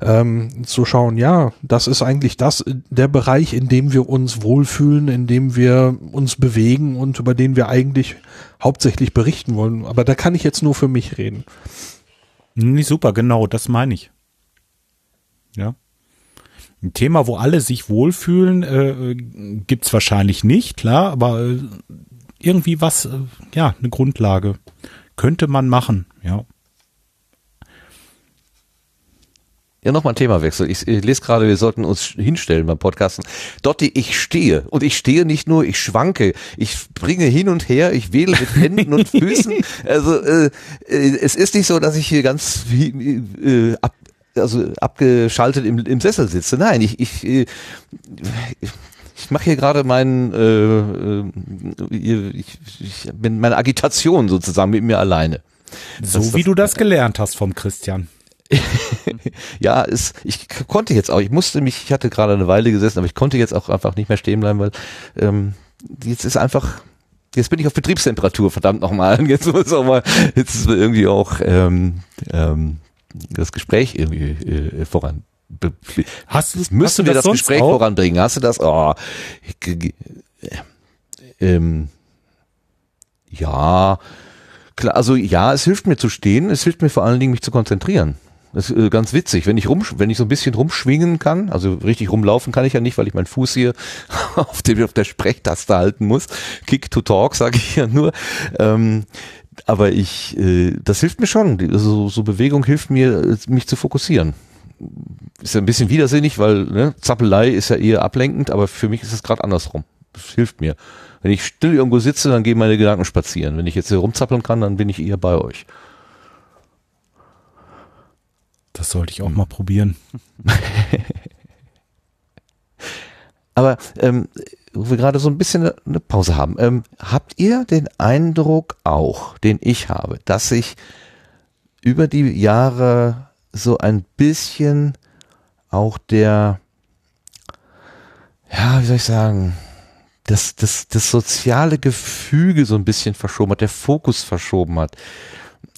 ähm, zu schauen, ja, das ist eigentlich das, der Bereich, in dem wir uns wohlfühlen, in dem wir uns bewegen und über den wir eigentlich hauptsächlich berichten wollen. Aber da kann ich jetzt nur für mich reden. Nee, super, genau, das meine ich. Ja. Ein Thema, wo alle sich wohlfühlen, äh, gibt's wahrscheinlich nicht, klar, aber äh, irgendwie was, äh, ja, eine Grundlage könnte man machen, ja. Ja, nochmal ein Themawechsel. Ich, ich lese gerade, wir sollten uns hinstellen beim Podcasten. Dotti, ich stehe. Und ich stehe nicht nur, ich schwanke. Ich springe hin und her, ich wähle mit Händen und Füßen. Also äh, äh, es ist nicht so, dass ich hier ganz äh, ab, also abgeschaltet im, im Sessel sitze. Nein, ich, ich, ich, ich mache hier gerade meinen, äh, äh, ich, ich bin meine Agitation sozusagen mit mir alleine. So das, wie das, du das gelernt hast vom Christian. ja, es, ich konnte jetzt auch, ich musste mich, ich hatte gerade eine Weile gesessen, aber ich konnte jetzt auch einfach nicht mehr stehen bleiben, weil ähm, jetzt ist einfach, jetzt bin ich auf Betriebstemperatur, verdammt nochmal. Jetzt muss auch mal, jetzt ist irgendwie auch ähm, ähm, das Gespräch irgendwie äh, voran. Hast, müssen hast du wir das, das Gespräch auch? voranbringen? Hast du das? Oh, ähm, ja, klar, also ja, es hilft mir zu stehen, es hilft mir vor allen Dingen mich zu konzentrieren. Das ist äh, ganz witzig, wenn ich rum, wenn ich so ein bisschen rumschwingen kann, also richtig rumlaufen kann ich ja nicht, weil ich meinen Fuß hier auf, dem, auf der Sprechtaste halten muss. Kick to talk, sage ich ja nur. Ähm, aber ich, äh, das hilft mir schon. Also, so Bewegung hilft mir, mich zu fokussieren. Ist ja ein bisschen widersinnig, weil ne, Zappelei ist ja eher ablenkend, aber für mich ist es gerade andersrum. Das hilft mir. Wenn ich still irgendwo sitze, dann gehen meine Gedanken spazieren. Wenn ich jetzt hier rumzappeln kann, dann bin ich eher bei euch. Das sollte ich auch mal probieren. aber ähm, wo wir gerade so ein bisschen eine Pause haben. Ähm, habt ihr den Eindruck auch, den ich habe, dass sich über die Jahre so ein bisschen auch der, ja, wie soll ich sagen, das, das, das soziale Gefüge so ein bisschen verschoben hat, der Fokus verschoben hat.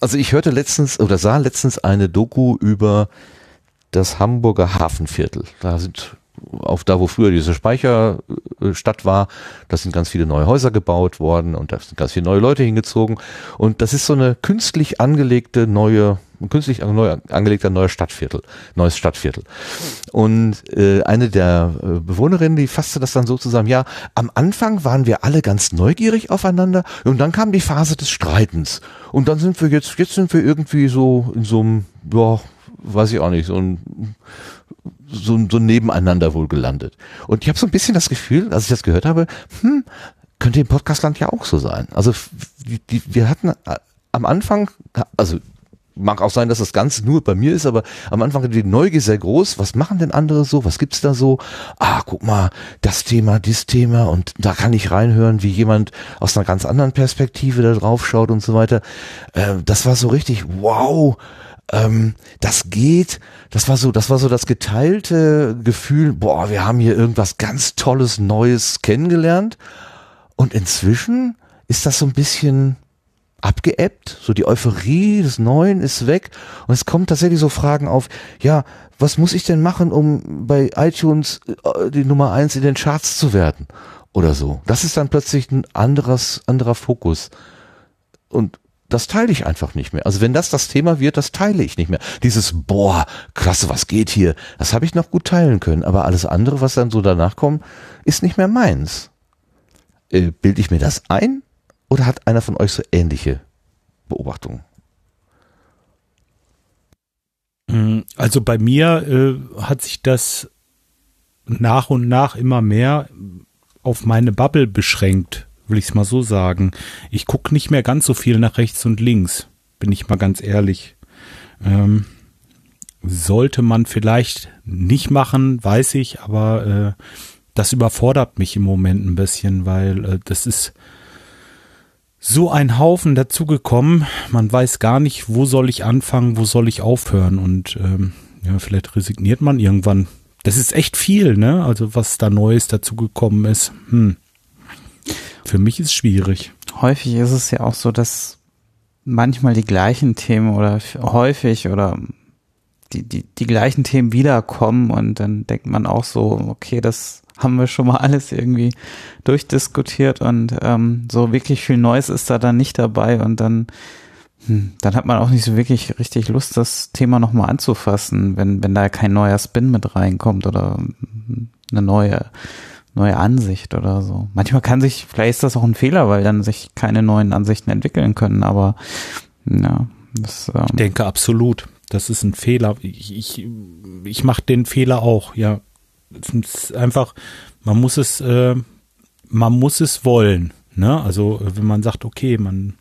Also ich hörte letztens oder sah letztens eine Doku über das Hamburger Hafenviertel. Da sind auf da, wo früher diese Speicherstadt war, da sind ganz viele neue Häuser gebaut worden und da sind ganz viele neue Leute hingezogen. Und das ist so eine künstlich angelegte neue künstlich neu angelegter neuer Stadtviertel, neues Stadtviertel. Und äh, eine der äh, Bewohnerinnen, die fasste das dann so zusammen, ja, am Anfang waren wir alle ganz neugierig aufeinander und dann kam die Phase des Streitens. Und dann sind wir jetzt, jetzt sind wir irgendwie so in so einem, ja, weiß ich auch nicht, so ein so, so nebeneinander wohl gelandet. Und ich habe so ein bisschen das Gefühl, als ich das gehört habe, hm, könnte im Podcastland ja auch so sein. Also die, die, wir hatten äh, am Anfang, also mag auch sein, dass das Ganze nur bei mir ist, aber am Anfang die Neugier sehr groß. Was machen denn andere so? Was gibt's da so? Ah, guck mal, das Thema, dies Thema und da kann ich reinhören, wie jemand aus einer ganz anderen Perspektive da drauf schaut und so weiter. Äh, das war so richtig, wow, ähm, das geht. Das war so, das war so das geteilte Gefühl, boah, wir haben hier irgendwas ganz Tolles, Neues kennengelernt. Und inzwischen ist das so ein bisschen abgeebbt, so die Euphorie des Neuen ist weg und es kommen tatsächlich so Fragen auf, ja, was muss ich denn machen, um bei iTunes äh, die Nummer eins in den Charts zu werden oder so. Das ist dann plötzlich ein anderes, anderer Fokus. Und das teile ich einfach nicht mehr. Also wenn das das Thema wird, das teile ich nicht mehr. Dieses, boah, klasse, was geht hier, das habe ich noch gut teilen können. Aber alles andere, was dann so danach kommt, ist nicht mehr meins. Äh, bilde ich mir das ein oder hat einer von euch so ähnliche Beobachtungen? Mm, also bei mir äh, hat sich das nach und nach immer mehr auf meine Bubble beschränkt, will ich es mal so sagen. Ich gucke nicht mehr ganz so viel nach rechts und links, bin ich mal ganz ehrlich. Ähm, sollte man vielleicht nicht machen, weiß ich, aber äh, das überfordert mich im Moment ein bisschen, weil äh, das ist so ein Haufen dazugekommen. Man weiß gar nicht, wo soll ich anfangen, wo soll ich aufhören und ähm, ja, vielleicht resigniert man irgendwann. Das ist echt viel, ne? Also was da Neues dazugekommen ist. Hm. Für mich ist schwierig. Häufig ist es ja auch so, dass manchmal die gleichen Themen oder häufig oder die, die, die gleichen Themen wiederkommen und dann denkt man auch so, okay, das haben wir schon mal alles irgendwie durchdiskutiert und ähm, so wirklich viel Neues ist da dann nicht dabei und dann hm, dann hat man auch nicht so wirklich richtig Lust, das Thema nochmal anzufassen, wenn, wenn da kein neuer Spin mit reinkommt oder eine neue, neue Ansicht oder so. Manchmal kann sich, vielleicht ist das auch ein Fehler, weil dann sich keine neuen Ansichten entwickeln können, aber ja, das, ähm, Ich denke absolut. Das ist ein Fehler. Ich, ich, ich mache den Fehler auch, ja einfach, man muss es, äh, man muss es wollen. Ne? Also wenn man sagt, okay, man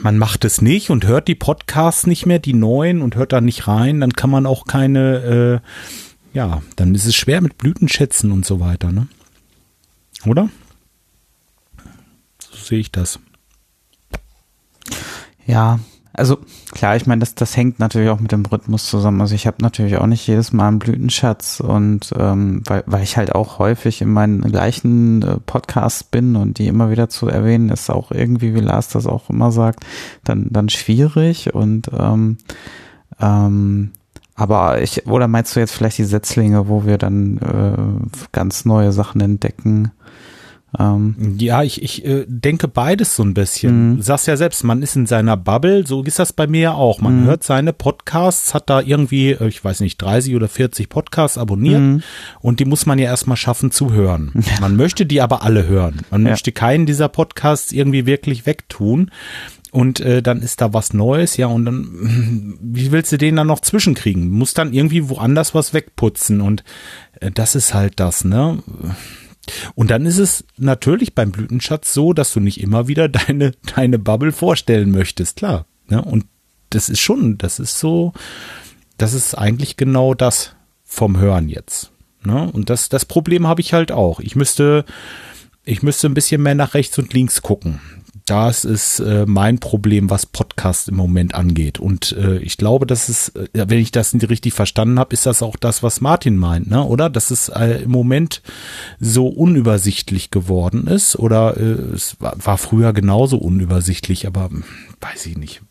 man macht es nicht und hört die Podcasts nicht mehr, die neuen und hört da nicht rein, dann kann man auch keine, äh, ja, dann ist es schwer mit Blütenschätzen und so weiter, ne? Oder? So sehe ich das. Ja, also klar, ich meine, das, das hängt natürlich auch mit dem Rhythmus zusammen. Also ich habe natürlich auch nicht jedes Mal einen Blütenschatz und ähm, weil, weil ich halt auch häufig in meinen gleichen äh, Podcasts bin und die immer wieder zu erwähnen, ist auch irgendwie, wie Lars das auch immer sagt, dann, dann schwierig und ähm, ähm, aber ich, oder meinst du jetzt vielleicht die Setzlinge, wo wir dann äh, ganz neue Sachen entdecken? Ähm. Ja, ich, ich äh, denke beides so ein bisschen. Mhm. Du sagst ja selbst, man ist in seiner Bubble, so ist das bei mir ja auch. Man mhm. hört seine Podcasts, hat da irgendwie, äh, ich weiß nicht, 30 oder 40 Podcasts abonniert mhm. und die muss man ja erstmal schaffen zu hören. Man möchte die aber alle hören. Man ja. möchte keinen dieser Podcasts irgendwie wirklich wegtun. Und äh, dann ist da was Neues, ja, und dann, wie willst du den dann noch zwischenkriegen? Muss dann irgendwie woanders was wegputzen und äh, das ist halt das, ne? Und dann ist es natürlich beim Blütenschatz so, dass du nicht immer wieder deine, deine Bubble vorstellen möchtest, klar. Ne? Und das ist schon, das ist so, das ist eigentlich genau das vom Hören jetzt. Ne? Und das, das Problem habe ich halt auch. Ich müsste, ich müsste ein bisschen mehr nach rechts und links gucken das ist äh, mein Problem, was Podcast im Moment angeht. Und äh, ich glaube, dass es, äh, wenn ich das richtig verstanden habe, ist das auch das, was Martin meint, ne? Oder? Dass es äh, im Moment so unübersichtlich geworden ist. Oder äh, es war, war früher genauso unübersichtlich, aber hm, weiß ich nicht.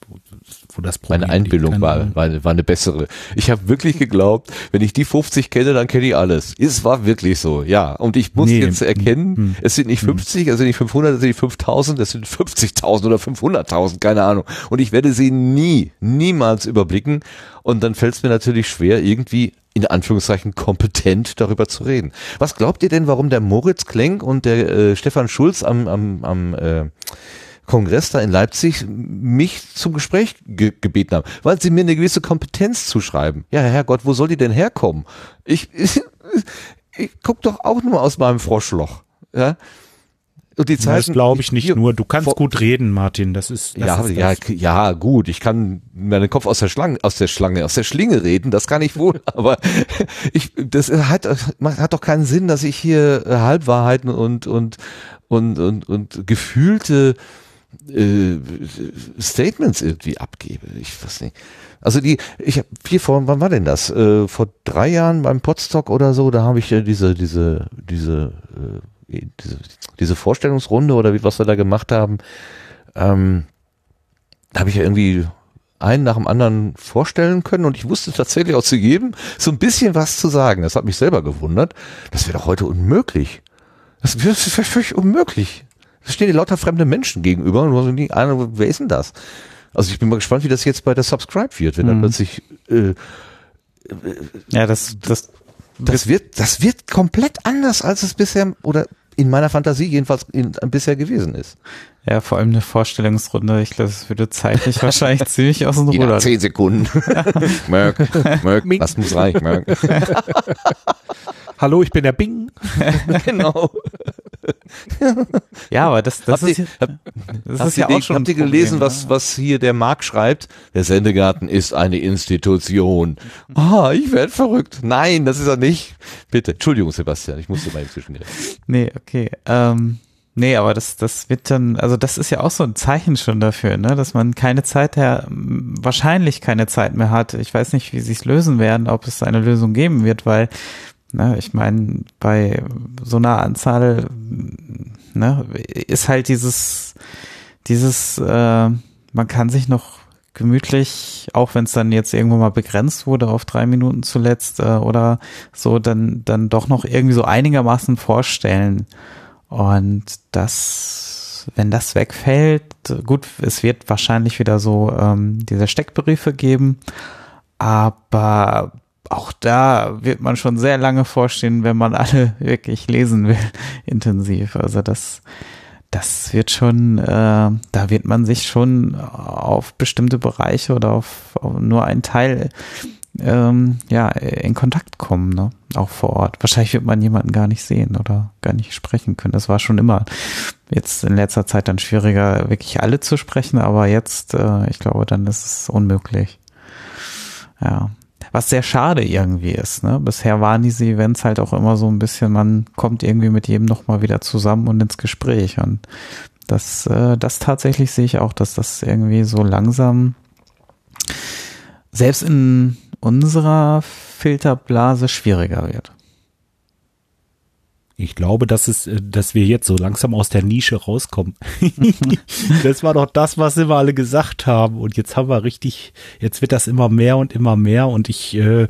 Wo das Problem Meine Einbildung war, war, war eine bessere. Ich habe wirklich geglaubt, wenn ich die 50 kenne, dann kenne ich alles. Es war wirklich so, ja. Und ich muss nee. jetzt erkennen, hm. es sind nicht 50, hm. es sind nicht 500, es sind nicht 5000, es sind 50.000 oder 500.000, keine Ahnung. Und ich werde sie nie, niemals überblicken. Und dann fällt es mir natürlich schwer, irgendwie in Anführungszeichen kompetent darüber zu reden. Was glaubt ihr denn, warum der Moritz Klenk und der äh, Stefan Schulz am, am, am äh, Kongress da in Leipzig mich zum Gespräch ge gebeten haben, weil sie mir eine gewisse Kompetenz zuschreiben. Ja, Herrgott, wo soll die denn herkommen? Ich, ich, ich guck doch auch nur aus meinem Froschloch. Ja? Und die Zeiten, das glaube ich nicht nur. Du kannst gut reden, Martin. Das ist, das ja, ist ja, das. ja, gut. Ich kann meinen Kopf aus der Schlange, aus der Schlange, aus der Schlinge reden. Das kann ich wohl. Aber ich, das hat, hat doch keinen Sinn, dass ich hier Halbwahrheiten und und und und, und gefühlte äh, Statements irgendwie abgebe. Ich weiß nicht. Also die, ich habe hier vor, wann war denn das? Äh, vor drei Jahren beim Podstock oder so, da habe ich ja diese, diese, diese äh, diese, diese Vorstellungsrunde oder wie, was wir da gemacht haben, ähm, da habe ich ja irgendwie einen nach dem anderen vorstellen können und ich wusste tatsächlich auch zu jedem so ein bisschen was zu sagen. Das hat mich selber gewundert. Das wäre doch heute unmöglich. Das wäre völlig unmöglich. Da stehen dir lauter fremde Menschen gegenüber und du hast nie Ahnung, wer ist denn das? Also ich bin mal gespannt, wie das jetzt bei der Subscribe wird, wenn mhm. dann plötzlich äh, ja, das, das das wird, das wird komplett anders, als es bisher oder in meiner Fantasie jedenfalls in, bisher gewesen ist. Ja, vor allem eine Vorstellungsrunde. Ich glaube, es würde zeitlich wahrscheinlich ziemlich aus dem Ruder. Zehn Sekunden. Merk, Merk, was muss reich, Merk. Hallo, ich bin der Bing. genau. ja, aber das, das habt ist, ihr, das ist ja auch schon. Habt ihr gelesen, was, was hier der Marc schreibt? Der Sendegarten ist eine Institution. Ah, ich werde verrückt. Nein, das ist er nicht. Bitte. Entschuldigung, Sebastian, ich musste mal inzwischen. Nee, okay. Ähm, Nee, aber das, das wird dann, also das ist ja auch so ein Zeichen schon dafür, ne, dass man keine Zeit mehr, wahrscheinlich keine Zeit mehr hat. Ich weiß nicht, wie sie es lösen werden, ob es eine Lösung geben wird, weil Ne, ich meine, bei so einer Anzahl ne, ist halt dieses, dieses, äh, man kann sich noch gemütlich, auch wenn es dann jetzt irgendwo mal begrenzt wurde auf drei Minuten zuletzt äh, oder so, dann, dann doch noch irgendwie so einigermaßen vorstellen. Und das, wenn das wegfällt, gut, es wird wahrscheinlich wieder so ähm, diese Steckbriefe geben, aber auch da wird man schon sehr lange vorstehen, wenn man alle wirklich lesen will, intensiv. Also das, das wird schon, äh, da wird man sich schon auf bestimmte Bereiche oder auf, auf nur einen Teil ähm, ja, in Kontakt kommen, ne? auch vor Ort. Wahrscheinlich wird man jemanden gar nicht sehen oder gar nicht sprechen können. Das war schon immer jetzt in letzter Zeit dann schwieriger, wirklich alle zu sprechen, aber jetzt, äh, ich glaube, dann ist es unmöglich. Ja, was sehr schade irgendwie ist. Ne? Bisher waren diese Events halt auch immer so ein bisschen, man kommt irgendwie mit jedem nochmal wieder zusammen und ins Gespräch. Und das, äh, das tatsächlich sehe ich auch, dass das irgendwie so langsam selbst in unserer Filterblase schwieriger wird. Ich glaube, dass es, äh, dass wir jetzt so langsam aus der Nische rauskommen. das war doch das, was immer alle gesagt haben. Und jetzt haben wir richtig, jetzt wird das immer mehr und immer mehr. Und ich, äh,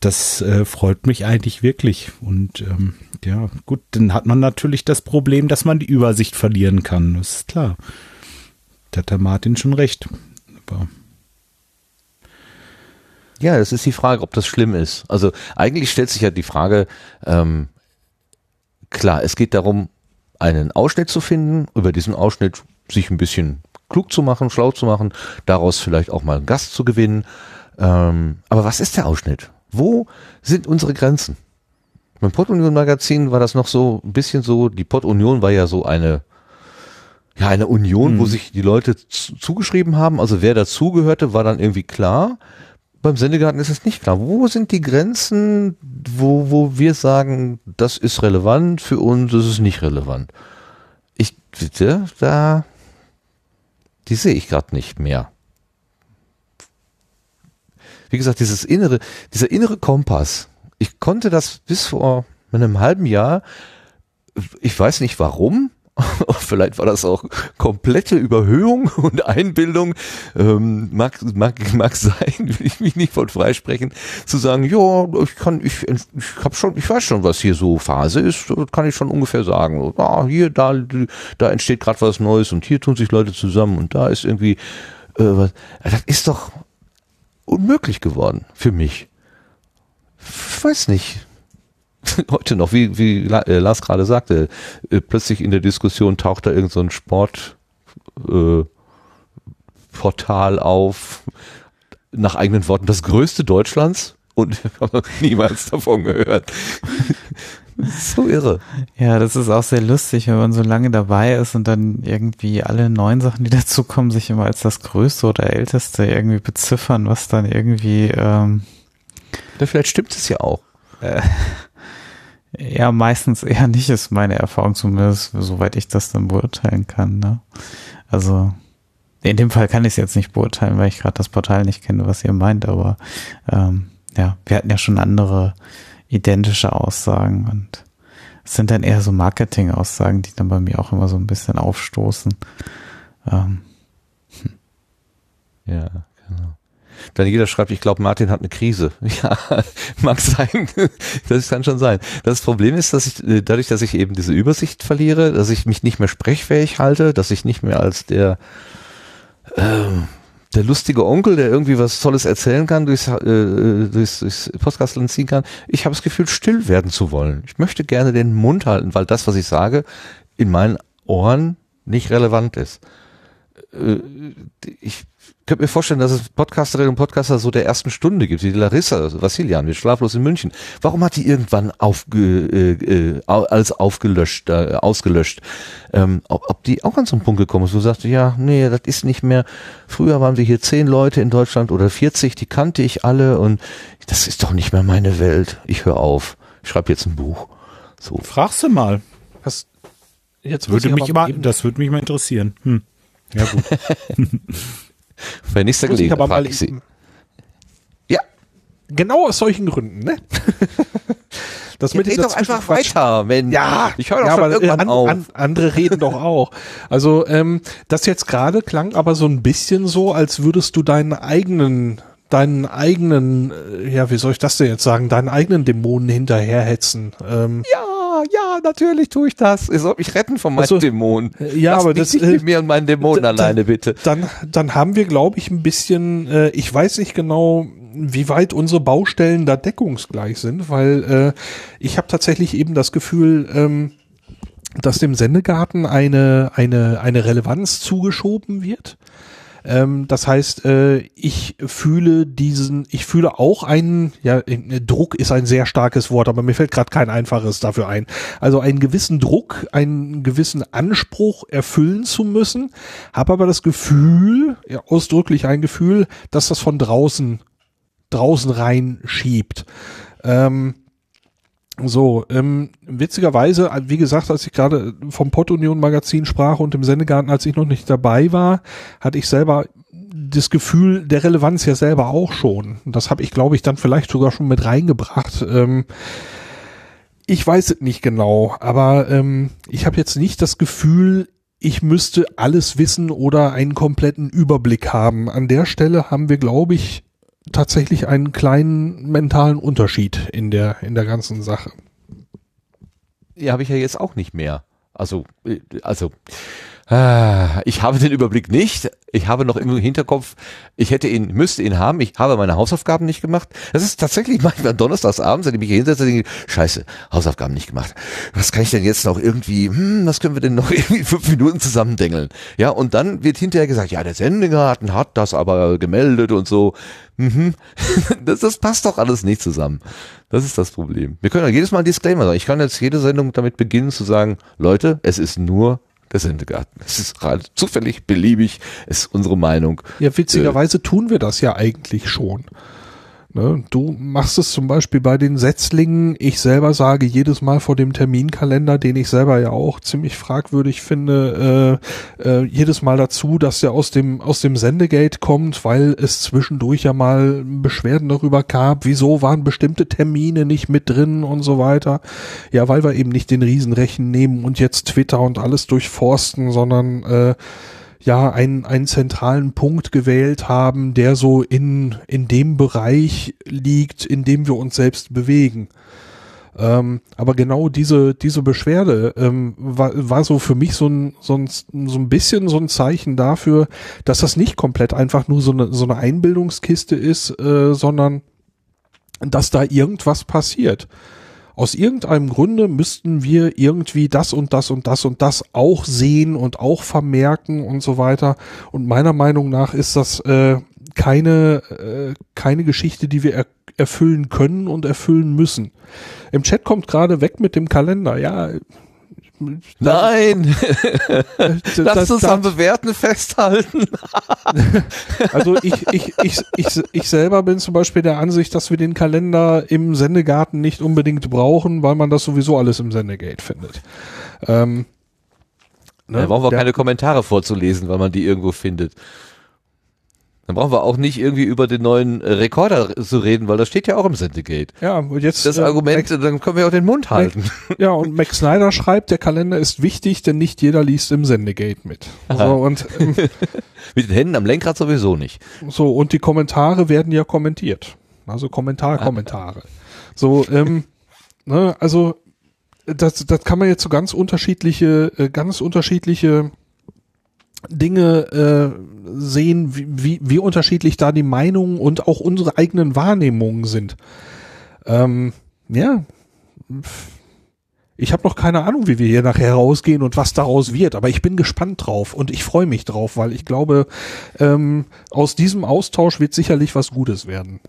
das äh, freut mich eigentlich wirklich. Und ähm, ja, gut, dann hat man natürlich das Problem, dass man die Übersicht verlieren kann. Das ist klar. Da hat der Martin schon recht. Aber ja, das ist die Frage, ob das schlimm ist. Also eigentlich stellt sich ja die Frage, ähm, Klar, es geht darum, einen Ausschnitt zu finden, über diesen Ausschnitt sich ein bisschen klug zu machen, schlau zu machen, daraus vielleicht auch mal einen Gast zu gewinnen. Ähm, aber was ist der Ausschnitt? Wo sind unsere Grenzen? Beim Pod-Union Magazin war das noch so ein bisschen so, die Pod-Union war ja so eine, ja, eine Union, hm. wo sich die Leute zugeschrieben haben. Also wer dazugehörte, war dann irgendwie klar. Beim Sendegarten ist es nicht klar. Wo sind die Grenzen, wo, wo wir sagen, das ist relevant, für uns ist es nicht relevant? Ich, bitte, da, die sehe ich gerade nicht mehr. Wie gesagt, dieses innere, dieser innere Kompass. Ich konnte das bis vor einem halben Jahr, ich weiß nicht warum, Vielleicht war das auch komplette Überhöhung und Einbildung. Ähm, mag, mag, mag sein, will ich mich nicht von freisprechen, zu sagen, ja, ich kann, ich, ich hab schon, ich weiß schon, was hier so Phase ist, kann ich schon ungefähr sagen. Ah, hier, da, da entsteht gerade was Neues und hier tun sich Leute zusammen und da ist irgendwie äh, was. Das ist doch unmöglich geworden für mich. Ich weiß nicht heute noch, wie, wie äh, Lars gerade sagte, äh, plötzlich in der Diskussion taucht da irgend so ein Sportportal äh, auf, nach eigenen Worten das größte Deutschlands und niemals davon gehört. so irre. Ja, das ist auch sehr lustig, wenn man so lange dabei ist und dann irgendwie alle neuen Sachen, die dazukommen, sich immer als das Größte oder Älteste irgendwie beziffern, was dann irgendwie ähm, ja, vielleicht stimmt es ja auch. Äh, ja, meistens eher nicht, ist meine Erfahrung zumindest, soweit ich das dann beurteilen kann. Ne? Also in dem Fall kann ich es jetzt nicht beurteilen, weil ich gerade das Portal nicht kenne, was ihr meint, aber ähm, ja, wir hatten ja schon andere identische Aussagen und es sind dann eher so Marketing-Aussagen, die dann bei mir auch immer so ein bisschen aufstoßen. Ähm, hm. Ja. Daniela schreibt, ich glaube, Martin hat eine Krise. Ja, mag sein. Das kann schon sein. Das Problem ist, dass ich, äh, dadurch, dass ich eben diese Übersicht verliere, dass ich mich nicht mehr sprechfähig halte, dass ich nicht mehr als der, äh, der lustige Onkel, der irgendwie was Tolles erzählen kann, durchs, äh, durchs, durchs Podcastland ziehen kann. Ich habe das Gefühl, still werden zu wollen. Ich möchte gerne den Mund halten, weil das, was ich sage, in meinen Ohren nicht relevant ist. Äh, ich könnte mir vorstellen, dass es Podcasterinnen und Podcaster so der ersten Stunde gibt, wie die Larissa Vassilian, mit Schlaflos in München. Warum hat die irgendwann aufge, äh, äh, alles aufgelöscht, äh, ausgelöscht? Ähm, ob, ob die auch an so einen Punkt gekommen ist, wo du sagst, ja, nee, das ist nicht mehr, früher waren wir hier zehn Leute in Deutschland oder 40, die kannte ich alle und das ist doch nicht mehr meine Welt. Ich höre auf. Ich schreibe jetzt ein Buch. So. Fragst du mal. Was, jetzt würde mich mal, das würde mich mal interessieren. Hm. Ja, gut. Bei nächster Gelegenheit frage ich Sie. Ja. Genau aus solchen Gründen, ne? Das ja, mit doch einfach weiter, wenn ja, ich höre doch ja, schon aber irgendwann an, auf. An, andere reden doch auch. Also ähm, das jetzt gerade klang aber so ein bisschen so, als würdest du deinen eigenen deinen eigenen, äh, ja, wie soll ich das denn jetzt sagen, deinen eigenen Dämonen hinterherhetzen. Ähm, ja ja, natürlich tue ich das. Ihr sollt mich retten von meinen also, Dämonen. Äh, ja, Lass aber das nicht äh, mit mir und meinen Dämonen alleine bitte. Dann, dann haben wir, glaube ich, ein bisschen. Äh, ich weiß nicht genau, wie weit unsere Baustellen da deckungsgleich sind, weil äh, ich habe tatsächlich eben das Gefühl. Ähm, dass dem Sendegarten eine, eine, eine Relevanz zugeschoben wird. Ähm, das heißt, äh, ich fühle diesen, ich fühle auch einen, ja, äh, Druck ist ein sehr starkes Wort, aber mir fällt gerade kein einfaches dafür ein. Also einen gewissen Druck, einen gewissen Anspruch erfüllen zu müssen, habe aber das Gefühl, ja, ausdrücklich ein Gefühl, dass das von draußen draußen rein schiebt. Ähm, so, ähm, witzigerweise, wie gesagt, als ich gerade vom Pottunion Magazin sprach und im Sendegarten, als ich noch nicht dabei war, hatte ich selber das Gefühl der Relevanz ja selber auch schon. Das habe ich, glaube ich, dann vielleicht sogar schon mit reingebracht. Ähm, ich weiß es nicht genau, aber ähm, ich habe jetzt nicht das Gefühl, ich müsste alles wissen oder einen kompletten Überblick haben. An der Stelle haben wir, glaube ich, tatsächlich einen kleinen mentalen Unterschied in der, in der ganzen Sache. Ja, habe ich ja jetzt auch nicht mehr. Also, äh, also, ich habe den Überblick nicht. Ich habe noch im Hinterkopf, ich hätte ihn, müsste ihn haben. Ich habe meine Hausaufgaben nicht gemacht. Das ist tatsächlich manchmal donnerstagsabends, wenn ich mich hier hinsetze, denke ich, scheiße, Hausaufgaben nicht gemacht. Was kann ich denn jetzt noch irgendwie, hm, was können wir denn noch irgendwie fünf Minuten zusammendengeln? Ja, und dann wird hinterher gesagt, ja, der Sendegarten hat das aber gemeldet und so. Mhm. Das, das passt doch alles nicht zusammen. Das ist das Problem. Wir können ja jedes Mal ein Disclaimer sagen. Ich kann jetzt jede Sendung damit beginnen zu sagen, Leute, es ist nur der Sendegarten. Es ist gerade zufällig, beliebig, ist unsere Meinung. Ja, witzigerweise äh, tun wir das ja eigentlich schon. Ne? Du machst es zum Beispiel bei den Setzlingen. Ich selber sage jedes Mal vor dem Terminkalender, den ich selber ja auch ziemlich fragwürdig finde, äh, äh, jedes Mal dazu, dass der aus dem aus dem Sendegate kommt, weil es zwischendurch ja mal Beschwerden darüber gab, wieso waren bestimmte Termine nicht mit drin und so weiter. Ja, weil wir eben nicht den Riesenrechen nehmen und jetzt Twitter und alles durchforsten, sondern äh, ja einen, einen zentralen Punkt gewählt haben, der so in, in dem Bereich liegt, in dem wir uns selbst bewegen. Ähm, aber genau diese, diese Beschwerde ähm, war, war so für mich so ein, so, ein, so ein bisschen so ein Zeichen dafür, dass das nicht komplett einfach nur so eine, so eine Einbildungskiste ist, äh, sondern dass da irgendwas passiert aus irgendeinem Grunde müssten wir irgendwie das und das und das und das auch sehen und auch vermerken und so weiter. Und meiner Meinung nach ist das äh, keine, äh, keine Geschichte, die wir er erfüllen können und erfüllen müssen. Im Chat kommt gerade weg mit dem Kalender. Ja, Nein! Lass uns am Bewerten festhalten. also ich, ich, ich, ich, ich selber bin zum Beispiel der Ansicht, dass wir den Kalender im Sendegarten nicht unbedingt brauchen, weil man das sowieso alles im Sendegate findet. Ähm, ne? Da brauchen wir auch keine Kommentare vorzulesen, weil man die irgendwo findet. Dann brauchen wir auch nicht irgendwie über den neuen äh, Rekorder zu reden, weil das steht ja auch im Sendegate. Ja, und jetzt. Das äh, Argument, Mac, dann können wir auch den Mund halten. Ja, und Max Snyder schreibt, der Kalender ist wichtig, denn nicht jeder liest im Sendegate mit. So, und, ähm, mit den Händen am Lenkrad sowieso nicht. So, und die Kommentare werden ja kommentiert. Also Kommentar, Kommentare. So, ähm, ne, also, das, das kann man jetzt so ganz unterschiedliche, äh, ganz unterschiedliche Dinge äh, sehen, wie, wie, wie unterschiedlich da die Meinungen und auch unsere eigenen Wahrnehmungen sind. Ähm, ja, ich habe noch keine Ahnung, wie wir hier nachher rausgehen und was daraus wird, aber ich bin gespannt drauf und ich freue mich drauf, weil ich glaube, ähm, aus diesem Austausch wird sicherlich was Gutes werden.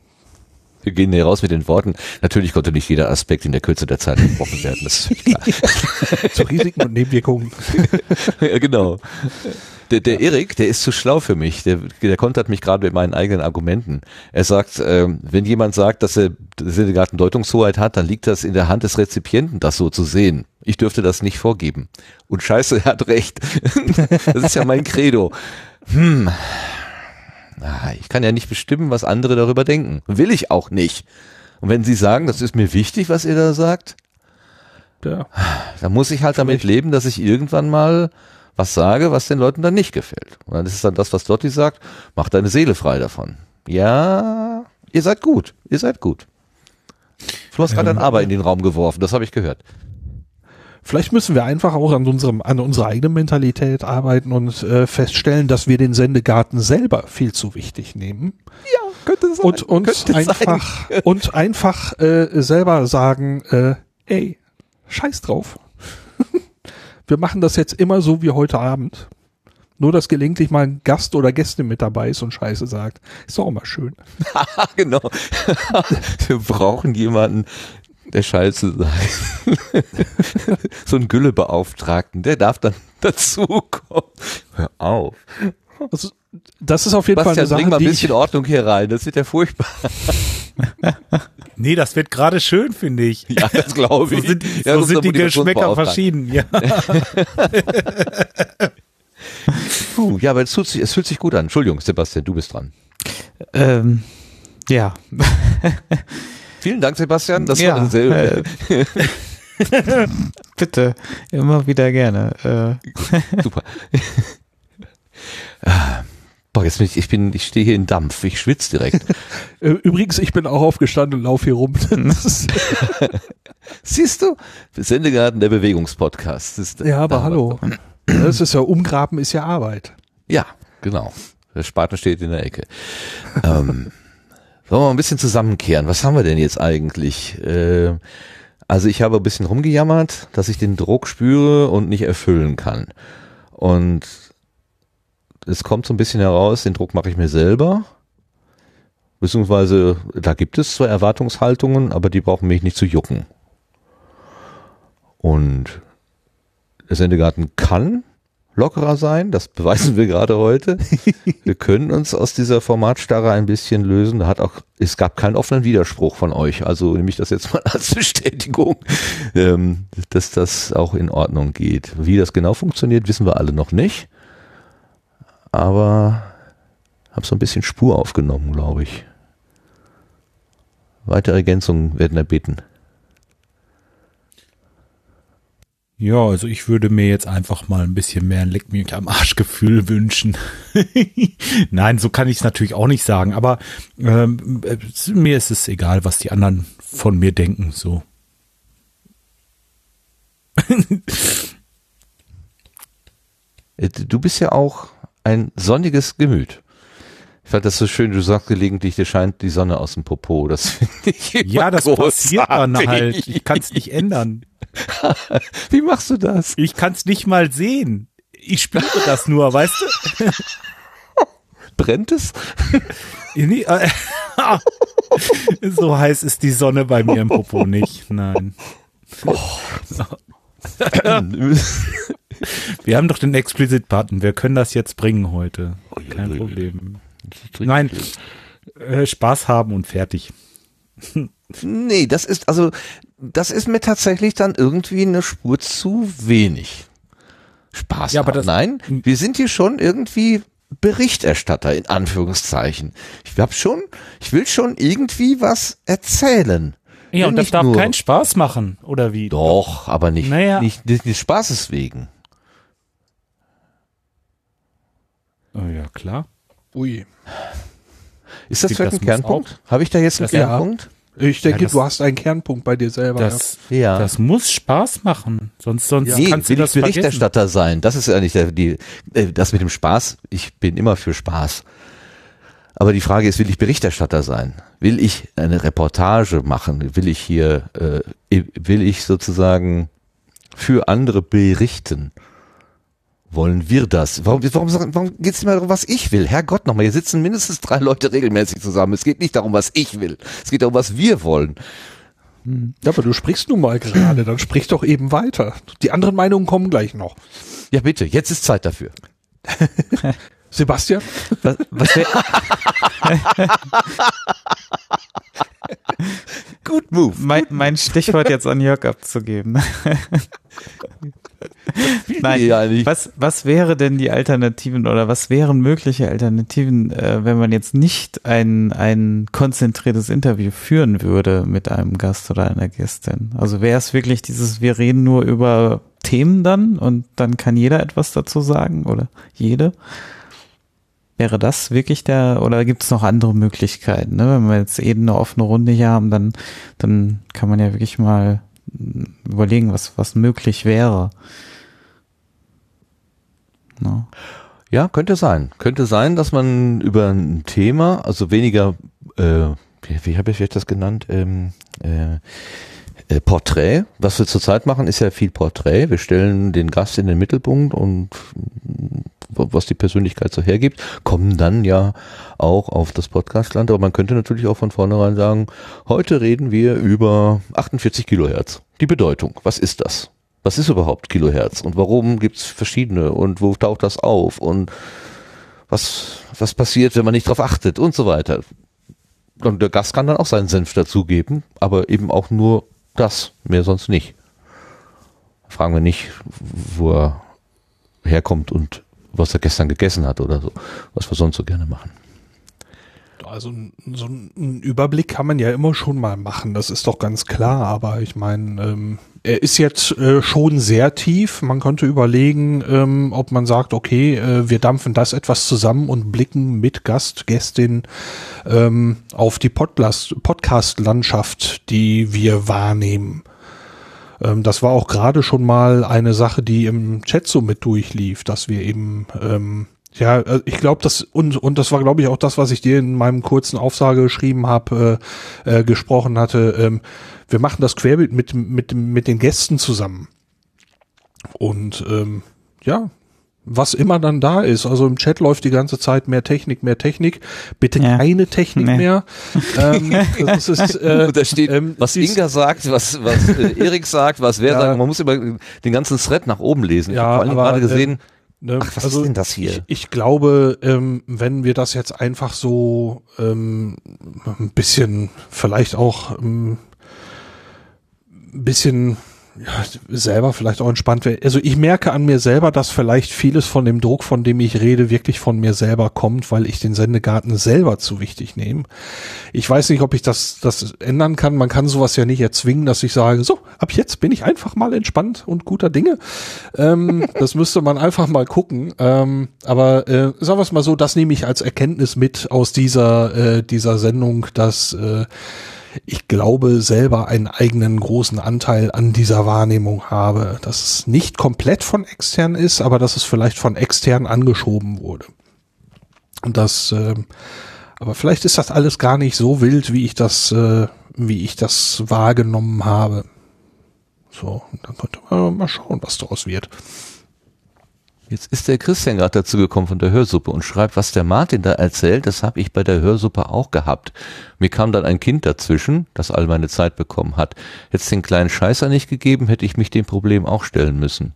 Wir gehen hier raus mit den Worten. Natürlich konnte nicht jeder Aspekt in der Kürze der Zeit besprochen werden. Das ist klar. Zu Risiken und Nebenwirkungen. ja, genau. Der, der Erik, der ist zu schlau für mich. Der, der kontert mich gerade mit meinen eigenen Argumenten. Er sagt, äh, wenn jemand sagt, dass er Sendegarten Deutungshoheit hat, dann liegt das in der Hand des Rezipienten, das so zu sehen. Ich dürfte das nicht vorgeben. Und scheiße, er hat recht. das ist ja mein Credo. Hm. Ich kann ja nicht bestimmen, was andere darüber denken. Will ich auch nicht. Und wenn Sie sagen, das ist mir wichtig, was ihr da sagt, ja. dann muss ich halt damit leben, dass ich irgendwann mal was sage, was den Leuten dann nicht gefällt. Und dann ist es dann das, was Dotti sagt, mach deine Seele frei davon. Ja, ihr seid gut, ihr seid gut. Du hast gerade ein Aber in den Raum geworfen, das habe ich gehört. Vielleicht müssen wir einfach auch an unserem, an unserer eigenen Mentalität arbeiten und äh, feststellen, dass wir den Sendegarten selber viel zu wichtig nehmen. Ja, könnte sein. Und uns einfach sein. und einfach äh, selber sagen, äh, ey, scheiß drauf wir machen das jetzt immer so wie heute Abend. Nur, dass gelegentlich mal ein Gast oder Gäste mit dabei ist und Scheiße sagt. Ist doch auch mal schön. genau. wir brauchen jemanden, der Scheiße sagt. so einen Güllebeauftragten, der darf dann dazukommen. Hör auf. Also, das ist auf jeden Bastian, Fall eine Sache, bring mal ein bisschen Ordnung hier rein. Das wird ja furchtbar. nee, das wird gerade schön, finde ich. Ja, das glaube ich. So sind, ja, so sind die Geschmäcker verschieden. Ja. Puh, ja, aber es fühlt, sich, es fühlt sich gut an. Entschuldigung, Sebastian, du bist dran. Ähm, ja. Vielen Dank, Sebastian. Das ja, war sehr. Äh, Bitte, immer wieder gerne. Äh. Super. Boah, jetzt bin ich, ich bin, ich stehe hier in Dampf, ich schwitze direkt. Äh, übrigens, ich bin auch aufgestanden und laufe hier rum. Siehst du? Sendegarten der Bewegungspodcast. ja, aber hallo. Das ist ja, Umgraben ist ja Arbeit. Ja, genau. Der Spaten steht in der Ecke. ähm, wollen wir mal ein bisschen zusammenkehren. Was haben wir denn jetzt eigentlich? Äh, also ich habe ein bisschen rumgejammert, dass ich den Druck spüre und nicht erfüllen kann. Und es kommt so ein bisschen heraus, den Druck mache ich mir selber. Beziehungsweise, da gibt es zwar Erwartungshaltungen, aber die brauchen mich nicht zu jucken. Und der Sendegarten kann lockerer sein. Das beweisen wir gerade heute. wir können uns aus dieser Formatstarre ein bisschen lösen. Da hat auch, es gab keinen offenen Widerspruch von euch. Also nehme ich das jetzt mal als Bestätigung, ähm, dass das auch in Ordnung geht. Wie das genau funktioniert, wissen wir alle noch nicht. Aber habe so ein bisschen Spur aufgenommen, glaube ich. Weitere Ergänzungen werden erbeten. Ja, also ich würde mir jetzt einfach mal ein bisschen mehr ein Leck mich am Arschgefühl wünschen. Nein, so kann ich es natürlich auch nicht sagen, aber ähm, äh, mir ist es egal, was die anderen von mir denken, so. Äh, du bist ja auch ein sonniges Gemüt. Ich fand das so schön, du sagst gelegentlich, dir scheint die Sonne aus dem Popo. Das finde ich Ja, das großartig. passiert dann halt. Ich kann es nicht ändern. Wie machst du das? Ich kann es nicht mal sehen. Ich spüre das nur, weißt du? Brennt es? Äh, so heiß ist die Sonne bei mir im Popo nicht. Nein. Oh. Wir haben doch den Explicit-Button. Wir können das jetzt bringen heute. Kein Problem. Nein, äh, Spaß haben und fertig. nee, das ist, also, das ist mir tatsächlich dann irgendwie eine Spur zu wenig. Spaß ja, haben. Aber Nein, wir sind hier schon irgendwie Berichterstatter in Anführungszeichen. Ich hab schon, ich will schon irgendwie was erzählen. Ja, und das darf keinen Spaß machen, oder wie? Doch, aber nicht, naja. nicht, nicht des Spaßes wegen. Oh ja, klar. Ui. Ist das vielleicht ein Kernpunkt? Habe ich da jetzt einen Kernpunkt? Ja. Ich denke, ja, das, du hast einen Kernpunkt bei dir selber. Das, ja. das muss Spaß machen. Sonst, sonst ja. kannst nee, du das will Berichterstatter sein. Das ist ja nicht der, die, äh, das mit dem Spaß. Ich bin immer für Spaß. Aber die Frage ist, will ich Berichterstatter sein? Will ich eine Reportage machen? Will ich hier, äh, will ich sozusagen für andere berichten? wollen wir das? Warum, warum, warum geht es immer darum, was ich will? Herrgott nochmal, hier sitzen mindestens drei Leute regelmäßig zusammen. Es geht nicht darum, was ich will. Es geht darum, was wir wollen. Hm. Ja, aber du sprichst nun mal gerade, dann sprich doch eben weiter. Die anderen Meinungen kommen gleich noch. Ja, bitte, jetzt ist Zeit dafür. Sebastian? Was, was Gut Move. Mein, mein Stichwort jetzt an Jörg abzugeben. Nein, was, was wäre denn die Alternativen oder was wären mögliche Alternativen, äh, wenn man jetzt nicht ein, ein konzentriertes Interview führen würde mit einem Gast oder einer Gästin? Also wäre es wirklich dieses, wir reden nur über Themen dann und dann kann jeder etwas dazu sagen oder jede? Wäre das wirklich der, oder gibt es noch andere Möglichkeiten? Ne? Wenn wir jetzt eben eine offene Runde hier haben, dann, dann kann man ja wirklich mal überlegen, was, was möglich wäre. No. Ja, könnte sein. Könnte sein, dass man über ein Thema, also weniger, äh, wie, wie habe ich das genannt? Ähm, äh, äh, Porträt. Was wir zurzeit machen, ist ja viel Porträt. Wir stellen den Gast in den Mittelpunkt und was die Persönlichkeit so hergibt, kommen dann ja auch auf das Podcastland. Aber man könnte natürlich auch von vornherein sagen, heute reden wir über 48 Kilohertz. Die Bedeutung. Was ist das? Was ist überhaupt Kilohertz? Und warum gibt's verschiedene? Und wo taucht das auf? Und was, was passiert, wenn man nicht darauf achtet? Und so weiter. Und der Gast kann dann auch seinen Senf dazugeben, aber eben auch nur das, mehr sonst nicht. Fragen wir nicht, wo er herkommt und was er gestern gegessen hat oder so, was wir sonst so gerne machen. Also so einen Überblick kann man ja immer schon mal machen, das ist doch ganz klar. Aber ich meine, ähm, er ist jetzt äh, schon sehr tief. Man könnte überlegen, ähm, ob man sagt, okay, äh, wir dampfen das etwas zusammen und blicken mit Gast, Gästin ähm, auf die Podcast-Landschaft, die wir wahrnehmen. Ähm, das war auch gerade schon mal eine Sache, die im Chat so mit durchlief, dass wir eben ähm, ja, äh, ich glaube, das und und das war, glaube ich, auch das, was ich dir in meinem kurzen Aufsage geschrieben habe, äh, äh, gesprochen hatte. Ähm, wir machen das Querbild mit mit mit den Gästen zusammen und ähm, ja, was immer dann da ist. Also im Chat läuft die ganze Zeit mehr Technik, mehr Technik. Bitte ja. keine Technik nee. mehr. ähm, das ist, äh, da steht, ähm, was Inga sagt, was, was äh, Erik sagt, was wer ja. sagt. Man muss über den ganzen Thread nach oben lesen. Ja, ich habe gerade gesehen, Ne? Ach, was also ist denn das hier? Ich, ich glaube, ähm, wenn wir das jetzt einfach so ähm, ein bisschen, vielleicht auch ähm, ein bisschen ja, selber vielleicht auch entspannt wäre. Also ich merke an mir selber, dass vielleicht vieles von dem Druck, von dem ich rede, wirklich von mir selber kommt, weil ich den Sendegarten selber zu wichtig nehme. Ich weiß nicht, ob ich das, das ändern kann. Man kann sowas ja nicht erzwingen, dass ich sage, so, ab jetzt bin ich einfach mal entspannt und guter Dinge. Ähm, das müsste man einfach mal gucken. Ähm, aber äh, sagen wir es mal so, das nehme ich als Erkenntnis mit aus dieser, äh, dieser Sendung, dass äh, ich glaube, selber einen eigenen großen Anteil an dieser Wahrnehmung habe. Dass es nicht komplett von extern ist, aber dass es vielleicht von extern angeschoben wurde. Und das, äh, aber vielleicht ist das alles gar nicht so wild, wie ich das, äh, wie ich das wahrgenommen habe. So, dann könnte man mal schauen, was daraus wird. Jetzt ist der Christian gerade dazu gekommen von der Hörsuppe und schreibt, was der Martin da erzählt, das habe ich bei der Hörsuppe auch gehabt. Mir kam dann ein Kind dazwischen, das all meine Zeit bekommen hat. Jetzt den kleinen Scheißer nicht gegeben, hätte ich mich dem Problem auch stellen müssen.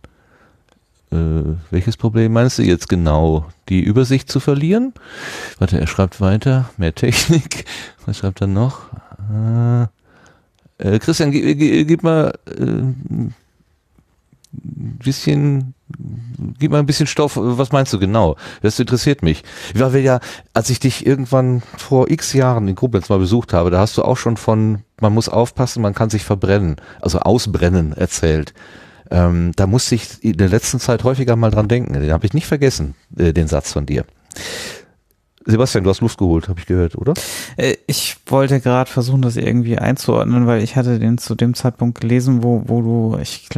Äh, welches Problem meinst du jetzt genau? Die Übersicht zu verlieren? Warte, er schreibt weiter, mehr Technik. Was schreibt er noch? Äh, äh, Christian, gib, gib mal äh, bisschen, gib mal ein bisschen Stoff, was meinst du genau? Das interessiert mich. Weil wir ja, als ich dich irgendwann vor x Jahren in Koblenz mal besucht habe, da hast du auch schon von, man muss aufpassen, man kann sich verbrennen, also ausbrennen erzählt. Ähm, da musste ich in der letzten Zeit häufiger mal dran denken. Den habe ich nicht vergessen, äh, den Satz von dir. Sebastian, du hast Luft geholt, habe ich gehört, oder? Äh, ich wollte gerade versuchen, das irgendwie einzuordnen, weil ich hatte den zu dem Zeitpunkt gelesen, wo, wo du, ich,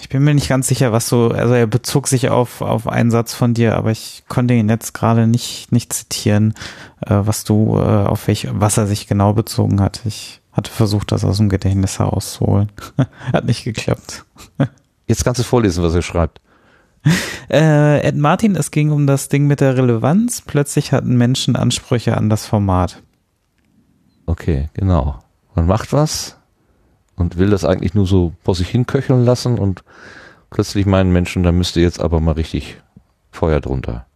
ich bin mir nicht ganz sicher, was du, also er bezog sich auf, auf einen Satz von dir, aber ich konnte ihn jetzt gerade nicht, nicht zitieren, äh, was du, äh, auf welch, was er sich genau bezogen hat. Ich hatte versucht, das aus dem Gedächtnis herauszuholen. hat nicht geklappt. Jetzt kannst du vorlesen, was er schreibt. Äh, Ed Martin, es ging um das Ding mit der Relevanz. Plötzlich hatten Menschen Ansprüche an das Format. Okay, genau. Man macht was und will das eigentlich nur so vor sich hinköcheln lassen und plötzlich meinen Menschen, da müsste jetzt aber mal richtig Feuer drunter.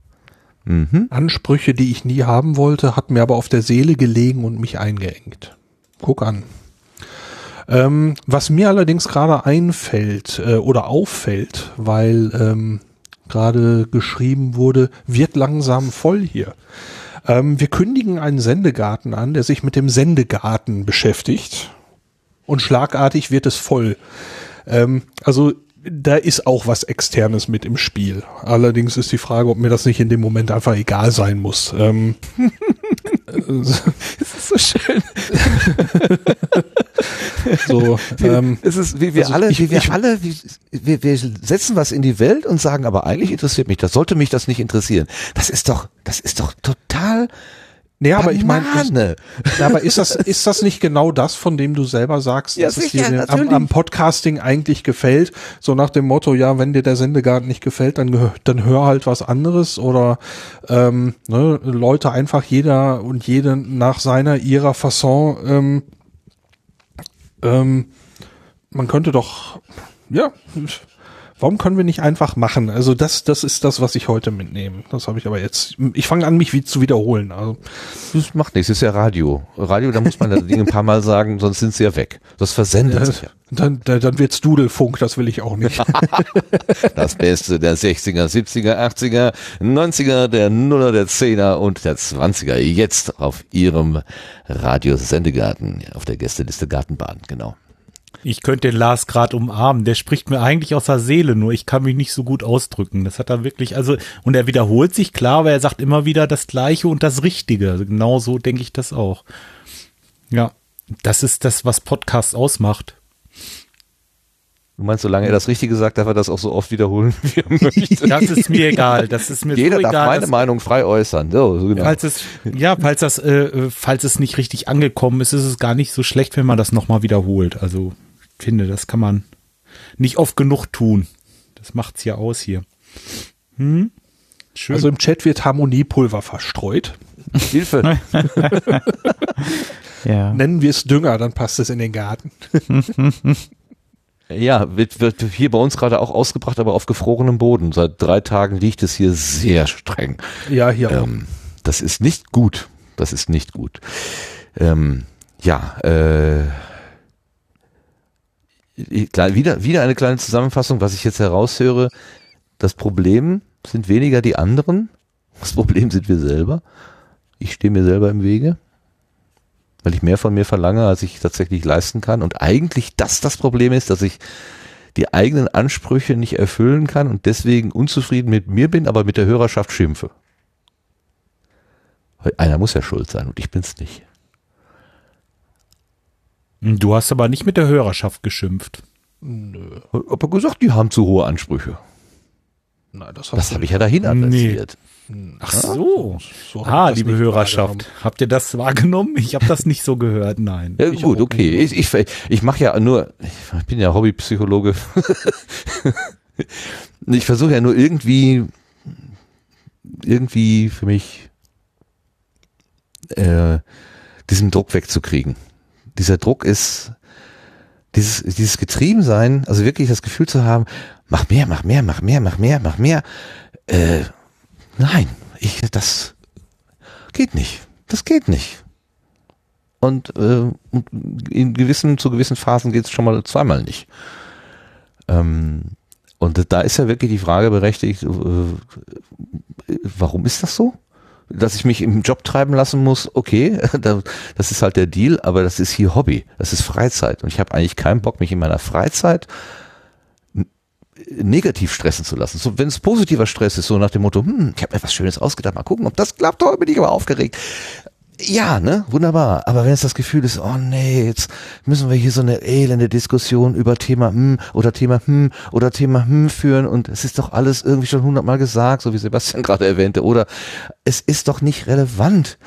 Mhm. Ansprüche, die ich nie haben wollte, hat mir aber auf der Seele gelegen und mich eingeengt. Guck an. Ähm, was mir allerdings gerade einfällt äh, oder auffällt, weil ähm, gerade geschrieben wurde, wird langsam voll hier. Ähm, wir kündigen einen Sendegarten an, der sich mit dem Sendegarten beschäftigt und schlagartig wird es voll. Ähm, also da ist auch was Externes mit im Spiel. Allerdings ist die Frage, ob mir das nicht in dem Moment einfach egal sein muss. Ähm, es ist so schön. so, ähm, es ist wie wir also alle, ich, wie wir ich, alle, wie, wir, wir setzen was in die Welt und sagen, aber eigentlich interessiert mich das. Sollte mich das nicht interessieren? Das ist doch, das ist doch total Nee, aber ich meine, aber ist das, ist das nicht genau das, von dem du selber sagst, ja, dass sicher, es dir am, am, Podcasting eigentlich gefällt? So nach dem Motto, ja, wenn dir der Sendegarten nicht gefällt, dann, dann hör halt was anderes oder ähm, ne, Leute einfach jeder und jede nach seiner, ihrer Fasson ähm, ähm, man könnte doch, ja, Warum können wir nicht einfach machen? Also das, das ist das, was ich heute mitnehme. Das habe ich aber jetzt. Ich fange an, mich wie zu wiederholen. Also das macht nichts. Das ist ja Radio. Radio, da muss man das Ding ein paar Mal sagen, sonst sind sie ja weg. Das versendet ja, sich ja. Dann, dann, dann wird's Dudelfunk. Das will ich auch nicht. das Beste der 60er, 70er, 80er, 90er, der Nuller, der 10er und der 20er. Jetzt auf Ihrem Radiosendegarten auf der Gästeliste Gartenbahn. Genau. Ich könnte den Lars gerade umarmen. Der spricht mir eigentlich aus der Seele, nur ich kann mich nicht so gut ausdrücken. Das hat er wirklich, also, und er wiederholt sich, klar, aber er sagt immer wieder das Gleiche und das Richtige. Also genau so denke ich das auch. Ja, das ist das, was Podcast ausmacht. Du meinst, solange er das Richtige sagt, darf er das auch so oft wiederholen, wie er möchte. Das ist mir egal. Das ist mir Jeder so darf egal, meine Meinung frei äußern. So, so genau. Falls es, ja, falls das, äh, falls es nicht richtig angekommen ist, ist es gar nicht so schlecht, wenn man das nochmal wiederholt. Also finde, das kann man nicht oft genug tun. Das macht's ja aus hier. Hm? Schön. Also im Chat wird Harmoniepulver verstreut. Hilfe. ja. Nennen wir es Dünger, dann passt es in den Garten. Ja, wird, wird hier bei uns gerade auch ausgebracht, aber auf gefrorenem Boden. Seit drei Tagen riecht es hier sehr streng. Ja, hier ähm, Das ist nicht gut. Das ist nicht gut. Ähm, ja, äh, wieder, wieder eine kleine Zusammenfassung, was ich jetzt heraushöre. Das Problem sind weniger die anderen. Das Problem sind wir selber. Ich stehe mir selber im Wege, weil ich mehr von mir verlange, als ich tatsächlich leisten kann. Und eigentlich das das Problem ist, dass ich die eigenen Ansprüche nicht erfüllen kann und deswegen unzufrieden mit mir bin, aber mit der Hörerschaft schimpfe. Einer muss ja schuld sein und ich bin's nicht. Du hast aber nicht mit der Hörerschaft geschimpft. Nö. Aber gesagt, die haben zu hohe Ansprüche. Nein, das, das habe ich ja dahin adressiert. Nee. Ach so. so ah, liebe Hörerschaft, habt ihr das wahrgenommen? Ich habe das nicht so gehört, nein. Ja, gut, okay. Ich, ich, ich mache ja nur, ich bin ja Hobbypsychologe. ich versuche ja nur irgendwie, irgendwie für mich äh, diesen Druck wegzukriegen. Dieser Druck ist dieses, dieses Getriebensein, also wirklich das Gefühl zu haben, mach mehr, mach mehr, mach mehr, mach mehr, mach mehr. Äh, nein, ich, das geht nicht. Das geht nicht. Und äh, in gewissen, zu gewissen Phasen geht es schon mal zweimal nicht. Ähm, und da ist ja wirklich die Frage berechtigt, äh, warum ist das so? Dass ich mich im Job treiben lassen muss, okay, das ist halt der Deal, aber das ist hier Hobby, das ist Freizeit. Und ich habe eigentlich keinen Bock, mich in meiner Freizeit negativ stressen zu lassen. So, wenn es positiver Stress ist, so nach dem Motto, hm, ich habe mir was Schönes ausgedacht, mal gucken, ob das klappt, heute bin ich aber aufgeregt ja, ne, wunderbar. Aber wenn es das Gefühl ist, oh nee, jetzt müssen wir hier so eine elende Diskussion über Thema hm oder Thema hm oder Thema hm führen und es ist doch alles irgendwie schon hundertmal gesagt, so wie Sebastian gerade erwähnte, oder es ist doch nicht relevant,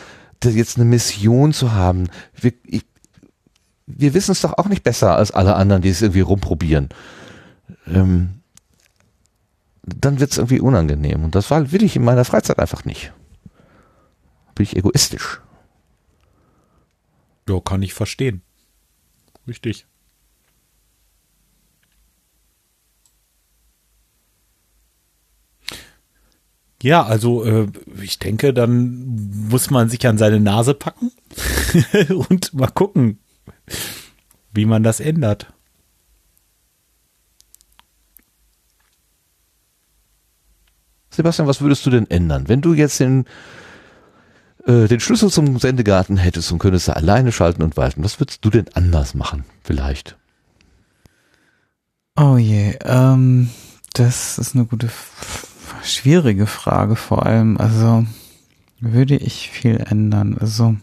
jetzt eine Mission zu haben. Wir, wir wissen es doch auch nicht besser als alle anderen, die es irgendwie rumprobieren. Ähm, dann wird es irgendwie unangenehm und das will ich in meiner Freizeit einfach nicht. Bin ich egoistisch. Ja, kann ich verstehen. Richtig. Ja, also äh, ich denke, dann muss man sich an seine Nase packen und mal gucken, wie man das ändert. Sebastian, was würdest du denn ändern, wenn du jetzt den äh, den Schlüssel zum Sendegarten hättest und könntest da alleine schalten und walten, was würdest du denn anders machen, vielleicht? Oh je, ähm, das ist eine gute, schwierige Frage vor allem. Also, würde ich viel ändern? Also,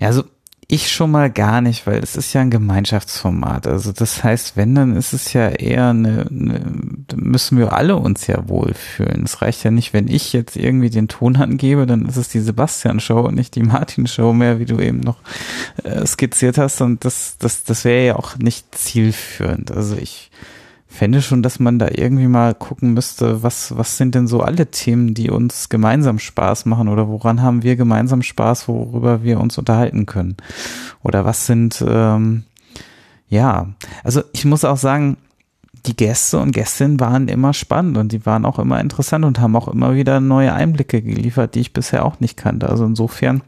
ja, also, ich schon mal gar nicht, weil es ist ja ein Gemeinschaftsformat. Also das heißt, wenn, dann ist es ja eher eine, eine müssen wir alle uns ja wohlfühlen. Es reicht ja nicht, wenn ich jetzt irgendwie den Ton angebe, dann ist es die Sebastian-Show und nicht die Martin-Show mehr, wie du eben noch äh, skizziert hast. Und das, das, das wäre ja auch nicht zielführend. Also ich fände schon, dass man da irgendwie mal gucken müsste, was, was sind denn so alle Themen, die uns gemeinsam Spaß machen oder woran haben wir gemeinsam Spaß, worüber wir uns unterhalten können? Oder was sind, ähm, ja, also ich muss auch sagen, die Gäste und Gästinnen waren immer spannend und die waren auch immer interessant und haben auch immer wieder neue Einblicke geliefert, die ich bisher auch nicht kannte. Also insofern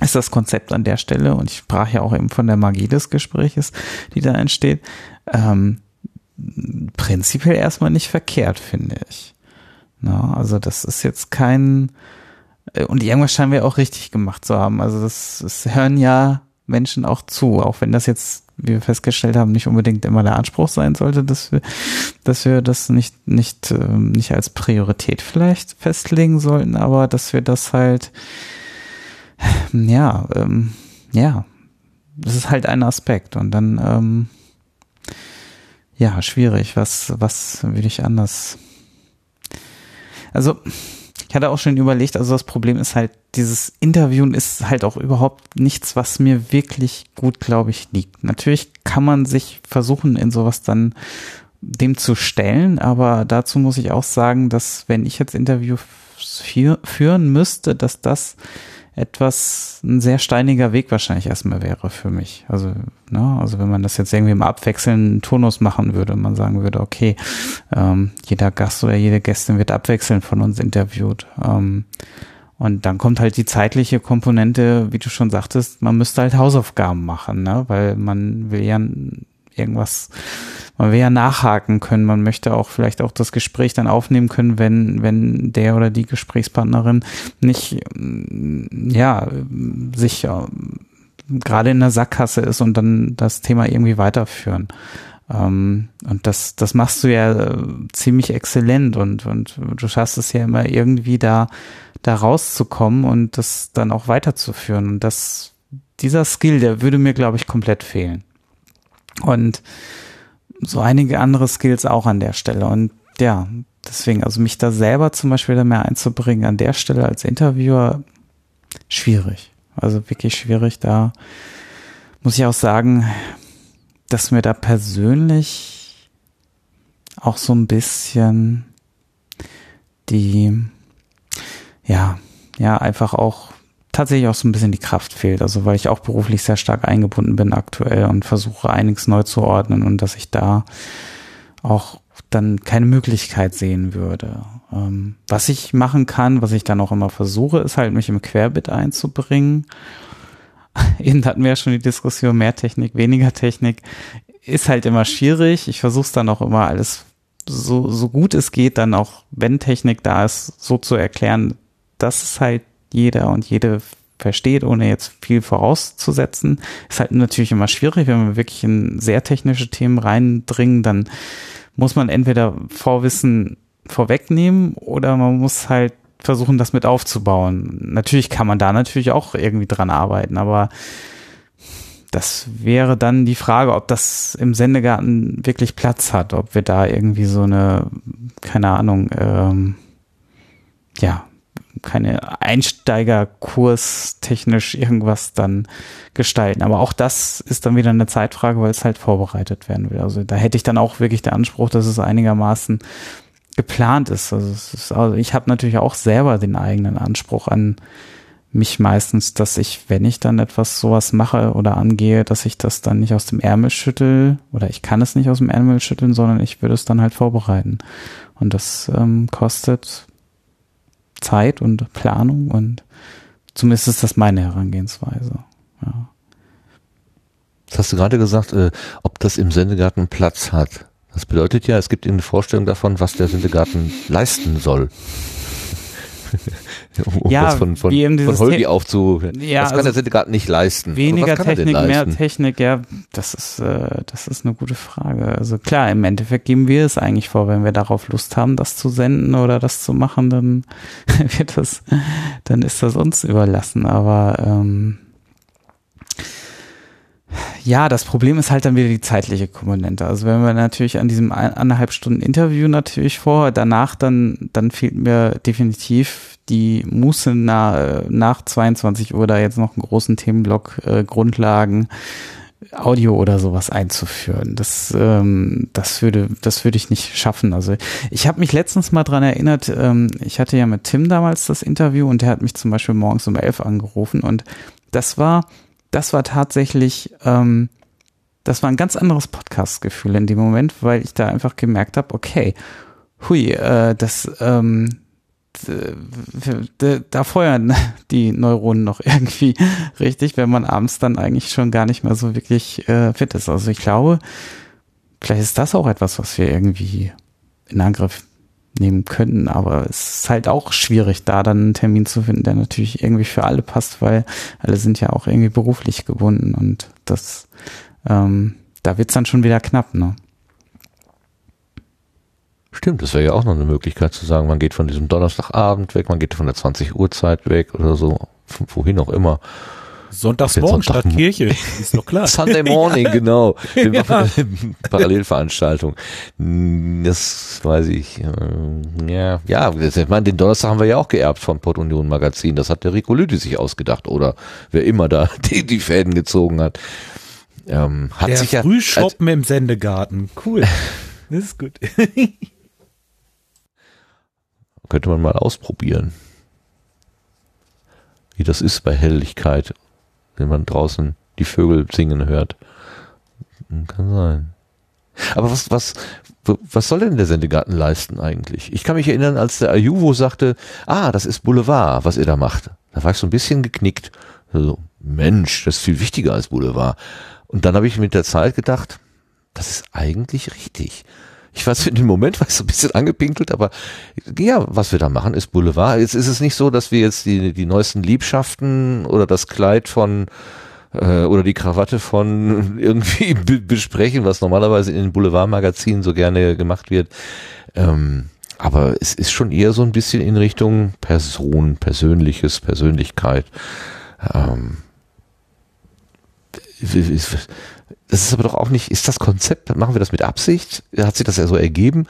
ist das Konzept an der Stelle, und ich sprach ja auch eben von der Magie des Gespräches, die da entsteht, ähm, prinzipiell erstmal nicht verkehrt, finde ich. Na, also das ist jetzt kein äh, und irgendwas scheinen wir auch richtig gemacht zu haben. Also das, das hören ja Menschen auch zu, auch wenn das jetzt, wie wir festgestellt haben, nicht unbedingt immer der Anspruch sein sollte, dass wir, dass wir das nicht nicht ähm, nicht als Priorität vielleicht festlegen sollten, aber dass wir das halt ja ähm, ja das ist halt ein Aspekt und dann ähm, ja, schwierig. Was, was will ich anders? Also, ich hatte auch schon überlegt, also das Problem ist halt, dieses Interviewen ist halt auch überhaupt nichts, was mir wirklich gut, glaube ich, liegt. Natürlich kann man sich versuchen, in sowas dann dem zu stellen, aber dazu muss ich auch sagen, dass wenn ich jetzt Interview führen müsste, dass das etwas ein sehr steiniger Weg wahrscheinlich erstmal wäre für mich. Also, ne, also wenn man das jetzt irgendwie im abwechselnden Turnus machen würde, man sagen würde, okay, ähm, jeder Gast oder jede Gästin wird abwechselnd von uns interviewt. Ähm, und dann kommt halt die zeitliche Komponente, wie du schon sagtest, man müsste halt Hausaufgaben machen, ne? weil man will ja irgendwas, man will ja nachhaken können, man möchte auch vielleicht auch das Gespräch dann aufnehmen können, wenn, wenn der oder die Gesprächspartnerin nicht, ja, sich äh, gerade in der Sackgasse ist und dann das Thema irgendwie weiterführen. Ähm, und das, das machst du ja äh, ziemlich exzellent und, und du schaffst es ja immer irgendwie da, da rauszukommen und das dann auch weiterzuführen. Und das, dieser Skill, der würde mir, glaube ich, komplett fehlen. Und so einige andere Skills auch an der Stelle. Und ja, deswegen, also mich da selber zum Beispiel da mehr einzubringen an der Stelle als Interviewer, schwierig. Also wirklich schwierig. Da muss ich auch sagen, dass mir da persönlich auch so ein bisschen die, ja, ja, einfach auch tatsächlich auch so ein bisschen die Kraft fehlt. Also weil ich auch beruflich sehr stark eingebunden bin aktuell und versuche einiges neu zu ordnen und dass ich da auch dann keine Möglichkeit sehen würde. Ähm, was ich machen kann, was ich dann auch immer versuche, ist halt mich im Querbit einzubringen. Eben hatten wir ja schon die Diskussion, mehr Technik, weniger Technik. Ist halt immer schwierig. Ich versuche es dann auch immer alles so, so gut es geht, dann auch, wenn Technik da ist, so zu erklären, dass es halt jeder und jede versteht, ohne jetzt viel vorauszusetzen. Ist halt natürlich immer schwierig, wenn wir wirklich in sehr technische Themen reindringen, dann muss man entweder Vorwissen vorwegnehmen oder man muss halt versuchen, das mit aufzubauen. Natürlich kann man da natürlich auch irgendwie dran arbeiten, aber das wäre dann die Frage, ob das im Sendegarten wirklich Platz hat, ob wir da irgendwie so eine, keine Ahnung, ähm, ja, keine Einsteigerkurs technisch irgendwas dann gestalten. Aber auch das ist dann wieder eine Zeitfrage, weil es halt vorbereitet werden will. Also da hätte ich dann auch wirklich den Anspruch, dass es einigermaßen geplant ist. Also, ist, also ich habe natürlich auch selber den eigenen Anspruch an mich meistens, dass ich, wenn ich dann etwas sowas mache oder angehe, dass ich das dann nicht aus dem Ärmel schüttel oder ich kann es nicht aus dem Ärmel schütteln, sondern ich würde es dann halt vorbereiten. Und das ähm, kostet Zeit und Planung und zumindest ist das meine Herangehensweise. Ja. Das hast du gerade gesagt, äh, ob das im Sendegarten Platz hat. Das bedeutet ja, es gibt eine Vorstellung davon, was der Sendegarten leisten soll. um ja, das von, von, von Holgi aufzu. Ja, das kann also der Sendegarten nicht leisten. Weniger Technik, mehr Technik, ja, das ist, äh, das ist eine gute Frage. Also klar, im Endeffekt geben wir es eigentlich vor, wenn wir darauf Lust haben, das zu senden oder das zu machen, dann wird das, dann ist das uns überlassen. Aber ähm, ja, das Problem ist halt dann wieder die zeitliche Komponente. Also wenn wir natürlich an diesem eineinhalb Stunden Interview natürlich vor, danach dann, dann fehlt mir definitiv die Muße nach, nach 22 Uhr da jetzt noch einen großen Themenblock äh, Grundlagen Audio oder sowas einzuführen. Das, ähm, das würde, das würde ich nicht schaffen. Also ich habe mich letztens mal dran erinnert. Ähm, ich hatte ja mit Tim damals das Interview und der hat mich zum Beispiel morgens um elf angerufen und das war das war tatsächlich, ähm, das war ein ganz anderes Podcast-Gefühl in dem Moment, weil ich da einfach gemerkt habe, okay, hui, äh, das, ähm, da feuern die Neuronen noch irgendwie richtig, wenn man abends dann eigentlich schon gar nicht mehr so wirklich äh, fit ist. Also ich glaube, vielleicht ist das auch etwas, was wir irgendwie in Angriff nehmen könnten, aber es ist halt auch schwierig, da dann einen Termin zu finden, der natürlich irgendwie für alle passt, weil alle sind ja auch irgendwie beruflich gebunden und das, ähm, da wird's dann schon wieder knapp, ne? Stimmt, das wäre ja auch noch eine Möglichkeit zu sagen, man geht von diesem Donnerstagabend weg, man geht von der 20 Uhr Zeit weg oder so, wohin auch immer. Sonntagsmorgen Sonntag statt Kirche, ist doch klar. Sunday Morning, genau. Wir ja. machen Parallelveranstaltung. Das weiß ich. Äh, ja, ja, ich meine, den Donnerstag haben wir ja auch geerbt vom Port Union Magazin. Das hat der Rico Lüthi sich ausgedacht oder wer immer da die, die Fäden gezogen hat. Ähm, hat der sich ja Frühshoppen im Sendegarten. Cool. Das ist gut. Könnte man mal ausprobieren. wie das ist bei Helligkeit, wenn man draußen die Vögel singen hört. Kann sein. Aber was, was, was soll denn der Sendegarten leisten eigentlich? Ich kann mich erinnern, als der Ayuvo sagte, ah, das ist Boulevard, was ihr da macht. Da war ich so ein bisschen geknickt. So, Mensch, das ist viel wichtiger als Boulevard. Und dann habe ich mit der Zeit gedacht, das ist eigentlich richtig. Ich weiß, in dem Moment war ich so ein bisschen angepinkelt, aber ja, was wir da machen, ist Boulevard. Jetzt ist es nicht so, dass wir jetzt die, die neuesten Liebschaften oder das Kleid von äh, oder die Krawatte von irgendwie besprechen, was normalerweise in den Boulevardmagazinen so gerne gemacht wird. Ähm, aber es ist schon eher so ein bisschen in Richtung Person, Persönliches, Persönlichkeit. Ähm, das ist aber doch auch nicht, ist das Konzept, machen wir das mit Absicht? Hat sich das ja so ergeben?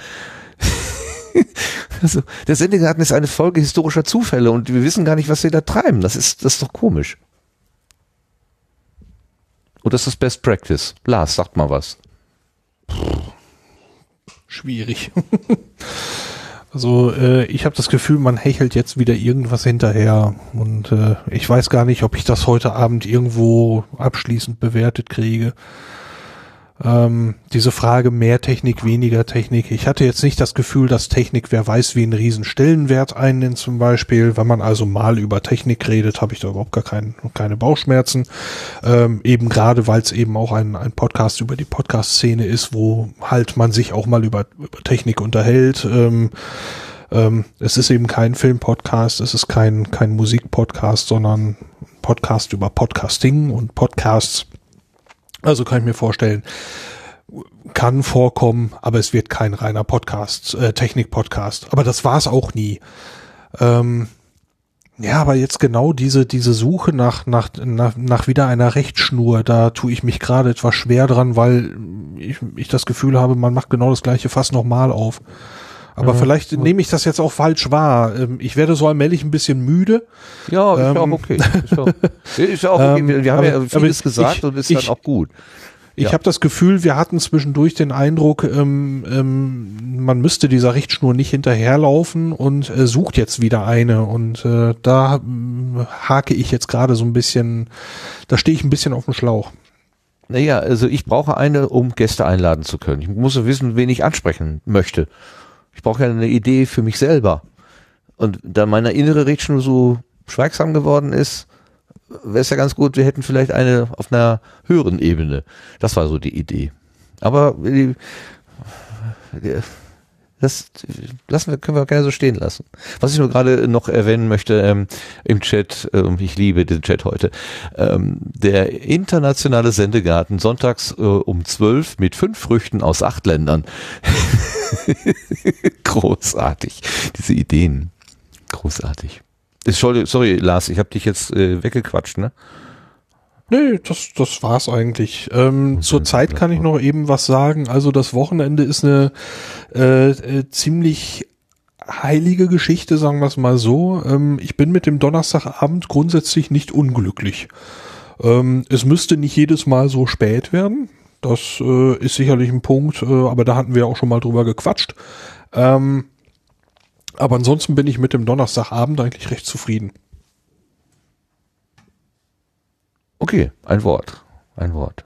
also, der Sendegarten ist eine Folge historischer Zufälle und wir wissen gar nicht, was wir da treiben. Das ist, das ist doch komisch. Ist das Best Practice? Lars, sagt mal was. Schwierig. Also äh, ich habe das Gefühl, man hechelt jetzt wieder irgendwas hinterher und äh, ich weiß gar nicht, ob ich das heute Abend irgendwo abschließend bewertet kriege. Ähm, diese Frage mehr Technik, weniger Technik. Ich hatte jetzt nicht das Gefühl, dass Technik, wer weiß, wie einen riesen Stellenwert einnimmt zum Beispiel. Wenn man also mal über Technik redet, habe ich da überhaupt gar kein, keine Bauchschmerzen. Ähm, eben gerade, weil es eben auch ein, ein Podcast über die Podcast-Szene ist, wo halt man sich auch mal über, über Technik unterhält. Ähm, ähm, es ist eben kein Film-Podcast, es ist kein, kein Musik-Podcast, sondern Podcast über Podcasting und Podcasts also kann ich mir vorstellen, kann vorkommen, aber es wird kein reiner Podcast, äh, Technik-Podcast. Aber das war es auch nie. Ähm, ja, aber jetzt genau diese, diese Suche nach, nach, nach, nach wieder einer Rechtsschnur, da tue ich mich gerade etwas schwer dran, weil ich, ich das Gefühl habe, man macht genau das gleiche fast nochmal auf. Aber mhm. vielleicht nehme ich das jetzt auch falsch wahr. Ähm, ich werde so allmählich ein bisschen müde. Ja, ist ähm, ja auch okay. Ist auch, ist ja auch okay. Ähm, wir haben aber, ja vieles gesagt ich, und ist ich, dann auch gut. Ich ja. habe das Gefühl, wir hatten zwischendurch den Eindruck, ähm, ähm, man müsste dieser Richtschnur nicht hinterherlaufen und äh, sucht jetzt wieder eine. Und äh, da äh, hake ich jetzt gerade so ein bisschen, da stehe ich ein bisschen auf dem Schlauch. Naja, also ich brauche eine, um Gäste einladen zu können. Ich muss wissen, wen ich ansprechen möchte. Ich brauche ja eine Idee für mich selber. Und da meine innere Richtschnur so schweigsam geworden ist, wäre es ja ganz gut, wir hätten vielleicht eine auf einer höheren Ebene. Das war so die Idee. Aber die, die, das lassen wir, können wir gerne so stehen lassen. Was ich nur gerade noch erwähnen möchte ähm, im Chat, äh, ich liebe den Chat heute, ähm, der internationale Sendegarten sonntags äh, um zwölf mit fünf Früchten aus acht Ländern. Großartig, diese Ideen. Großartig. Sorry, Lars, ich habe dich jetzt äh, weggequatscht, ne? Nee, das, das war's eigentlich. Ähm, zur Zeit kann ich noch eben was sagen. Also das Wochenende ist eine äh, äh, ziemlich heilige Geschichte, sagen wir es mal so. Ähm, ich bin mit dem Donnerstagabend grundsätzlich nicht unglücklich. Ähm, es müsste nicht jedes Mal so spät werden. Das äh, ist sicherlich ein Punkt, äh, aber da hatten wir auch schon mal drüber gequatscht. Ähm, aber ansonsten bin ich mit dem Donnerstagabend eigentlich recht zufrieden. Okay, ein Wort. Ein Wort.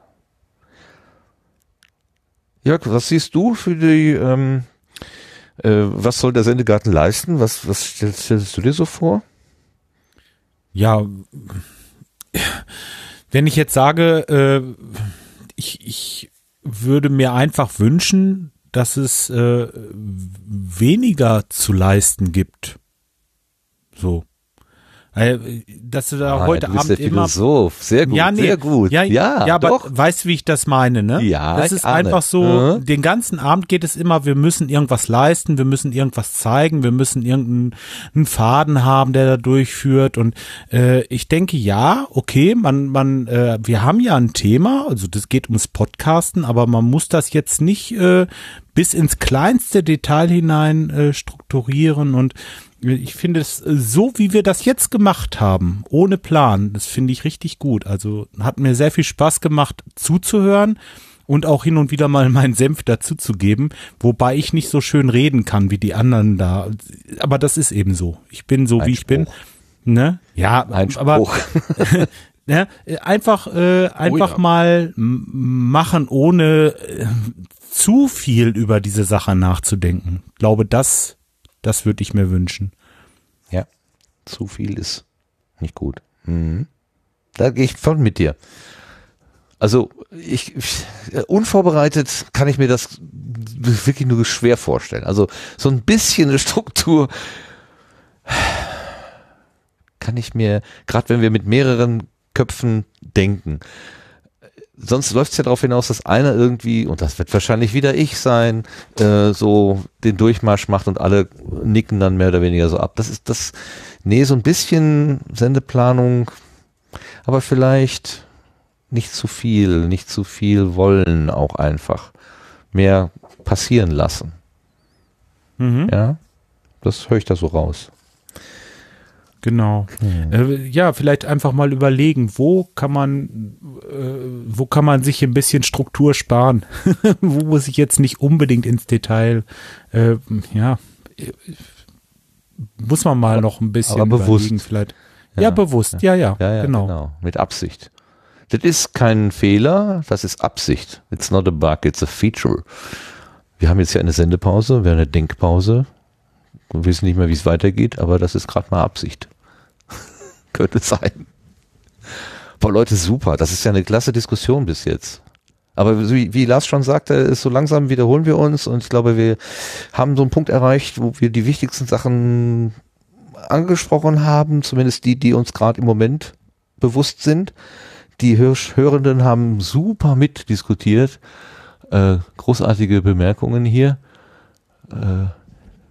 Jörg, was siehst du für die, ähm, äh, was soll der Sendegarten leisten? Was, was stellst, stellst du dir so vor? Ja, wenn ich jetzt sage, äh, ich, ich würde mir einfach wünschen, dass es äh, weniger zu leisten gibt. So. Äh, dass du da ah, heute du bist Abend der immer Philosoph. sehr gut, ja, nee, sehr gut. Ja, ja, ja aber weißt du, wie ich das meine, ne? Ja, das ist einfach so, mhm. den ganzen Abend geht es immer, wir müssen irgendwas leisten, wir müssen irgendwas zeigen, wir müssen irgendeinen Faden haben, der da durchführt und äh, ich denke, ja, okay, man man äh, wir haben ja ein Thema, also das geht ums Podcasten, aber man muss das jetzt nicht äh, bis ins kleinste Detail hinein äh, strukturieren und ich finde es äh, so, wie wir das jetzt gemacht haben, ohne Plan, das finde ich richtig gut. Also hat mir sehr viel Spaß gemacht zuzuhören und auch hin und wieder mal meinen Senf dazuzugeben, wobei ich nicht so schön reden kann wie die anderen da. Aber das ist eben so. Ich bin so, Einspruch. wie ich bin. Ne? Ja, Ein Spruch. aber ne, einfach äh, einfach ja. mal machen, ohne äh, zu viel über diese Sache nachzudenken. Ich glaube, das das würde ich mir wünschen. Ja, zu viel ist nicht gut. Mhm. Da gehe ich voll mit dir. Also ich, unvorbereitet kann ich mir das wirklich nur schwer vorstellen. Also so ein bisschen eine Struktur kann ich mir, gerade wenn wir mit mehreren Köpfen denken, sonst läuft es ja darauf hinaus, dass einer irgendwie, und das wird wahrscheinlich wieder ich sein, äh, so den Durchmarsch macht und alle nicken dann mehr oder weniger so ab. Das ist das, nee, so ein bisschen Sendeplanung, aber vielleicht nicht zu viel, nicht zu viel wollen auch einfach. Mehr passieren lassen. Mhm. Ja, das höre ich da so raus. Genau. Äh, ja, vielleicht einfach mal überlegen, wo kann man, äh, wo kann man sich ein bisschen Struktur sparen? wo muss ich jetzt nicht unbedingt ins Detail? Äh, ja, äh, muss man mal noch ein bisschen aber bewusst. überlegen, vielleicht. Ja, bewusst. Ja, ja, Ja, ja, genau. genau. Mit Absicht. Das ist kein Fehler, das ist Absicht. It's not a bug, it's a feature. Wir haben jetzt ja eine Sendepause, wir haben eine Denkpause. Wir wissen nicht mehr, wie es weitergeht, aber das ist gerade mal Absicht. Könnte sein. Boah, Leute, super. Das ist ja eine klasse Diskussion bis jetzt. Aber wie, wie Lars schon sagte, ist so langsam wiederholen wir uns und ich glaube, wir haben so einen Punkt erreicht, wo wir die wichtigsten Sachen angesprochen haben, zumindest die, die uns gerade im Moment bewusst sind. Die Hör Hörenden haben super mitdiskutiert. Äh, großartige Bemerkungen hier. Äh,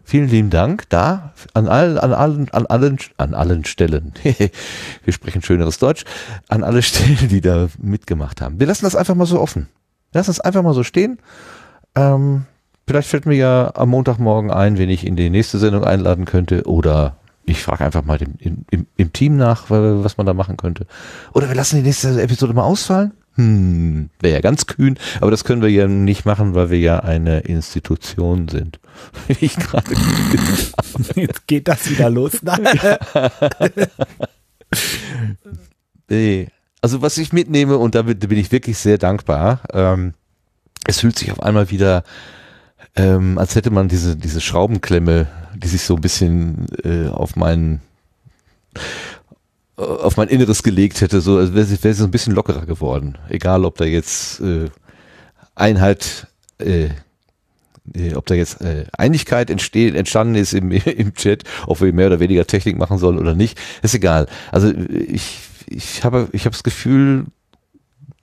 vielen lieben Dank da an allen, an allen, an allen, an allen Stellen. Wir sprechen schöneres Deutsch. An alle Stellen, die da mitgemacht haben. Wir lassen das einfach mal so offen. Wir lassen es einfach mal so stehen. Ähm, vielleicht fällt mir ja am Montagmorgen ein, wen ich in die nächste Sendung einladen könnte oder ich frage einfach mal dem, im, im, Team nach, was man da machen könnte. Oder wir lassen die nächste Episode mal ausfallen. Hm, wäre ja ganz kühn, aber das können wir ja nicht machen, weil wir ja eine Institution sind. Wie ich gerade Jetzt geht das wieder los. Nee. Also was ich mitnehme, und damit bin ich wirklich sehr dankbar, ähm, es fühlt sich auf einmal wieder, ähm, als hätte man diese, diese Schraubenklemme, die sich so ein bisschen äh, auf meinen auf mein Inneres gelegt hätte, so als wäre so ein bisschen lockerer geworden. Egal, ob da jetzt äh, Einheit, äh, äh, ob da jetzt äh, Einigkeit entsteht, entstanden ist im, im Chat, ob wir mehr oder weniger Technik machen sollen oder nicht, ist egal. Also ich, ich habe, ich habe das Gefühl,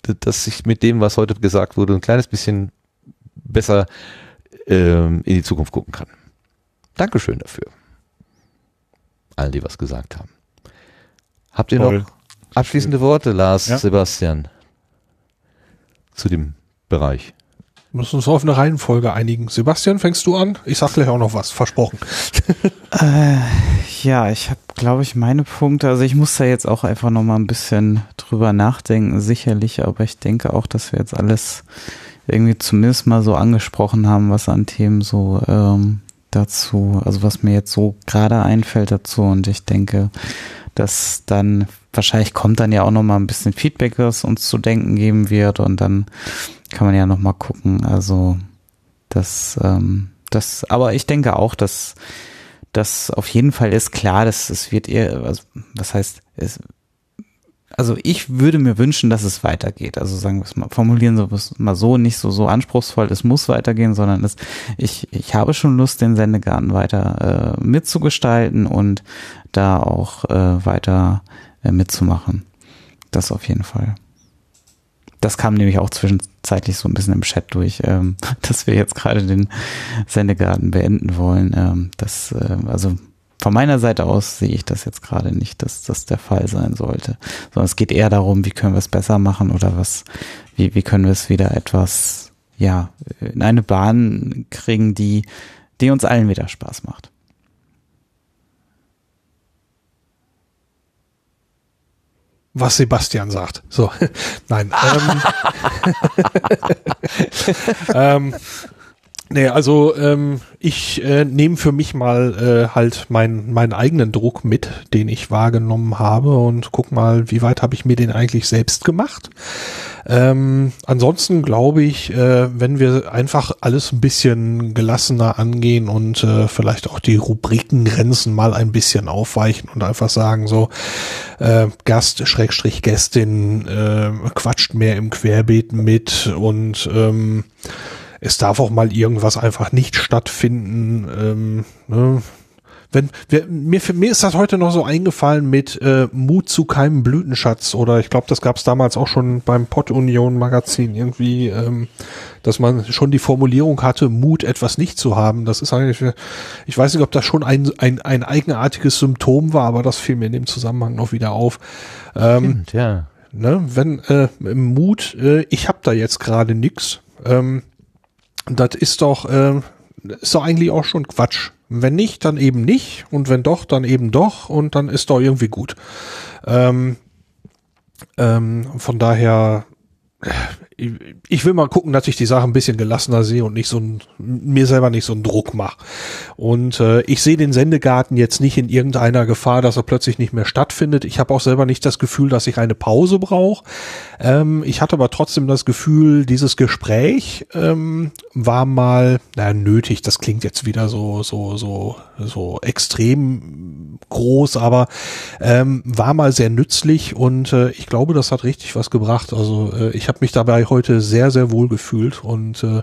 dass ich mit dem, was heute gesagt wurde, ein kleines bisschen besser ähm, in die Zukunft gucken kann. Dankeschön dafür. Allen, die was gesagt haben. Habt ihr Toll. noch abschließende Worte, Lars, Ja. Sebastian, zu dem Bereich? Wir müssen uns auf eine Reihenfolge einigen. Sebastian, fängst du an? Ich sag gleich auch noch was, versprochen. Äh, ja, ich habe, glaube ich, meine Punkte. Also ich muss da jetzt auch einfach noch mal ein bisschen drüber nachdenken, sicherlich. Aber ich denke auch, dass wir jetzt alles irgendwie zumindest mal so angesprochen haben, was an Themen so ähm, dazu, also was mir jetzt so gerade einfällt dazu. Und ich denke, dass dann wahrscheinlich kommt dann ja auch noch mal ein bisschen Feedback, was uns zu denken geben wird. Und dann kann man ja noch mal gucken. Also das, ähm, das, aber ich denke auch, dass das auf jeden Fall ist klar, dass es wird eher, also, was heißt, es, also ich würde mir wünschen, dass es weitergeht. Also sagen wir es mal, formulieren wir es mal so, nicht so, so anspruchsvoll, es muss weitergehen, sondern es, ich, ich habe schon Lust, den Sendegarten weiter äh, mitzugestalten und da auch äh, weiter äh, mitzumachen. Das auf jeden Fall. Das kam nämlich auch zwischenzeitlich so ein bisschen im Chat durch, ähm, dass wir jetzt gerade den Sendegarten beenden wollen. Ähm, das, äh, also von meiner Seite aus sehe ich das jetzt gerade nicht, dass das der Fall sein sollte. Sondern es geht eher darum, wie können wir es besser machen oder was, wie, wie können wir es wieder etwas, ja, in eine Bahn kriegen, die, die uns allen wieder Spaß macht. was Sebastian sagt. So, nein. Ähm, ähm, Nee, also ähm, ich äh, nehme für mich mal äh, halt meinen meinen eigenen Druck mit, den ich wahrgenommen habe und guck mal, wie weit habe ich mir den eigentlich selbst gemacht. Ähm, ansonsten glaube ich, äh, wenn wir einfach alles ein bisschen gelassener angehen und äh, vielleicht auch die Rubrikengrenzen mal ein bisschen aufweichen und einfach sagen so, äh, Gast, Schrägstrich Gästin, äh, quatscht mehr im Querbeet mit und ähm, es darf auch mal irgendwas einfach nicht stattfinden. Ähm, ne? Wenn, wir, mir, mir ist das heute noch so eingefallen mit äh, Mut zu keinem Blütenschatz oder ich glaube, das gab es damals auch schon beim Pott Union Magazin irgendwie, ähm, dass man schon die Formulierung hatte, Mut etwas nicht zu haben. Das ist eigentlich, ich weiß nicht, ob das schon ein, ein, ein eigenartiges Symptom war, aber das fiel mir in dem Zusammenhang noch wieder auf. Ähm, Stimmt, ja. Ne, wenn äh, Mut, äh, ich habe da jetzt gerade nix. Ähm, das ist doch, äh, ist doch eigentlich auch schon Quatsch. Wenn nicht, dann eben nicht. Und wenn doch, dann eben doch. Und dann ist doch irgendwie gut. Ähm, ähm, von daher, ich will mal gucken, dass ich die Sache ein bisschen gelassener sehe und nicht so ein, mir selber nicht so einen Druck mache. Und äh, ich sehe den Sendegarten jetzt nicht in irgendeiner Gefahr, dass er plötzlich nicht mehr stattfindet. Ich habe auch selber nicht das Gefühl, dass ich eine Pause brauche. Ähm, ich hatte aber trotzdem das Gefühl, dieses Gespräch ähm, war mal, naja, nötig. Das klingt jetzt wieder so so so so extrem groß, aber ähm, war mal sehr nützlich und äh, ich glaube, das hat richtig was gebracht. Also äh, ich habe mich dabei heute sehr, sehr wohl gefühlt und äh,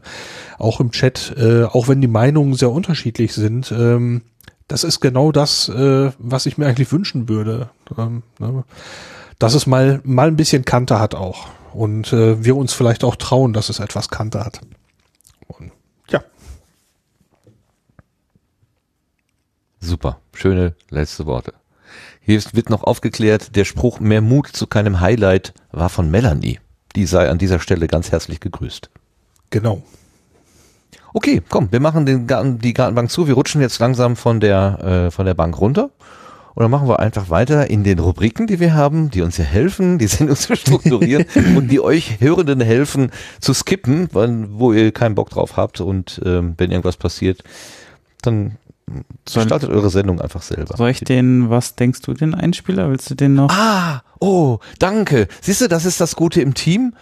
auch im Chat, äh, auch wenn die Meinungen sehr unterschiedlich sind, ähm, das ist genau das, äh, was ich mir eigentlich wünschen würde. Ähm, ne? Dass es mal, mal ein bisschen Kante hat auch. Und äh, wir uns vielleicht auch trauen, dass es etwas Kante hat. Und, ja. Super. Schöne letzte Worte. Hier wird noch aufgeklärt, der Spruch mehr Mut zu keinem Highlight war von Melanie die sei an dieser Stelle ganz herzlich gegrüßt. Genau. Okay, komm, wir machen den Garten, die Gartenbank zu. Wir rutschen jetzt langsam von der, äh, von der Bank runter. Und dann machen wir einfach weiter in den Rubriken, die wir haben, die uns ja helfen, die Sendung zu strukturieren und die euch Hörenden helfen zu skippen, wann, wo ihr keinen Bock drauf habt. Und ähm, wenn irgendwas passiert, dann gestaltet eure Sendung einfach selber. Soll ich den, was denkst du, den Einspieler? Willst du den noch? Ah, oh, danke. Siehst du, das ist das Gute im Team.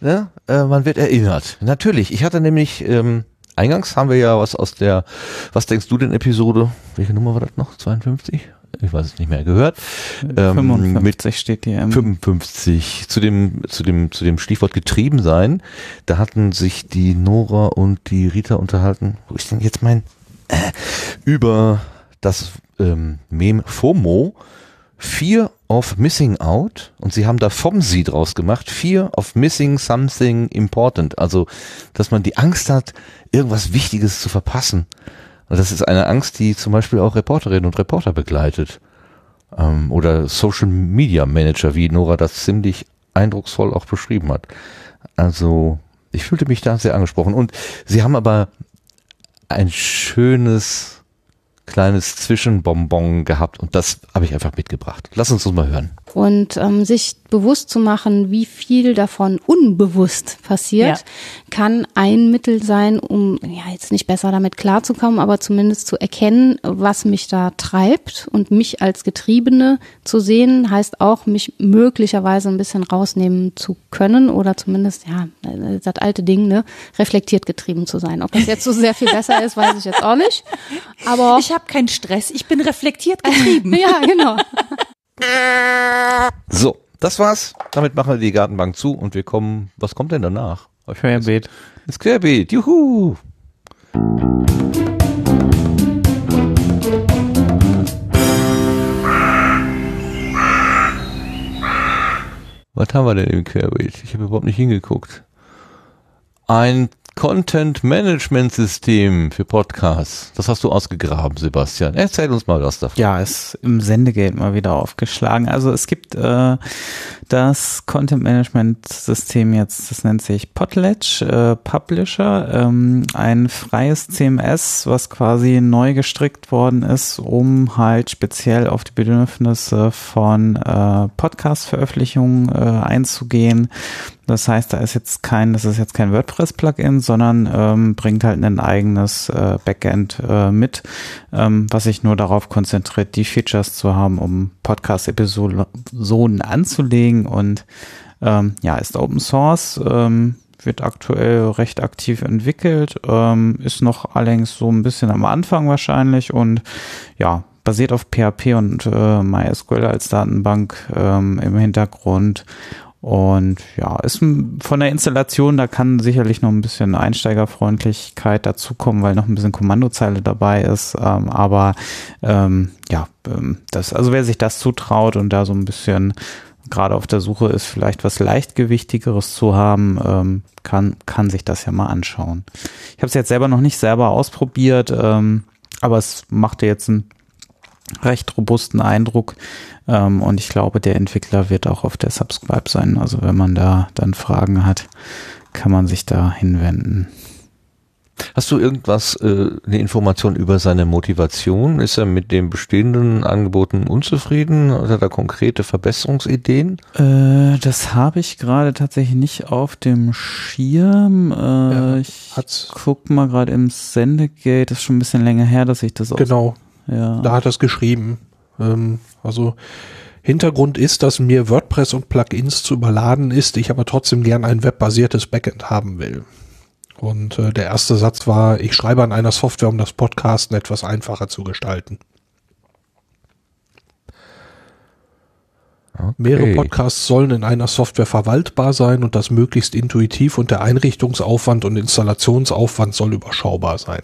Ne? Äh, man wird erinnert. Natürlich. Ich hatte nämlich, ähm, eingangs haben wir ja was aus der, was denkst du denn Episode? Welche Nummer war das noch? 52? Ich weiß es nicht mehr gehört. Ähm, 55 steht hier. Im 55 zu dem zu dem zu dem Stichwort getrieben sein. Da hatten sich die Nora und die Rita unterhalten. Wo ist denn jetzt mein äh, über das ähm, Meme FOMO, Fear of Missing Out, und sie haben da vom Sie draus gemacht, Fear of Missing Something Important, also dass man die Angst hat, irgendwas Wichtiges zu verpassen. Und das ist eine Angst, die zum Beispiel auch Reporterinnen und Reporter begleitet. Ähm, oder Social Media Manager, wie Nora das ziemlich eindrucksvoll auch beschrieben hat. Also ich fühlte mich da sehr angesprochen. Und sie haben aber ein schönes kleines Zwischenbonbon gehabt und das habe ich einfach mitgebracht. Lass uns das mal hören. Und ähm, sich bewusst zu machen, wie viel davon unbewusst passiert, ja. kann ein Mittel sein, um ja jetzt nicht besser damit klarzukommen, aber zumindest zu erkennen, was mich da treibt und mich als Getriebene zu sehen, heißt auch, mich möglicherweise ein bisschen rausnehmen zu können oder zumindest, ja, das alte Ding, ne, reflektiert getrieben zu sein. Ob das jetzt so sehr viel besser ist, weiß ich jetzt auch nicht. Aber ich habe keinen Stress, ich bin reflektiert getrieben. ja, genau. So, das war's. Damit machen wir die Gartenbank zu und wir kommen, was kommt denn danach? Querbeet. Ins Querbeet, juhu! Was haben wir denn im Querbeet? Ich habe überhaupt nicht hingeguckt. Ein Content Management System für Podcasts. Das hast du ausgegraben, Sebastian. Erzähl uns mal was davon. Ja, ist im Sendegate mal wieder aufgeschlagen. Also es gibt äh, das Content Management System jetzt, das nennt sich Potlatch äh, Publisher, ähm, ein freies CMS, was quasi neu gestrickt worden ist, um halt speziell auf die Bedürfnisse von äh, Podcast-Veröffentlichungen äh, einzugehen. Das heißt, da ist jetzt kein, das ist jetzt kein WordPress-Plugin, sondern ähm, bringt halt ein eigenes äh, Backend äh, mit, ähm, was sich nur darauf konzentriert, die Features zu haben, um Podcast-Episoden anzulegen und ähm, ja, ist Open Source, ähm, wird aktuell recht aktiv entwickelt, ähm, ist noch allerdings so ein bisschen am Anfang wahrscheinlich und ja, basiert auf PHP und äh, MySQL als Datenbank ähm, im Hintergrund und ja, ist von der Installation, da kann sicherlich noch ein bisschen Einsteigerfreundlichkeit dazukommen, weil noch ein bisschen Kommandozeile dabei ist. Ähm, aber ähm, ja, ähm, das, also wer sich das zutraut und da so ein bisschen gerade auf der Suche ist, vielleicht was leichtgewichtigeres zu haben, ähm, kann, kann sich das ja mal anschauen. Ich habe es jetzt selber noch nicht selber ausprobiert, ähm, aber es machte jetzt einen recht robusten Eindruck. Ähm, und ich glaube, der Entwickler wird auch auf der Subscribe sein. Also wenn man da dann Fragen hat, kann man sich da hinwenden. Hast du irgendwas, äh, eine Information über seine Motivation? Ist er mit den bestehenden Angeboten unzufrieden? Hat er da konkrete Verbesserungsideen? Äh, das habe ich gerade tatsächlich nicht auf dem Schirm. Äh, ja, ich guck mal gerade im Sendegate, das ist schon ein bisschen länger her, dass ich das Genau. Ja. Da hat er es geschrieben. Ähm, also Hintergrund ist, dass mir WordPress und Plugins zu überladen ist, ich aber trotzdem gern ein webbasiertes Backend haben will. Und äh, der erste Satz war, ich schreibe an einer Software, um das Podcasten etwas einfacher zu gestalten. Okay. Mehrere Podcasts sollen in einer Software verwaltbar sein und das möglichst intuitiv und der Einrichtungsaufwand und Installationsaufwand soll überschaubar sein.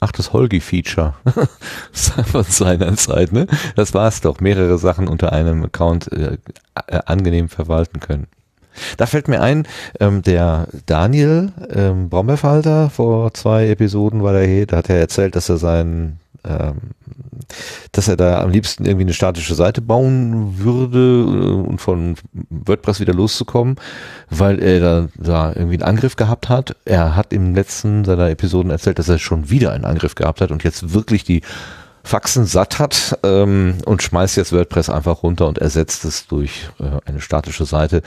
Ach, das Holgi-Feature von seiner Zeit, ne? Das war's doch. Mehrere Sachen unter einem Account äh, äh, angenehm verwalten können. Da fällt mir ein, ähm, der Daniel ähm, Brombeerfalter vor zwei Episoden war der hier, da hat er erzählt, dass er sein ähm, dass er da am liebsten irgendwie eine statische Seite bauen würde äh, und von WordPress wieder loszukommen, weil er da, da irgendwie einen Angriff gehabt hat. Er hat im letzten seiner Episoden erzählt, dass er schon wieder einen Angriff gehabt hat und jetzt wirklich die Faxen satt hat ähm, und schmeißt jetzt WordPress einfach runter und ersetzt es durch äh, eine statische Seite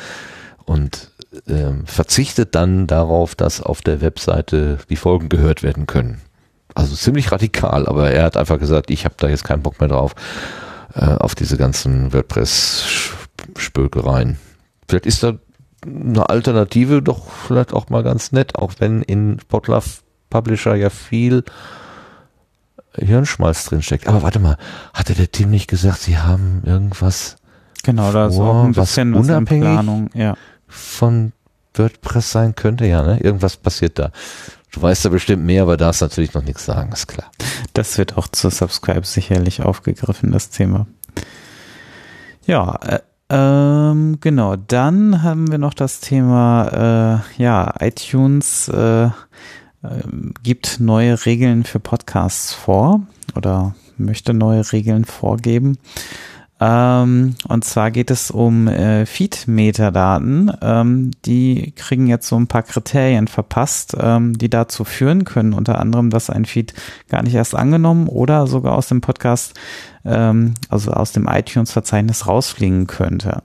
und ähm, verzichtet dann darauf, dass auf der Webseite die Folgen gehört werden können. Also ziemlich radikal, aber er hat einfach gesagt, ich habe da jetzt keinen Bock mehr drauf, äh, auf diese ganzen WordPress-Spökereien. Vielleicht ist da eine Alternative doch vielleicht auch mal ganz nett, auch wenn in Potlove Publisher ja viel Hirnschmalz drinsteckt. Aber warte mal, hatte der Tim nicht gesagt, sie haben irgendwas Genau, da ist auch ein bisschen was unabhängig Planung, ja. Von WordPress sein könnte, ja, ne? Irgendwas passiert da. Du weißt da bestimmt mehr, aber darfst natürlich noch nichts sagen, ist klar. Das wird auch zur Subscribe sicherlich aufgegriffen, das Thema. Ja, äh, ähm, genau. Dann haben wir noch das Thema, äh, ja, iTunes äh, äh, gibt neue Regeln für Podcasts vor oder möchte neue Regeln vorgeben. Ähm, und zwar geht es um äh, Feed-Metadaten. Ähm, die kriegen jetzt so ein paar Kriterien verpasst, ähm, die dazu führen können, unter anderem, dass ein Feed gar nicht erst angenommen oder sogar aus dem Podcast, ähm, also aus dem iTunes-Verzeichnis rausfliegen könnte.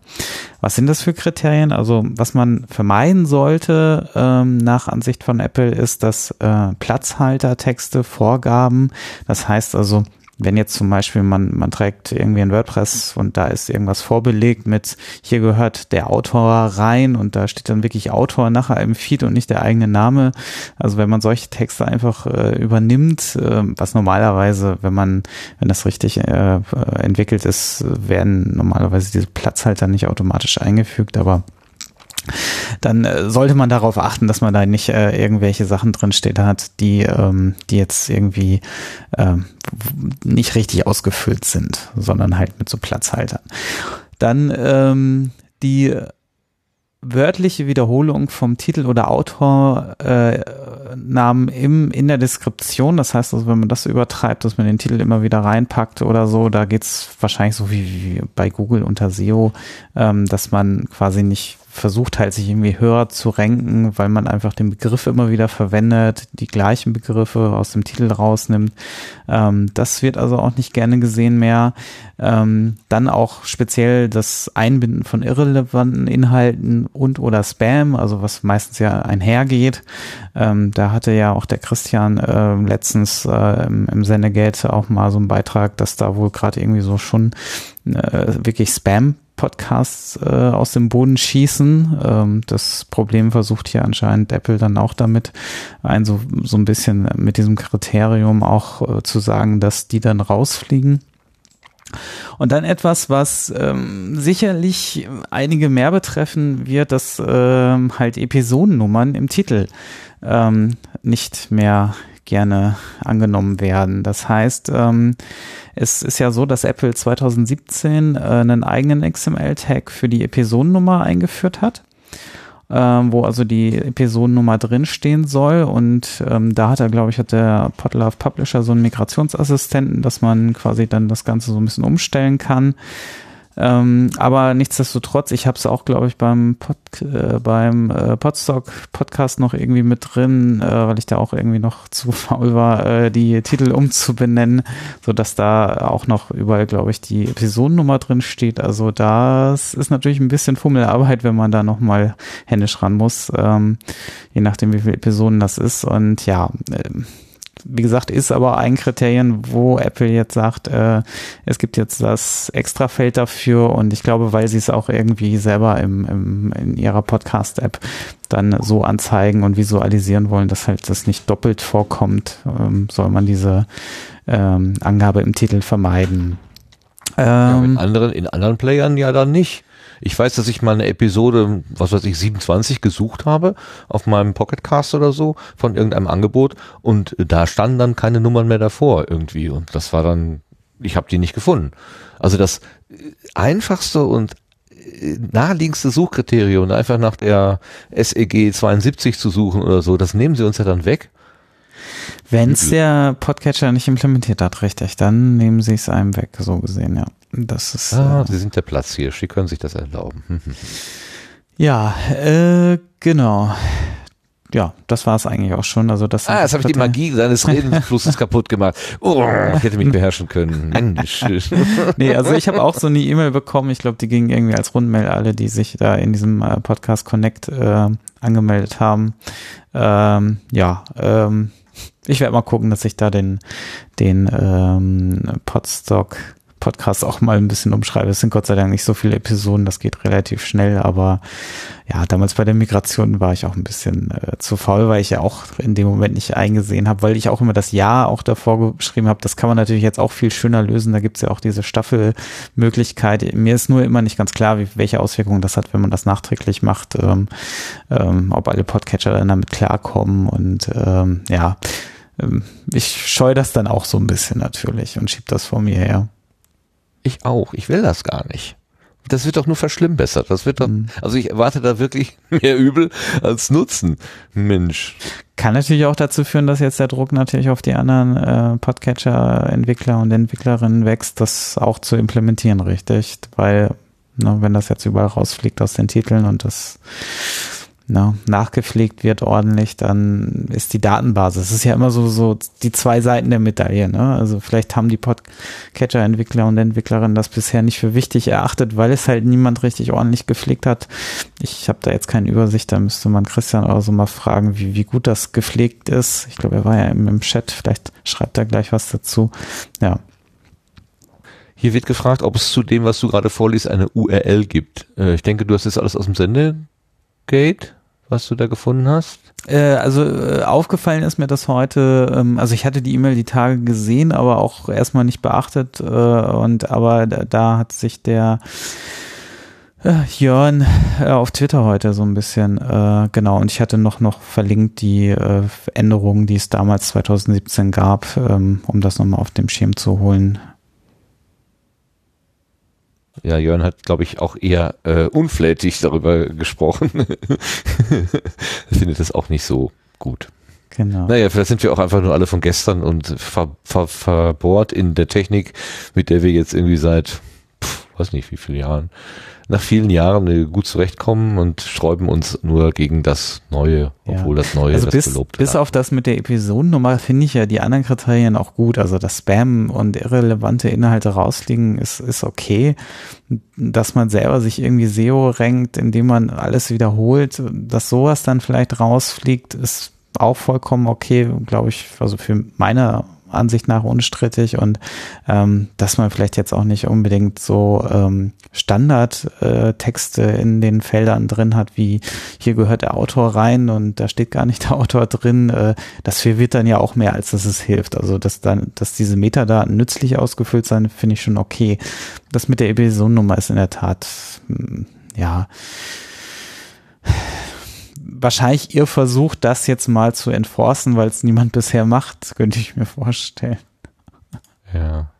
Was sind das für Kriterien? Also was man vermeiden sollte ähm, nach Ansicht von Apple ist, dass äh, Platzhaltertexte, Vorgaben, das heißt also wenn jetzt zum Beispiel man, man trägt irgendwie ein WordPress und da ist irgendwas vorbelegt mit, hier gehört der Autor rein und da steht dann wirklich Autor nachher im Feed und nicht der eigene Name. Also wenn man solche Texte einfach äh, übernimmt, äh, was normalerweise, wenn man, wenn das richtig äh, entwickelt ist, werden normalerweise diese Platzhalter nicht automatisch eingefügt, aber dann äh, sollte man darauf achten, dass man da nicht äh, irgendwelche Sachen drinstehen hat, die, ähm, die jetzt irgendwie äh, nicht richtig ausgefüllt sind, sondern halt mit so Platzhaltern. Dann ähm, die wörtliche Wiederholung vom Titel oder Autornamen äh, im in der Deskription. Das heißt, also, wenn man das übertreibt, dass man den Titel immer wieder reinpackt oder so, da geht's wahrscheinlich so wie, wie bei Google unter SEO, ähm, dass man quasi nicht versucht halt sich irgendwie höher zu ranken, weil man einfach den Begriff immer wieder verwendet, die gleichen Begriffe aus dem Titel rausnimmt. Ähm, das wird also auch nicht gerne gesehen mehr. Ähm, dann auch speziell das Einbinden von irrelevanten Inhalten und oder Spam, also was meistens ja einhergeht. Ähm, da hatte ja auch der Christian äh, letztens äh, im, im Sendegate auch mal so einen Beitrag, dass da wohl gerade irgendwie so schon äh, wirklich Spam Podcasts äh, aus dem Boden schießen. Ähm, das Problem versucht hier anscheinend Apple dann auch damit, ein so, so ein bisschen mit diesem Kriterium auch äh, zu sagen, dass die dann rausfliegen. Und dann etwas, was ähm, sicherlich einige mehr betreffen wird, dass ähm, halt Episodennummern im Titel ähm, nicht mehr gerne angenommen werden. Das heißt, ähm, es ist ja so, dass Apple 2017 äh, einen eigenen XML-Tag für die Episodennummer eingeführt hat ähm, wo also die Episodennummer drinstehen soll. Und ähm, da hat er, glaube ich, hat der Podlove Publisher so einen Migrationsassistenten, dass man quasi dann das Ganze so ein bisschen umstellen kann. Ähm, aber nichtsdestotrotz, ich habe es auch, glaube ich, beim Pod, äh, beim äh, Podstock Podcast noch irgendwie mit drin, äh, weil ich da auch irgendwie noch zu faul war, äh, die Titel umzubenennen, so dass da auch noch überall, glaube ich, die Episodennummer drin steht. Also das ist natürlich ein bisschen Fummelarbeit, wenn man da noch mal händisch ran muss, ähm, je nachdem, wie viele Episoden das ist. Und ja, äh, wie gesagt, ist aber ein Kriterium, wo Apple jetzt sagt, äh, es gibt jetzt das Extrafeld dafür und ich glaube, weil sie es auch irgendwie selber im, im, in ihrer Podcast-App dann so anzeigen und visualisieren wollen, dass halt das nicht doppelt vorkommt, ähm, soll man diese ähm, Angabe im Titel vermeiden. Ähm, ja, in anderen, in anderen Playern ja dann nicht. Ich weiß, dass ich mal eine Episode, was weiß ich, 27 gesucht habe auf meinem Pocketcast oder so von irgendeinem Angebot und da standen dann keine Nummern mehr davor irgendwie und das war dann, ich habe die nicht gefunden. Also das einfachste und naheliegendste Suchkriterium, einfach nach der SEG 72 zu suchen oder so, das nehmen sie uns ja dann weg. Wenn es der Podcatcher nicht implementiert hat, richtig, dann nehmen sie es einem weg, so gesehen, ja. Das ist. Ah, äh, Sie sind der Platz hier. Sie können sich das erlauben. ja, äh, genau. Ja, das war es eigentlich auch schon. Also das. Ah, jetzt habe ich die Magie seines Redensflusses kaputt gemacht. Oh, ich hätte mich beherrschen können. Mensch. nee, also ich habe auch so eine E-Mail bekommen. Ich glaube, die ging irgendwie als Rundmail alle, die sich da in diesem äh, Podcast Connect äh, angemeldet haben. Ähm, ja, ähm, ich werde mal gucken, dass ich da den den ähm, Podstock Podcast auch mal ein bisschen umschreibe. Es sind Gott sei Dank nicht so viele Episoden, das geht relativ schnell, aber ja, damals bei der Migration war ich auch ein bisschen äh, zu faul, weil ich ja auch in dem Moment nicht eingesehen habe, weil ich auch immer das Ja auch davor geschrieben habe. Das kann man natürlich jetzt auch viel schöner lösen. Da gibt es ja auch diese Staffelmöglichkeit. Mir ist nur immer nicht ganz klar, wie, welche Auswirkungen das hat, wenn man das nachträglich macht, ähm, ähm, ob alle Podcatcher dann damit klarkommen und ähm, ja, ähm, ich scheue das dann auch so ein bisschen natürlich und schieb das vor mir her. Ich auch. Ich will das gar nicht. Das wird doch nur verschlimmbessert. Das wird doch, mhm. also ich erwarte da wirklich mehr Übel als Nutzen. Mensch. Kann natürlich auch dazu führen, dass jetzt der Druck natürlich auf die anderen äh, Podcatcher-Entwickler und Entwicklerinnen wächst, das auch zu implementieren, richtig? Weil, ne, wenn das jetzt überall rausfliegt aus den Titeln und das ne, nachgepflegt wird ordentlich, dann ist die Datenbasis. Es ist ja immer so, so die zwei Seiten der Medaille. Ne? Also vielleicht haben die Podcatcher-Entwickler und Entwicklerinnen das bisher nicht für wichtig erachtet, weil es halt niemand richtig ordentlich gepflegt hat. Ich habe da jetzt keine Übersicht, da müsste man Christian oder so mal fragen, wie, wie gut das gepflegt ist. Ich glaube, er war ja im, im Chat, vielleicht schreibt er gleich was dazu. Ja, hier wird gefragt, ob es zu dem, was du gerade vorliest, eine URL gibt. Äh, ich denke, du hast das alles aus dem Sende Gate, was du da gefunden hast? Äh, also äh, aufgefallen ist mir das heute, ähm, also ich hatte die E-Mail die Tage gesehen, aber auch erstmal nicht beachtet äh, und aber da, da hat sich der äh, Jörn äh, auf Twitter heute so ein bisschen, äh, genau, und ich hatte noch, noch verlinkt die äh, Änderungen, die es damals 2017 gab, ähm, um das nochmal auf dem Schirm zu holen. Ja, Jörn hat, glaube ich, auch eher äh, unflätig darüber gesprochen. er findet das auch nicht so gut. Genau. Naja, vielleicht sind wir auch einfach nur alle von gestern und ver, ver, verbohrt in der Technik, mit der wir jetzt irgendwie seit, weiß nicht wie viele Jahren, nach vielen Jahren äh, gut zurechtkommen und sträuben uns nur gegen das Neue, obwohl ja. das Neue also das bis, Gelobte Bis auf das mit der Episodennummer finde ich ja die anderen Kriterien auch gut. Also das Spam und irrelevante Inhalte rausfliegen ist, ist okay. Dass man selber sich irgendwie SEO rankt, indem man alles wiederholt, dass sowas dann vielleicht rausfliegt, ist auch vollkommen okay, glaube ich, also für meine Ansicht nach unstrittig und ähm, dass man vielleicht jetzt auch nicht unbedingt so ähm, Standardtexte äh, in den Feldern drin hat, wie hier gehört der Autor rein und da steht gar nicht der Autor drin. Äh, das verwirrt dann ja auch mehr, als dass es hilft. Also dass dann, dass diese Metadaten nützlich ausgefüllt sein, finde ich schon okay. Das mit der Episodennummer ist in der Tat, hm, ja wahrscheinlich ihr versucht, das jetzt mal zu enforcen, weil es niemand bisher macht, könnte ich mir vorstellen. Ja.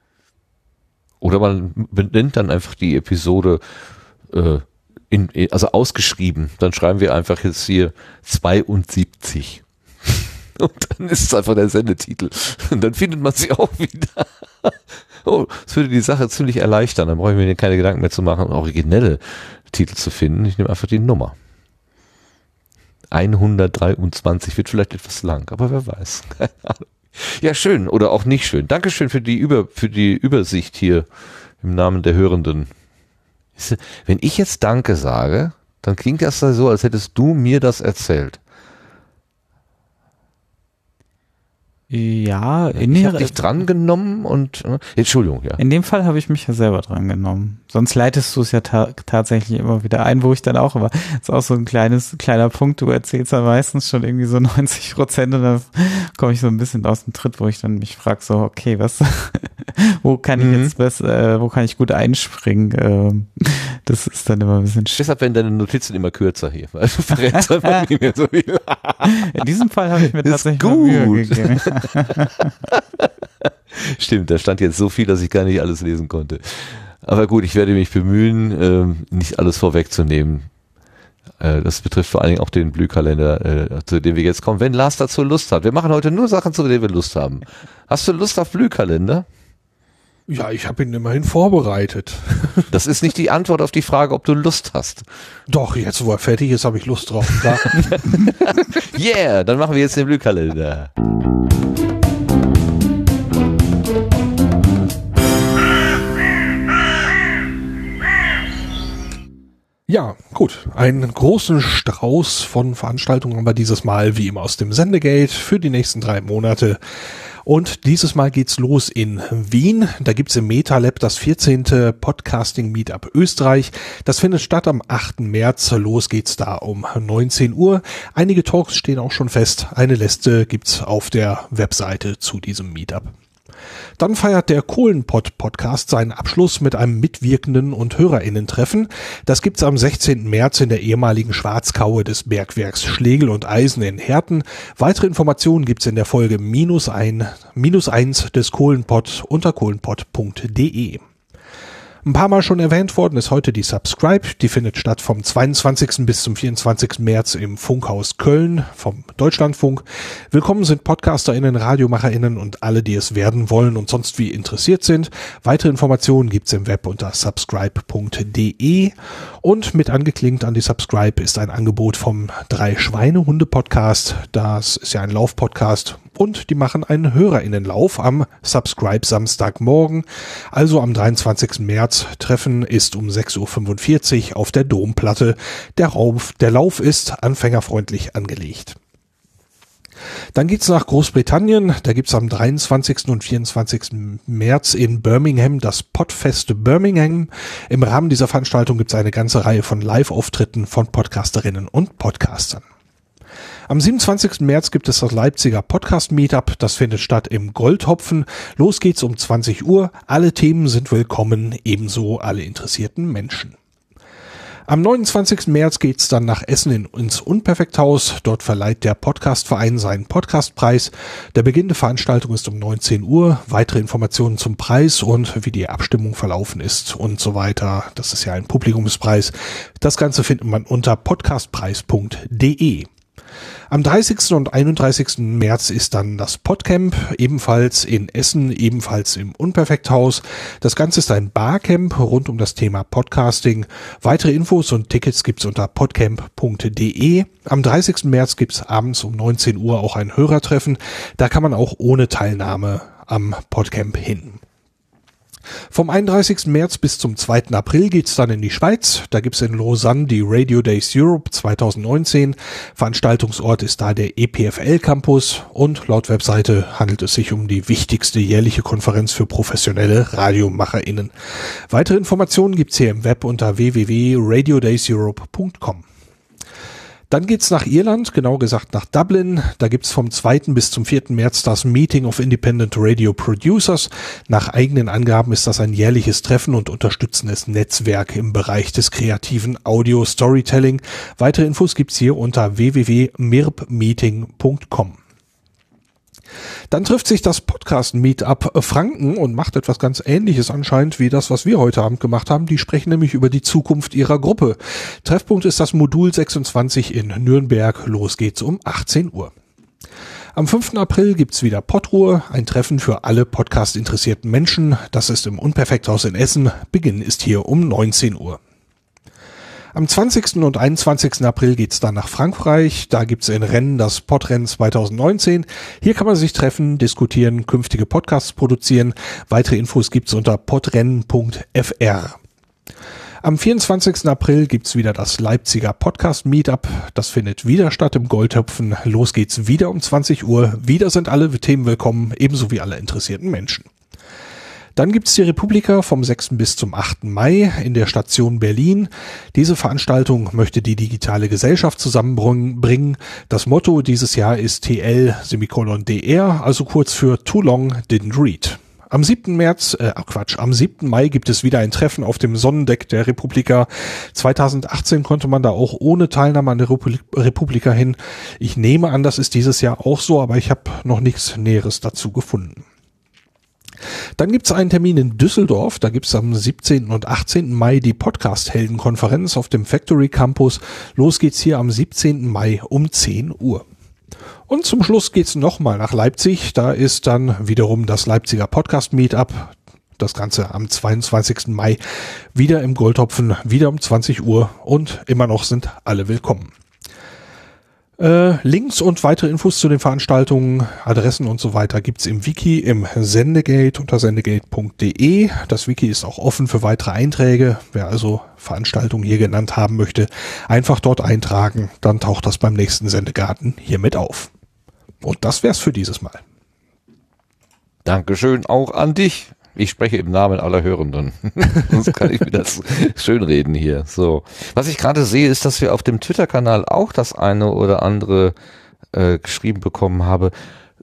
Oder man benennt dann einfach die Episode äh, in, also ausgeschrieben. Dann schreiben wir einfach jetzt hier 72. Und dann ist es einfach der Sendetitel. Und dann findet man sie auch wieder. Oh, das würde die Sache ziemlich erleichtern. Dann brauche ich mir keine Gedanken mehr zu machen, originelle Titel zu finden. Ich nehme einfach die Nummer. 123 wird vielleicht etwas lang, aber wer weiß. ja, schön oder auch nicht schön. Dankeschön für die, Über, für die Übersicht hier im Namen der Hörenden. Wenn ich jetzt Danke sage, dann klingt das so, als hättest du mir das erzählt. Ja, in ich habe dich drangenommen und äh, Entschuldigung, ja. In dem Fall habe ich mich ja selber drangenommen. Sonst leitest du es ja ta tatsächlich immer wieder ein, wo ich dann auch immer, ist auch so ein kleines, kleiner Punkt, du erzählst ja meistens schon irgendwie so 90 Prozent und dann komme ich so ein bisschen aus dem Tritt, wo ich dann mich frage, so, okay, was, wo kann ich mhm. jetzt was, äh, wo kann ich gut einspringen? Ähm, das ist dann immer ein bisschen schwierig. Deshalb werden deine Notizen immer kürzer hier, einfach nicht mehr so viel. In diesem Fall habe ich mir tatsächlich gut. Mühe gegeben. Stimmt, da stand jetzt so viel, dass ich gar nicht alles lesen konnte. Aber gut, ich werde mich bemühen, ähm, nicht alles vorwegzunehmen. Äh, das betrifft vor allen Dingen auch den Blühkalender, äh, zu dem wir jetzt kommen, wenn Lars dazu Lust hat. Wir machen heute nur Sachen, zu denen wir Lust haben. Hast du Lust auf Blühkalender? Ja, ich habe ihn immerhin vorbereitet. Das ist nicht die Antwort auf die Frage, ob du Lust hast. Doch, jetzt wo er fertig ist, habe ich Lust drauf. yeah, dann machen wir jetzt den Blühkalender. Ja, gut. Einen großen Strauß von Veranstaltungen haben wir dieses Mal wie immer aus dem Sendegate für die nächsten drei Monate. Und dieses Mal geht's los in Wien. Da gibt's im MetaLab das 14. Podcasting Meetup Österreich. Das findet statt am 8. März. Los geht's da um 19 Uhr. Einige Talks stehen auch schon fest. Eine Liste gibt's auf der Webseite zu diesem Meetup. Dann feiert der Kohlenpott-Podcast seinen Abschluss mit einem mitwirkenden und HörerInnen-Treffen. Das gibt's am 16. März in der ehemaligen Schwarzkaue des Bergwerks Schlegel und Eisen in Herten. Weitere Informationen gibt's in der Folge minus ein, minus eins des Kohlenpott unter kohlenpott.de. Ein paar Mal schon erwähnt worden ist heute die Subscribe. Die findet statt vom 22. bis zum 24. März im Funkhaus Köln vom Deutschlandfunk. Willkommen sind PodcasterInnen, RadiomacherInnen und alle, die es werden wollen und sonst wie interessiert sind. Weitere Informationen gibt's im Web unter subscribe.de und mit angeklingt an die Subscribe ist ein Angebot vom Drei Schweine Hunde Podcast. Das ist ja ein Laufpodcast und die machen einen Hörerinnenlauf am Subscribe Samstagmorgen. Also am 23. März. Treffen ist um 6.45 Uhr auf der Domplatte. Der, Rauf, der Lauf ist anfängerfreundlich angelegt. Dann geht's nach Großbritannien. Da gibt's am 23. und 24. März in Birmingham das Podfest Birmingham. Im Rahmen dieser Veranstaltung gibt's eine ganze Reihe von Live-Auftritten von Podcasterinnen und Podcastern. Am 27. März gibt es das Leipziger Podcast Meetup. Das findet statt im Goldhopfen. Los geht's um 20 Uhr. Alle Themen sind willkommen, ebenso alle interessierten Menschen. Am 29. März geht's dann nach Essen in, ins Unperfekthaus. Dort verleiht der Podcastverein seinen Podcastpreis. Der Beginn der Veranstaltung ist um 19 Uhr. Weitere Informationen zum Preis und wie die Abstimmung verlaufen ist und so weiter. Das ist ja ein Publikumspreis. Das Ganze findet man unter podcastpreis.de. Am 30. und 31. März ist dann das Podcamp, ebenfalls in Essen, ebenfalls im Unperfekthaus. Das Ganze ist ein Barcamp rund um das Thema Podcasting. Weitere Infos und Tickets gibt's unter podcamp.de. Am 30. März gibt's abends um 19 Uhr auch ein Hörertreffen. Da kann man auch ohne Teilnahme am Podcamp hin. Vom 31. März bis zum 2. April geht's dann in die Schweiz. Da gibt's in Lausanne die Radio Days Europe 2019. Veranstaltungsort ist da der EPFL Campus und laut Webseite handelt es sich um die wichtigste jährliche Konferenz für professionelle RadiomacherInnen. Weitere Informationen gibt's hier im Web unter www.radiodayseurope.com. Dann geht's nach Irland, genau gesagt nach Dublin. Da gibt's vom 2. bis zum 4. März das Meeting of Independent Radio Producers. Nach eigenen Angaben ist das ein jährliches Treffen und unterstützendes Netzwerk im Bereich des kreativen Audio Storytelling. Weitere Infos gibt's hier unter www.mirbmeeting.com. Dann trifft sich das Podcast Meetup Franken und macht etwas ganz ähnliches anscheinend wie das, was wir heute Abend gemacht haben. Die sprechen nämlich über die Zukunft ihrer Gruppe. Treffpunkt ist das Modul 26 in Nürnberg. Los geht's um 18 Uhr. Am 5. April gibt's wieder Podruhe, ein Treffen für alle Podcast-interessierten Menschen. Das ist im Unperfekthaus in Essen. Beginn ist hier um 19 Uhr. Am 20. und 21. April geht's dann nach Frankreich. Da gibt's in Rennen das Podrennen 2019. Hier kann man sich treffen, diskutieren, künftige Podcasts produzieren. Weitere Infos gibt's unter podrennen.fr. Am 24. April gibt's wieder das Leipziger Podcast Meetup. Das findet wieder statt im Goldtöpfen. Los geht's wieder um 20 Uhr. Wieder sind alle Themen willkommen, ebenso wie alle interessierten Menschen. Dann gibt's die Republika vom 6. bis zum 8. Mai in der Station Berlin. Diese Veranstaltung möchte die digitale Gesellschaft zusammenbringen. Das Motto dieses Jahr ist TL Semikolon DR, also kurz für Too Long Didn't Read. Am 7. März, äh, Quatsch, am 7. Mai gibt es wieder ein Treffen auf dem Sonnendeck der Republika. 2018 konnte man da auch ohne Teilnahme an der Republika hin. Ich nehme an, das ist dieses Jahr auch so, aber ich habe noch nichts Näheres dazu gefunden. Dann gibt es einen Termin in Düsseldorf. Da gibt es am 17. und 18. Mai die Podcast-Helden-Konferenz auf dem Factory Campus. Los geht's hier am 17. Mai um 10 Uhr. Und zum Schluss geht's nochmal nach Leipzig. Da ist dann wiederum das Leipziger Podcast Meetup. Das Ganze am 22. Mai wieder im Goldtopfen, wieder um 20 Uhr und immer noch sind alle willkommen. Äh, Links und weitere Infos zu den Veranstaltungen, Adressen und so weiter gibt's im Wiki im Sendegate unter sendegate.de. Das Wiki ist auch offen für weitere Einträge. Wer also Veranstaltungen hier genannt haben möchte, einfach dort eintragen. Dann taucht das beim nächsten Sendegarten hiermit auf. Und das wär's für dieses Mal. Dankeschön auch an dich. Ich spreche im Namen aller Hörenden. Sonst kann ich mir das schönreden hier. So. Was ich gerade sehe, ist, dass wir auf dem Twitter-Kanal auch das eine oder andere äh, geschrieben bekommen habe,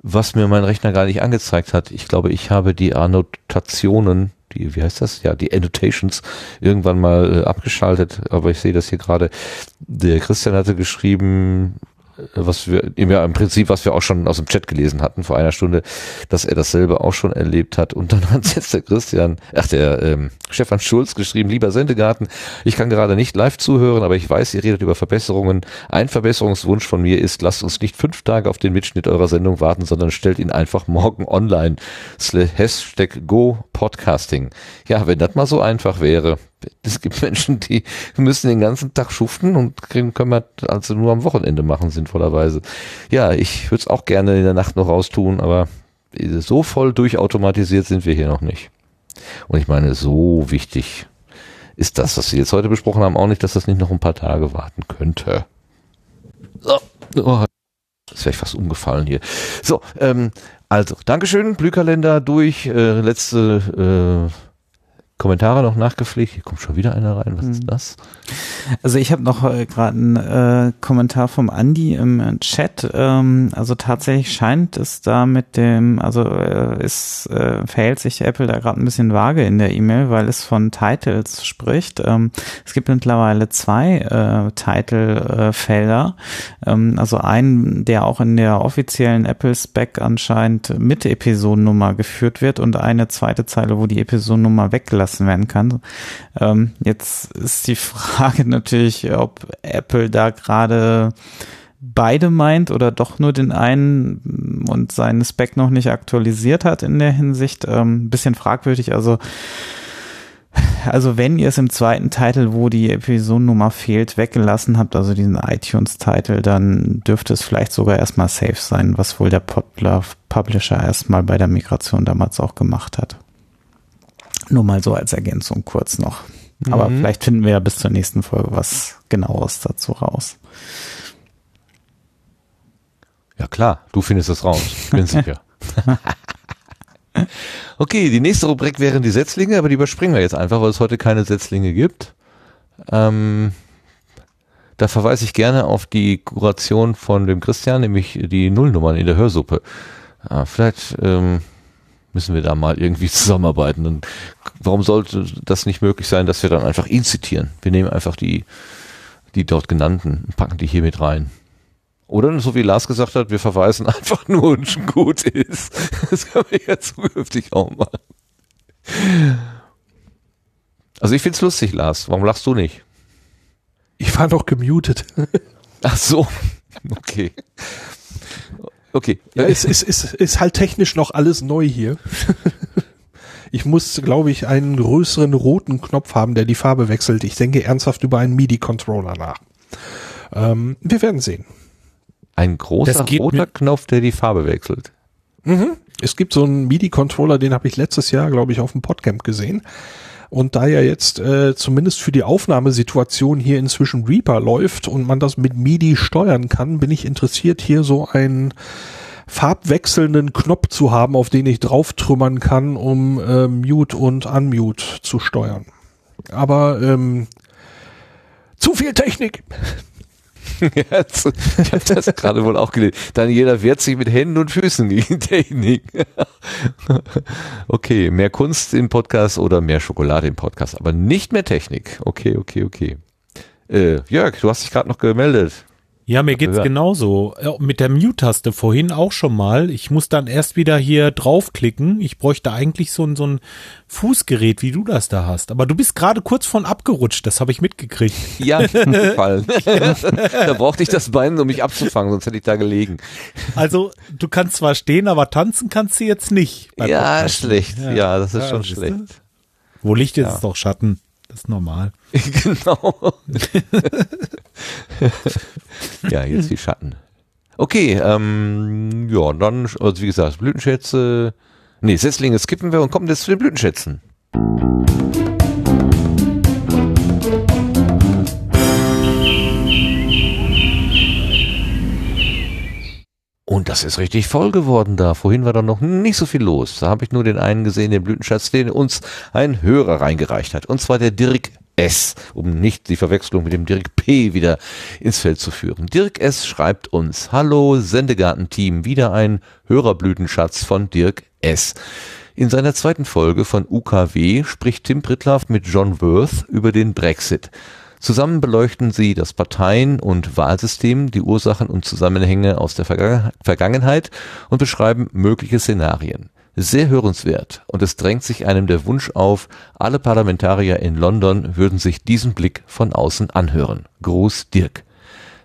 was mir mein Rechner gar nicht angezeigt hat. Ich glaube, ich habe die Annotationen, die, wie heißt das? Ja, die Annotations irgendwann mal äh, abgeschaltet, aber ich sehe das hier gerade. Der Christian hatte geschrieben, was wir, im Prinzip, was wir auch schon aus dem Chat gelesen hatten vor einer Stunde, dass er dasselbe auch schon erlebt hat. Und dann hat jetzt der Christian, ach der ähm, Stefan Schulz geschrieben, lieber Sendegarten, ich kann gerade nicht live zuhören, aber ich weiß, ihr redet über Verbesserungen. Ein Verbesserungswunsch von mir ist, lasst uns nicht fünf Tage auf den Mitschnitt eurer Sendung warten, sondern stellt ihn einfach morgen online. Hashtag Go Podcasting. Ja, wenn das mal so einfach wäre. Es gibt Menschen, die müssen den ganzen Tag schuften und können, wir also nur am Wochenende machen, sinnvollerweise. Ja, ich würde es auch gerne in der Nacht noch raustun, aber so voll durchautomatisiert sind wir hier noch nicht. Und ich meine, so wichtig ist das, was Sie jetzt heute besprochen haben, auch nicht, dass das nicht noch ein paar Tage warten könnte. So. Oh, das wäre ich fast umgefallen hier. So, ähm, also, Dankeschön, Blühkalender durch, äh, letzte äh, Kommentare noch nachgepflegt. Hier kommt schon wieder einer rein. Was hm. ist das? Also ich habe noch äh, gerade einen äh, Kommentar vom Andi im äh, Chat. Ähm, also tatsächlich scheint es da mit dem, also äh, es äh, verhält sich Apple da gerade ein bisschen vage in der E-Mail, weil es von Titles spricht. Ähm, es gibt mittlerweile zwei äh, Title-Felder. Ähm, also einen, der auch in der offiziellen Apple-Spec anscheinend mit Episodennummer geführt wird und eine zweite Zeile, wo die Episodennummer weggelassen gelassen werden kann. Ähm, jetzt ist die Frage natürlich, ob Apple da gerade beide meint oder doch nur den einen und seinen Spec noch nicht aktualisiert hat in der Hinsicht. Ähm, bisschen fragwürdig. Also also wenn ihr es im zweiten Titel, wo die Episodennummer fehlt, weggelassen habt, also diesen iTunes-Titel, dann dürfte es vielleicht sogar erstmal safe sein, was wohl der Publisher erstmal bei der Migration damals auch gemacht hat. Nur mal so als Ergänzung kurz noch. Mhm. Aber vielleicht finden wir ja bis zur nächsten Folge was genaueres dazu raus. Ja klar, du findest es raus, bin sicher. okay, die nächste Rubrik wären die Setzlinge, aber die überspringen wir jetzt einfach, weil es heute keine Setzlinge gibt. Ähm, da verweise ich gerne auf die Kuration von dem Christian, nämlich die Nullnummern in der Hörsuppe. Ja, vielleicht ähm, müssen wir da mal irgendwie zusammenarbeiten. Und warum sollte das nicht möglich sein, dass wir dann einfach ihn zitieren? Wir nehmen einfach die, die dort genannten und packen die hier mit rein. Oder so wie Lars gesagt hat, wir verweisen einfach nur und schon gut ist. Das können wir ja zukünftig auch machen. Also ich find's lustig, Lars. Warum lachst du nicht? Ich war doch gemutet. Ach so. Okay. Okay. Ja, es ist, ist, ist halt technisch noch alles neu hier. Ich muss, glaube ich, einen größeren roten Knopf haben, der die Farbe wechselt. Ich denke ernsthaft über einen MIDI-Controller nach. Ähm, wir werden sehen. Ein großer roter Knopf, der die Farbe wechselt. Mhm. Es gibt so einen MIDI-Controller, den habe ich letztes Jahr, glaube ich, auf dem Podcamp gesehen. Und da ja jetzt äh, zumindest für die Aufnahmesituation hier inzwischen Reaper läuft und man das mit MIDI steuern kann, bin ich interessiert, hier so einen farbwechselnden Knopf zu haben, auf den ich drauf trümmern kann, um äh, Mute und Unmute zu steuern. Aber ähm, zu viel Technik. ich habe das gerade wohl auch gelesen. Daniela wehrt sich mit Händen und Füßen gegen Technik. okay, mehr Kunst im Podcast oder mehr Schokolade im Podcast, aber nicht mehr Technik. Okay, okay, okay. Äh, Jörg, du hast dich gerade noch gemeldet. Ja, mir geht's genauso. Mit der Mute-Taste vorhin auch schon mal. Ich muss dann erst wieder hier draufklicken. Ich bräuchte eigentlich so ein, so ein Fußgerät, wie du das da hast. Aber du bist gerade kurz von abgerutscht, das habe ich mitgekriegt. Ja, gefallen. da brauchte ich das Bein, um mich abzufangen, sonst hätte ich da gelegen. Also, du kannst zwar stehen, aber tanzen kannst du jetzt nicht. Ja, Podcast. schlecht. Ja, ja, das ist ja, schon schlecht. Wo Licht ist, ja. ist doch Schatten. Das ist normal. genau. ja, jetzt die Schatten. Okay, ähm, ja, dann, also wie gesagt, Blütenschätze. Nee, Setzlinge skippen wir und kommen jetzt zu den Blütenschätzen. Und das ist richtig voll geworden da. Vorhin war da noch nicht so viel los. Da habe ich nur den einen gesehen, den Blütenschatz, den uns ein Hörer reingereicht hat. Und zwar der Dirk S., um nicht die Verwechslung mit dem Dirk P. wieder ins Feld zu führen. Dirk S. schreibt uns, Hallo Sendegarten-Team, wieder ein Hörerblütenschatz von Dirk S. In seiner zweiten Folge von UKW spricht Tim Pritlaff mit John Worth über den Brexit. Zusammen beleuchten sie das Parteien- und Wahlsystem, die Ursachen und Zusammenhänge aus der Vergangenheit und beschreiben mögliche Szenarien. Sehr hörenswert und es drängt sich einem der Wunsch auf, alle Parlamentarier in London würden sich diesen Blick von außen anhören. Gruß Dirk.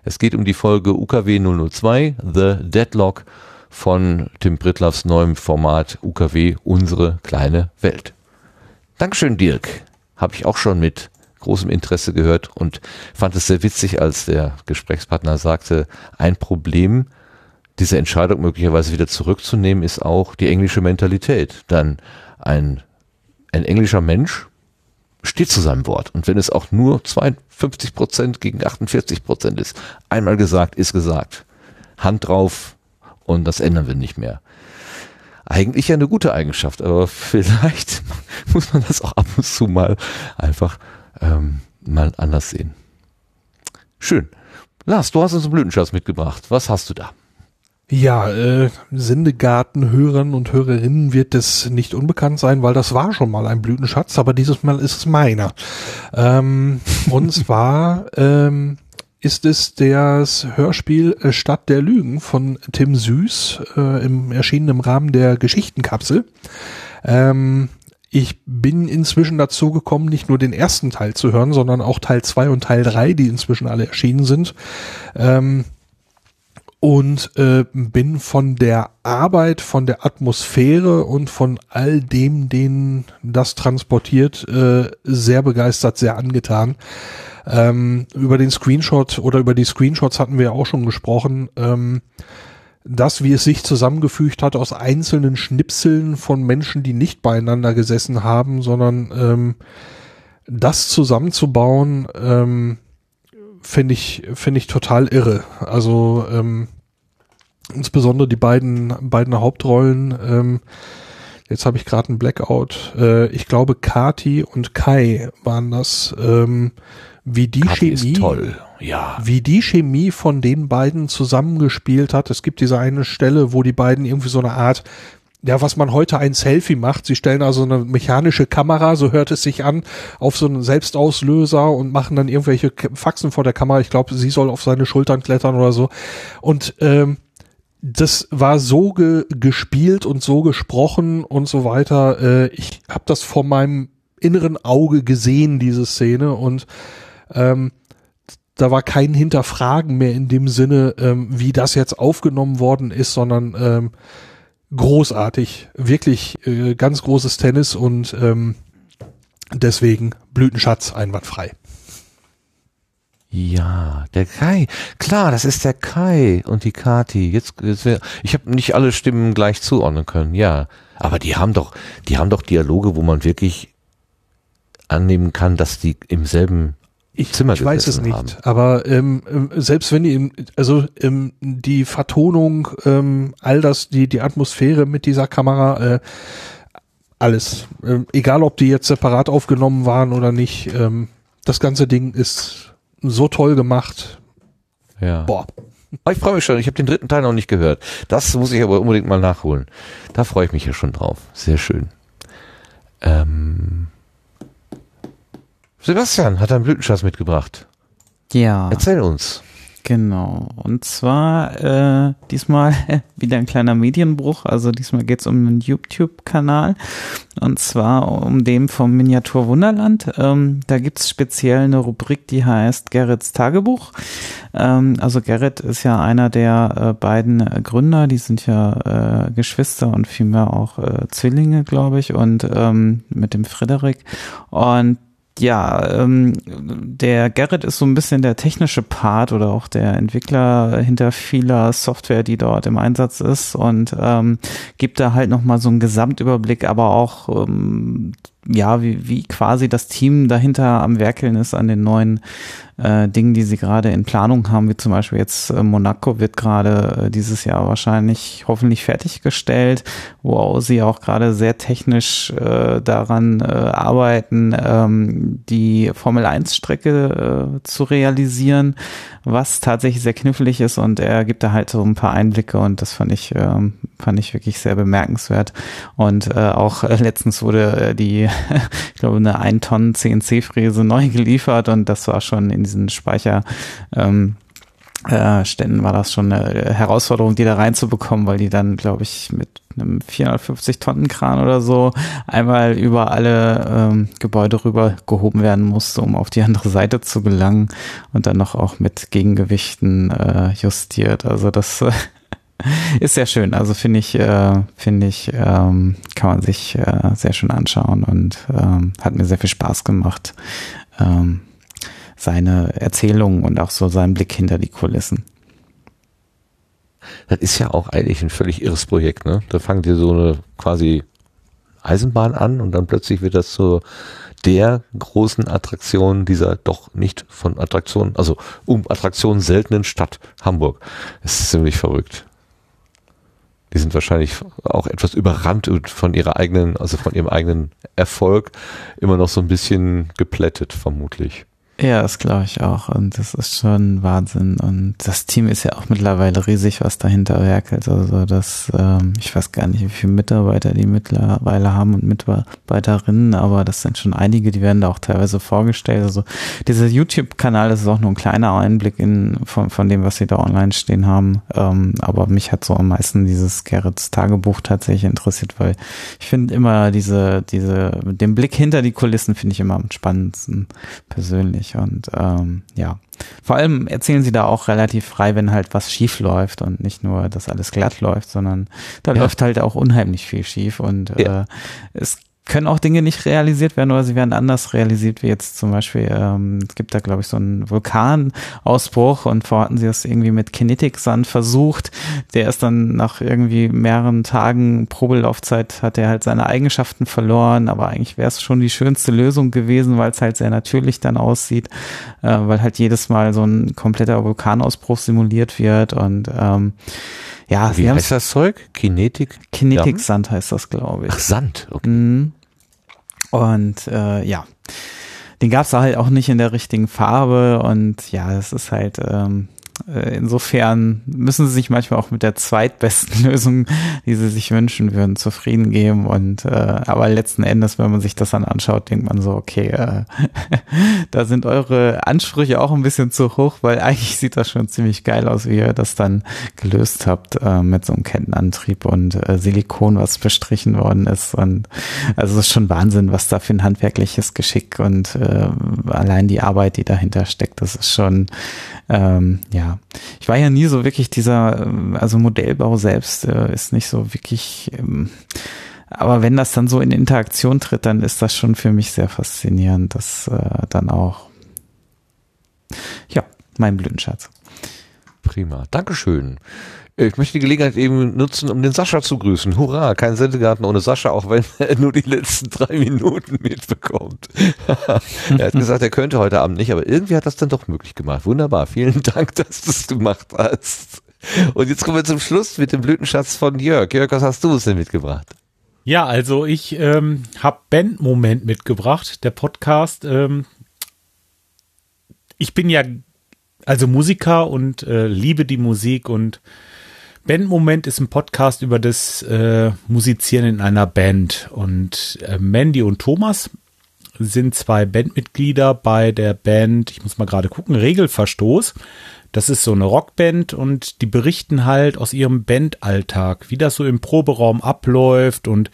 Es geht um die Folge UKW 002, The Deadlock von Tim Brittlaffs neuem Format UKW Unsere kleine Welt. Dankeschön, Dirk. Habe ich auch schon mit großem Interesse gehört und fand es sehr witzig, als der Gesprächspartner sagte, ein Problem, diese Entscheidung möglicherweise wieder zurückzunehmen, ist auch die englische Mentalität. Dann ein, ein englischer Mensch steht zu seinem Wort. Und wenn es auch nur 52 Prozent gegen 48 Prozent ist, einmal gesagt, ist gesagt. Hand drauf und das ändern wir nicht mehr eigentlich ja eine gute Eigenschaft, aber vielleicht muss man das auch ab und zu mal einfach ähm, mal anders sehen. Schön. Lars, du hast uns einen Blütenschatz mitgebracht. Was hast du da? Ja, äh, Sendegarten-Hörern und Hörerinnen wird es nicht unbekannt sein, weil das war schon mal ein Blütenschatz, aber dieses Mal ist es meiner. Ähm, und zwar ähm, ist es das Hörspiel äh, Stadt der Lügen von Tim Süß, äh, im erschienen im Rahmen der Geschichtenkapsel. Ähm, ich bin inzwischen dazu gekommen, nicht nur den ersten Teil zu hören, sondern auch Teil zwei und Teil drei, die inzwischen alle erschienen sind. Ähm, und äh, bin von der Arbeit, von der Atmosphäre und von all dem, den das transportiert, äh, sehr begeistert, sehr angetan. Ähm, über den Screenshot oder über die Screenshots hatten wir auch schon gesprochen. Ähm, das, wie es sich zusammengefügt hat aus einzelnen Schnipseln von Menschen, die nicht beieinander gesessen haben, sondern ähm, das zusammenzubauen, ähm, finde ich, finde ich total irre. Also ähm, insbesondere die beiden, beiden Hauptrollen, ähm, jetzt habe ich gerade einen Blackout, äh, ich glaube Kati und Kai waren das, ähm, wie die Kati Chemie, toll. Ja. wie die Chemie von den beiden zusammengespielt hat. Es gibt diese eine Stelle, wo die beiden irgendwie so eine Art ja, was man heute ein Selfie macht. Sie stellen also eine mechanische Kamera, so hört es sich an, auf so einen Selbstauslöser und machen dann irgendwelche Faxen vor der Kamera. Ich glaube, sie soll auf seine Schultern klettern oder so. Und ähm, das war so ge gespielt und so gesprochen und so weiter. Äh, ich habe das vor meinem inneren Auge gesehen, diese Szene, und ähm, da war kein Hinterfragen mehr in dem Sinne, ähm, wie das jetzt aufgenommen worden ist, sondern ähm, großartig, wirklich äh, ganz großes Tennis und ähm, deswegen Blütenschatz einwandfrei. Ja, der Kai. Klar, das ist der Kai und die Kati. Jetzt, jetzt ich habe nicht alle Stimmen gleich zuordnen können. Ja, aber die haben doch, die haben doch Dialoge, wo man wirklich annehmen kann, dass die im selben ich, ich weiß es nicht, haben. aber ähm, ähm, selbst wenn die, also ähm, die Vertonung, ähm, all das, die die Atmosphäre mit dieser Kamera, äh, alles, ähm, egal ob die jetzt separat aufgenommen waren oder nicht, ähm, das ganze Ding ist so toll gemacht. Ja. Boah. Ich freue mich schon. Ich habe den dritten Teil noch nicht gehört. Das muss ich aber unbedingt mal nachholen. Da freue ich mich ja schon drauf. Sehr schön. Ähm Sebastian hat einen Blütenschatz mitgebracht. Ja. Erzähl uns. Genau. Und zwar äh, diesmal wieder ein kleiner Medienbruch. Also diesmal geht es um einen YouTube-Kanal. Und zwar um den vom Miniatur Wunderland. Ähm, da gibt es speziell eine Rubrik, die heißt Gerrits Tagebuch. Ähm, also Gerrit ist ja einer der äh, beiden Gründer. Die sind ja äh, Geschwister und vielmehr auch äh, Zwillinge, glaube ich. Und ähm, mit dem Frederik. Und ja, ähm, der Gerrit ist so ein bisschen der technische Part oder auch der Entwickler hinter vieler Software, die dort im Einsatz ist und ähm, gibt da halt nochmal so einen Gesamtüberblick, aber auch ähm, ja, wie, wie quasi das Team dahinter am Werkeln ist an den neuen äh, Dingen, die sie gerade in Planung haben, wie zum Beispiel jetzt äh, Monaco wird gerade äh, dieses Jahr wahrscheinlich hoffentlich fertiggestellt, wo sie auch gerade sehr technisch äh, daran äh, arbeiten, ähm, die Formel 1 Strecke äh, zu realisieren, was tatsächlich sehr knifflig ist und er gibt da halt so ein paar Einblicke und das fand ich, äh, fand ich wirklich sehr bemerkenswert. Und äh, auch äh, letztens wurde äh, die, ich glaube, eine 1 Tonnen CNC-Fräse neu geliefert und das war schon in diesen Speicher ähm, äh, Ständen war das schon eine Herausforderung, die da reinzubekommen, weil die dann, glaube ich, mit einem 450 Tonnen Kran oder so einmal über alle ähm, Gebäude rüber gehoben werden musste, um auf die andere Seite zu gelangen und dann noch auch mit Gegengewichten äh, justiert. Also das äh, ist sehr schön. Also finde ich, äh, finde ich, ähm, kann man sich äh, sehr schön anschauen und ähm, hat mir sehr viel Spaß gemacht. Ähm, seine Erzählungen und auch so seinen Blick hinter die Kulissen. Das ist ja auch eigentlich ein völlig irres Projekt, ne? Da fangen die so eine quasi Eisenbahn an und dann plötzlich wird das so der großen Attraktion dieser doch nicht von Attraktionen, also um Attraktionen seltenen Stadt Hamburg. Das ist ziemlich verrückt. Die sind wahrscheinlich auch etwas überrannt von ihrer eigenen, also von ihrem eigenen Erfolg immer noch so ein bisschen geplättet, vermutlich. Ja, das glaube ich auch. Und das ist schon Wahnsinn. Und das Team ist ja auch mittlerweile riesig, was dahinter werkelt. Also das, ähm, ich weiß gar nicht, wie viele Mitarbeiter die mittlerweile haben und Mitarbeiterinnen, aber das sind schon einige, die werden da auch teilweise vorgestellt. Also dieser YouTube-Kanal, das ist auch nur ein kleiner Einblick in von, von dem, was sie da online stehen haben. Ähm, aber mich hat so am meisten dieses Gerrits Tagebuch tatsächlich interessiert, weil ich finde immer diese, diese, den Blick hinter die Kulissen finde ich immer am spannendsten persönlich nicht. Und ähm, ja, vor allem erzählen sie da auch relativ frei, wenn halt was schief läuft und nicht nur, dass alles glatt läuft, sondern da ja. läuft halt auch unheimlich viel schief und ja. äh, es können auch Dinge nicht realisiert werden oder sie werden anders realisiert, wie jetzt zum Beispiel, ähm, es gibt da glaube ich so einen Vulkanausbruch und vorher hatten sie das irgendwie mit Kinetic-Sand versucht. Der ist dann nach irgendwie mehreren Tagen Probelaufzeit hat er halt seine Eigenschaften verloren, aber eigentlich wäre es schon die schönste Lösung gewesen, weil es halt sehr natürlich dann aussieht, äh, weil halt jedes Mal so ein kompletter Vulkanausbruch simuliert wird und ähm, ja, wie heißt das Zeug? Kinetik? Kinetik Sand heißt das, glaube ich. Ach, Sand, okay. Mhm. Und äh, ja, den gab es halt auch nicht in der richtigen Farbe. Und ja, es ist halt ähm, äh, insofern müssen sie sich manchmal auch mit der zweitbesten Lösung, die sie sich wünschen würden, zufrieden geben. Und äh, aber letzten Endes, wenn man sich das dann anschaut, denkt man so, okay, äh, da sind eure Ansprüche auch ein bisschen zu hoch, weil eigentlich sieht das schon ziemlich geil aus, wie ihr das dann gelöst habt äh, mit so einem Kettenantrieb und äh, Silikon, was bestrichen worden ist. Und also es ist schon Wahnsinn, was da für ein handwerkliches Geschick und äh, allein die Arbeit, die dahinter steckt, das ist schon ähm, ja, ich war ja nie so wirklich dieser, ähm, also Modellbau selbst äh, ist nicht so wirklich, ähm, aber wenn das dann so in Interaktion tritt, dann ist das schon für mich sehr faszinierend, das äh, dann auch, ja, mein Blütenschatz. Prima, Dankeschön. Ich möchte die Gelegenheit eben nutzen, um den Sascha zu grüßen. Hurra, kein Sendegarten ohne Sascha, auch wenn er nur die letzten drei Minuten mitbekommt. er hat gesagt, er könnte heute Abend nicht, aber irgendwie hat das dann doch möglich gemacht. Wunderbar, vielen Dank, dass du es gemacht hast. Und jetzt kommen wir zum Schluss mit dem Blütenschatz von Jörg. Jörg, was hast du uns denn mitgebracht? Ja, also ich ähm, habe Bandmoment mitgebracht, der Podcast. Ähm, ich bin ja also Musiker und äh, liebe die Musik und Bandmoment ist ein Podcast über das äh, Musizieren in einer Band. Und äh, Mandy und Thomas sind zwei Bandmitglieder bei der Band, ich muss mal gerade gucken, Regelverstoß. Das ist so eine Rockband und die berichten halt aus ihrem Bandalltag, wie das so im Proberaum abläuft und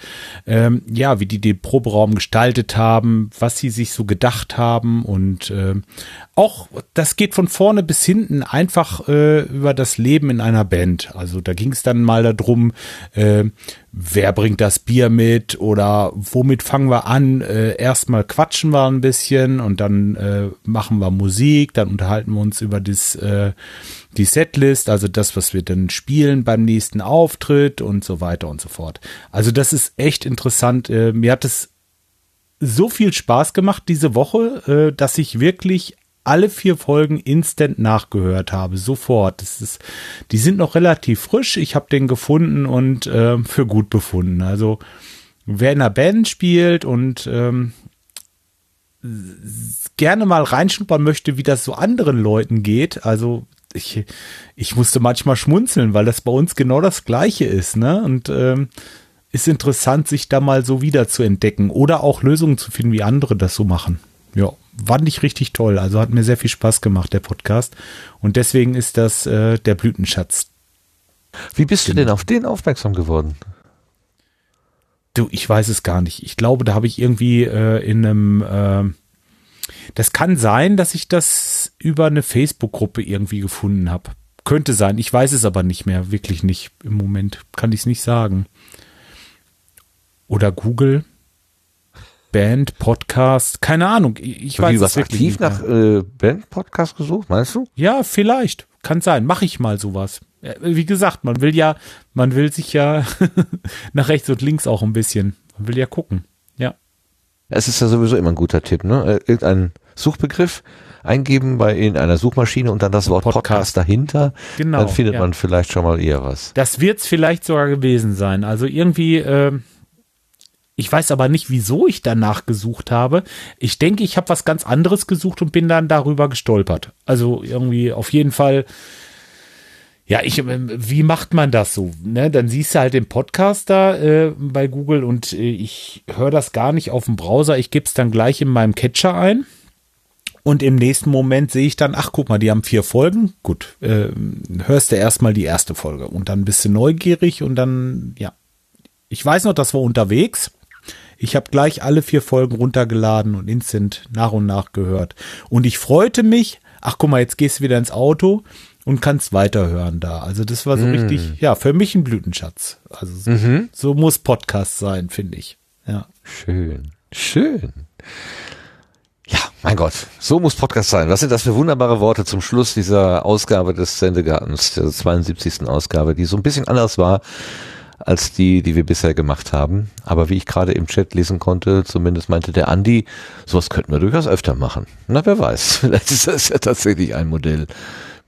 ähm, ja, wie die den Proberaum gestaltet haben, was sie sich so gedacht haben und äh, auch das geht von vorne bis hinten einfach äh, über das Leben in einer Band. Also da ging es dann mal darum, äh, wer bringt das Bier mit oder womit fangen wir an? Äh, erstmal quatschen wir ein bisschen und dann äh, machen wir Musik, dann unterhalten wir uns über das, äh, die Setlist, also das, was wir dann spielen beim nächsten Auftritt und so weiter und so fort. Also das ist echt interessant. Äh, mir hat es so viel Spaß gemacht diese Woche, äh, dass ich wirklich alle vier Folgen instant nachgehört habe, sofort. Das ist, die sind noch relativ frisch. Ich habe den gefunden und äh, für gut befunden. Also wer in einer Band spielt und ähm, gerne mal reinschnuppern möchte, wie das so anderen Leuten geht, also ich, ich musste manchmal schmunzeln, weil das bei uns genau das Gleiche ist, ne? Und ähm, ist interessant, sich da mal so wieder zu entdecken oder auch Lösungen zu finden, wie andere das so machen. Ja fand ich richtig toll. Also hat mir sehr viel Spaß gemacht, der Podcast. Und deswegen ist das äh, der Blütenschatz. Wie bist du denn auf den aufmerksam geworden? Du, ich weiß es gar nicht. Ich glaube, da habe ich irgendwie äh, in einem äh, das kann sein, dass ich das über eine Facebook-Gruppe irgendwie gefunden habe. Könnte sein. Ich weiß es aber nicht mehr. Wirklich nicht. Im Moment kann ich es nicht sagen. Oder Google. Band, Podcast, keine Ahnung. Ich weiß du hast aktiv nach äh, Band, Podcast gesucht, meinst du? Ja, vielleicht. Kann sein. Mache ich mal sowas. Wie gesagt, man will ja, man will sich ja nach rechts und links auch ein bisschen. Man will ja gucken. Ja. Es ist ja sowieso immer ein guter Tipp, ne? Äh, irgendein Suchbegriff eingeben bei in einer Suchmaschine und dann das Wort Podcast, Podcast dahinter, genau, dann findet ja. man vielleicht schon mal eher was. Das wird es vielleicht sogar gewesen sein. Also irgendwie, äh, ich weiß aber nicht, wieso ich danach gesucht habe. Ich denke, ich habe was ganz anderes gesucht und bin dann darüber gestolpert. Also irgendwie auf jeden Fall. Ja, ich, ähm, wie macht man das so? Ne? Dann siehst du halt den Podcast da äh, bei Google und äh, ich höre das gar nicht auf dem Browser. Ich gebe es dann gleich in meinem Catcher ein. Und im nächsten Moment sehe ich dann, ach guck mal, die haben vier Folgen. Gut, äh, hörst du erstmal die erste Folge und dann bist du neugierig und dann, ja. Ich weiß noch, das war unterwegs ich habe gleich alle vier Folgen runtergeladen und instant nach und nach gehört. Und ich freute mich, ach guck mal, jetzt gehst du wieder ins Auto und kannst weiterhören da. Also das war so mm. richtig, ja, für mich ein Blütenschatz. Also so, mhm. so muss Podcast sein, finde ich. Ja. Schön. Schön. Ja, mein Gott, so muss Podcast sein. Was sind das für wunderbare Worte zum Schluss dieser Ausgabe des Sendegartens, der 72. Ausgabe, die so ein bisschen anders war als die, die wir bisher gemacht haben. Aber wie ich gerade im Chat lesen konnte, zumindest meinte der Andi, sowas könnten wir durchaus öfter machen. Na, wer weiß. Vielleicht ist das ja tatsächlich ein Modell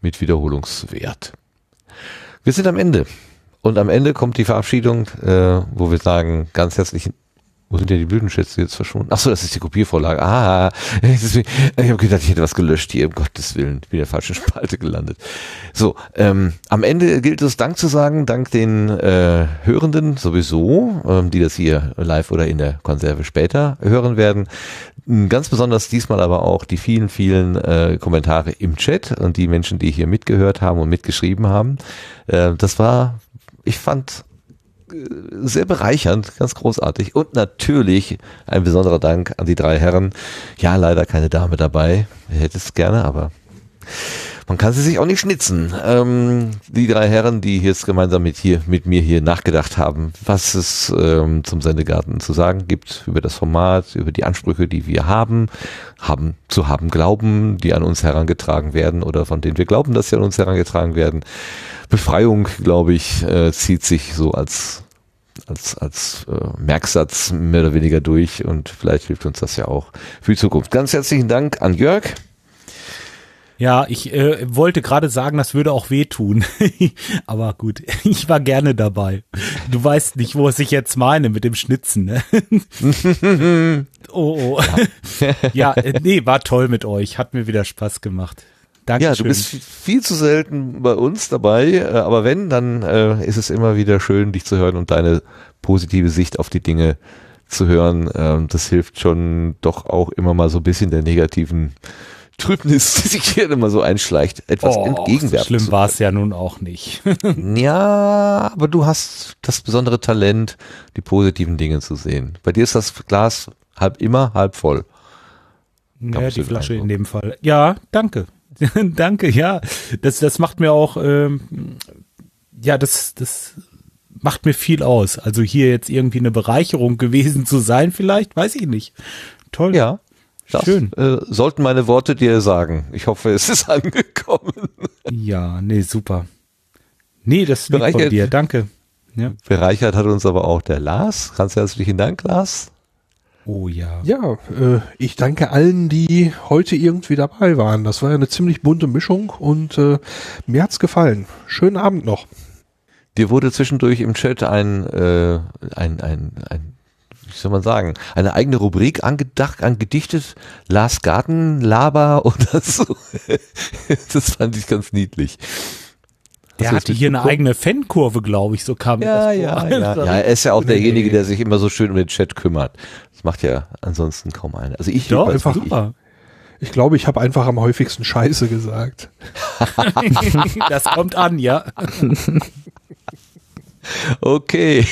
mit Wiederholungswert. Wir sind am Ende. Und am Ende kommt die Verabschiedung, äh, wo wir sagen, ganz herzlichen wo sind denn die Blütenschätze jetzt verschwunden? Achso, das ist die Kopiervorlage. Ah, ich habe gedacht, ich hätte was gelöscht hier, um Gottes Willen. Ich bin in der falschen Spalte gelandet. So, ähm, am Ende gilt es Dank zu sagen, dank den äh, Hörenden sowieso, ähm, die das hier live oder in der Konserve später hören werden. Ganz besonders diesmal aber auch die vielen, vielen äh, Kommentare im Chat und die Menschen, die hier mitgehört haben und mitgeschrieben haben. Äh, das war, ich fand sehr bereichernd, ganz großartig. Und natürlich ein besonderer Dank an die drei Herren. Ja, leider keine Dame dabei. Ich hätte es gerne, aber man kann sie sich auch nicht schnitzen. Ähm, die drei Herren, die jetzt gemeinsam mit hier, mit mir hier nachgedacht haben, was es ähm, zum Sendegarten zu sagen gibt über das Format, über die Ansprüche, die wir haben, haben zu haben glauben, die an uns herangetragen werden oder von denen wir glauben, dass sie an uns herangetragen werden. Befreiung, glaube ich, äh, zieht sich so als als, als äh, Merksatz mehr oder weniger durch und vielleicht hilft uns das ja auch für die Zukunft. Ganz herzlichen Dank an Jörg. Ja, ich äh, wollte gerade sagen, das würde auch wehtun. Aber gut, ich war gerne dabei. Du weißt nicht, wo es ich jetzt meine mit dem Schnitzen. Ne? oh, oh. Ja. ja, äh, nee, war toll mit euch. Hat mir wieder Spaß gemacht. Dankeschön. Ja, du bist viel zu selten bei uns dabei, äh, aber wenn, dann äh, ist es immer wieder schön, dich zu hören und deine positive Sicht auf die Dinge zu hören. Ähm, das hilft schon doch auch immer mal so ein bisschen der negativen Trübnis, die sich hier immer so einschleicht, etwas oh, entgegenwerfen. So schlimm war es ja nun auch nicht. ja, aber du hast das besondere Talent, die positiven Dinge zu sehen. Bei dir ist das Glas halb immer halb voll. Ja, die Flasche in dem Fall. Ja, danke. Danke, ja. Das, das macht mir auch, ähm, ja, das, das macht mir viel aus. Also hier jetzt irgendwie eine Bereicherung gewesen zu sein, vielleicht, weiß ich nicht. Toll. Ja. Das, Schön. Äh, sollten meine Worte dir sagen. Ich hoffe, es ist angekommen. Ja, nee, super. Nee, das liegt von dir. Danke. Ja. Bereichert hat uns aber auch der Lars. Ganz herzlichen Dank, Lars. Oh ja. Ja, äh, ich danke allen, die heute irgendwie dabei waren. Das war ja eine ziemlich bunte Mischung und äh, mir hat's gefallen. Schönen Abend noch. Dir wurde zwischendurch im Chat ein, äh, ein, ein, ein wie soll man sagen, eine eigene Rubrik angedacht, angedichtet, Lars Garten, Laber oder so. das fand ich ganz niedlich. Der hatte hier eine eigene Fankurve, glaube ich, so kam ja, das vor. Ja, ja, ja. Er ist ja auch derjenige, der sich immer so schön um den Chat kümmert. Das macht ja ansonsten kaum einer. Also ich Doch, einfach super. Ich glaube, ich habe einfach am häufigsten Scheiße gesagt. das kommt an, ja. Okay,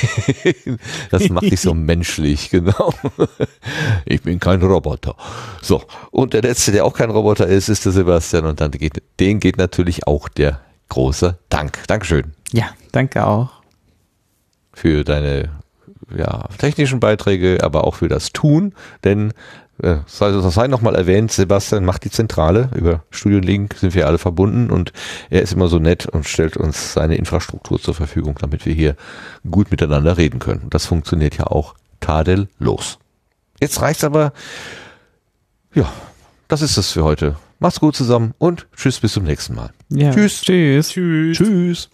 das macht dich so menschlich, genau. Ich bin kein Roboter. So, und der letzte, der auch kein Roboter ist, ist der Sebastian und dann geht, den geht natürlich auch der große Dank. Dankeschön. Ja, danke auch. Für deine ja, technischen Beiträge, aber auch für das Tun, denn äh, das sei nochmal erwähnt, Sebastian macht die Zentrale. Über Studio Link sind wir alle verbunden und er ist immer so nett und stellt uns seine Infrastruktur zur Verfügung, damit wir hier gut miteinander reden können. Das funktioniert ja auch tadellos. Jetzt reicht's aber. Ja, das ist es für heute. Macht's gut zusammen und tschüss bis zum nächsten Mal. Ja. Tschüss. Tschüss. Tschüss. Tschüss.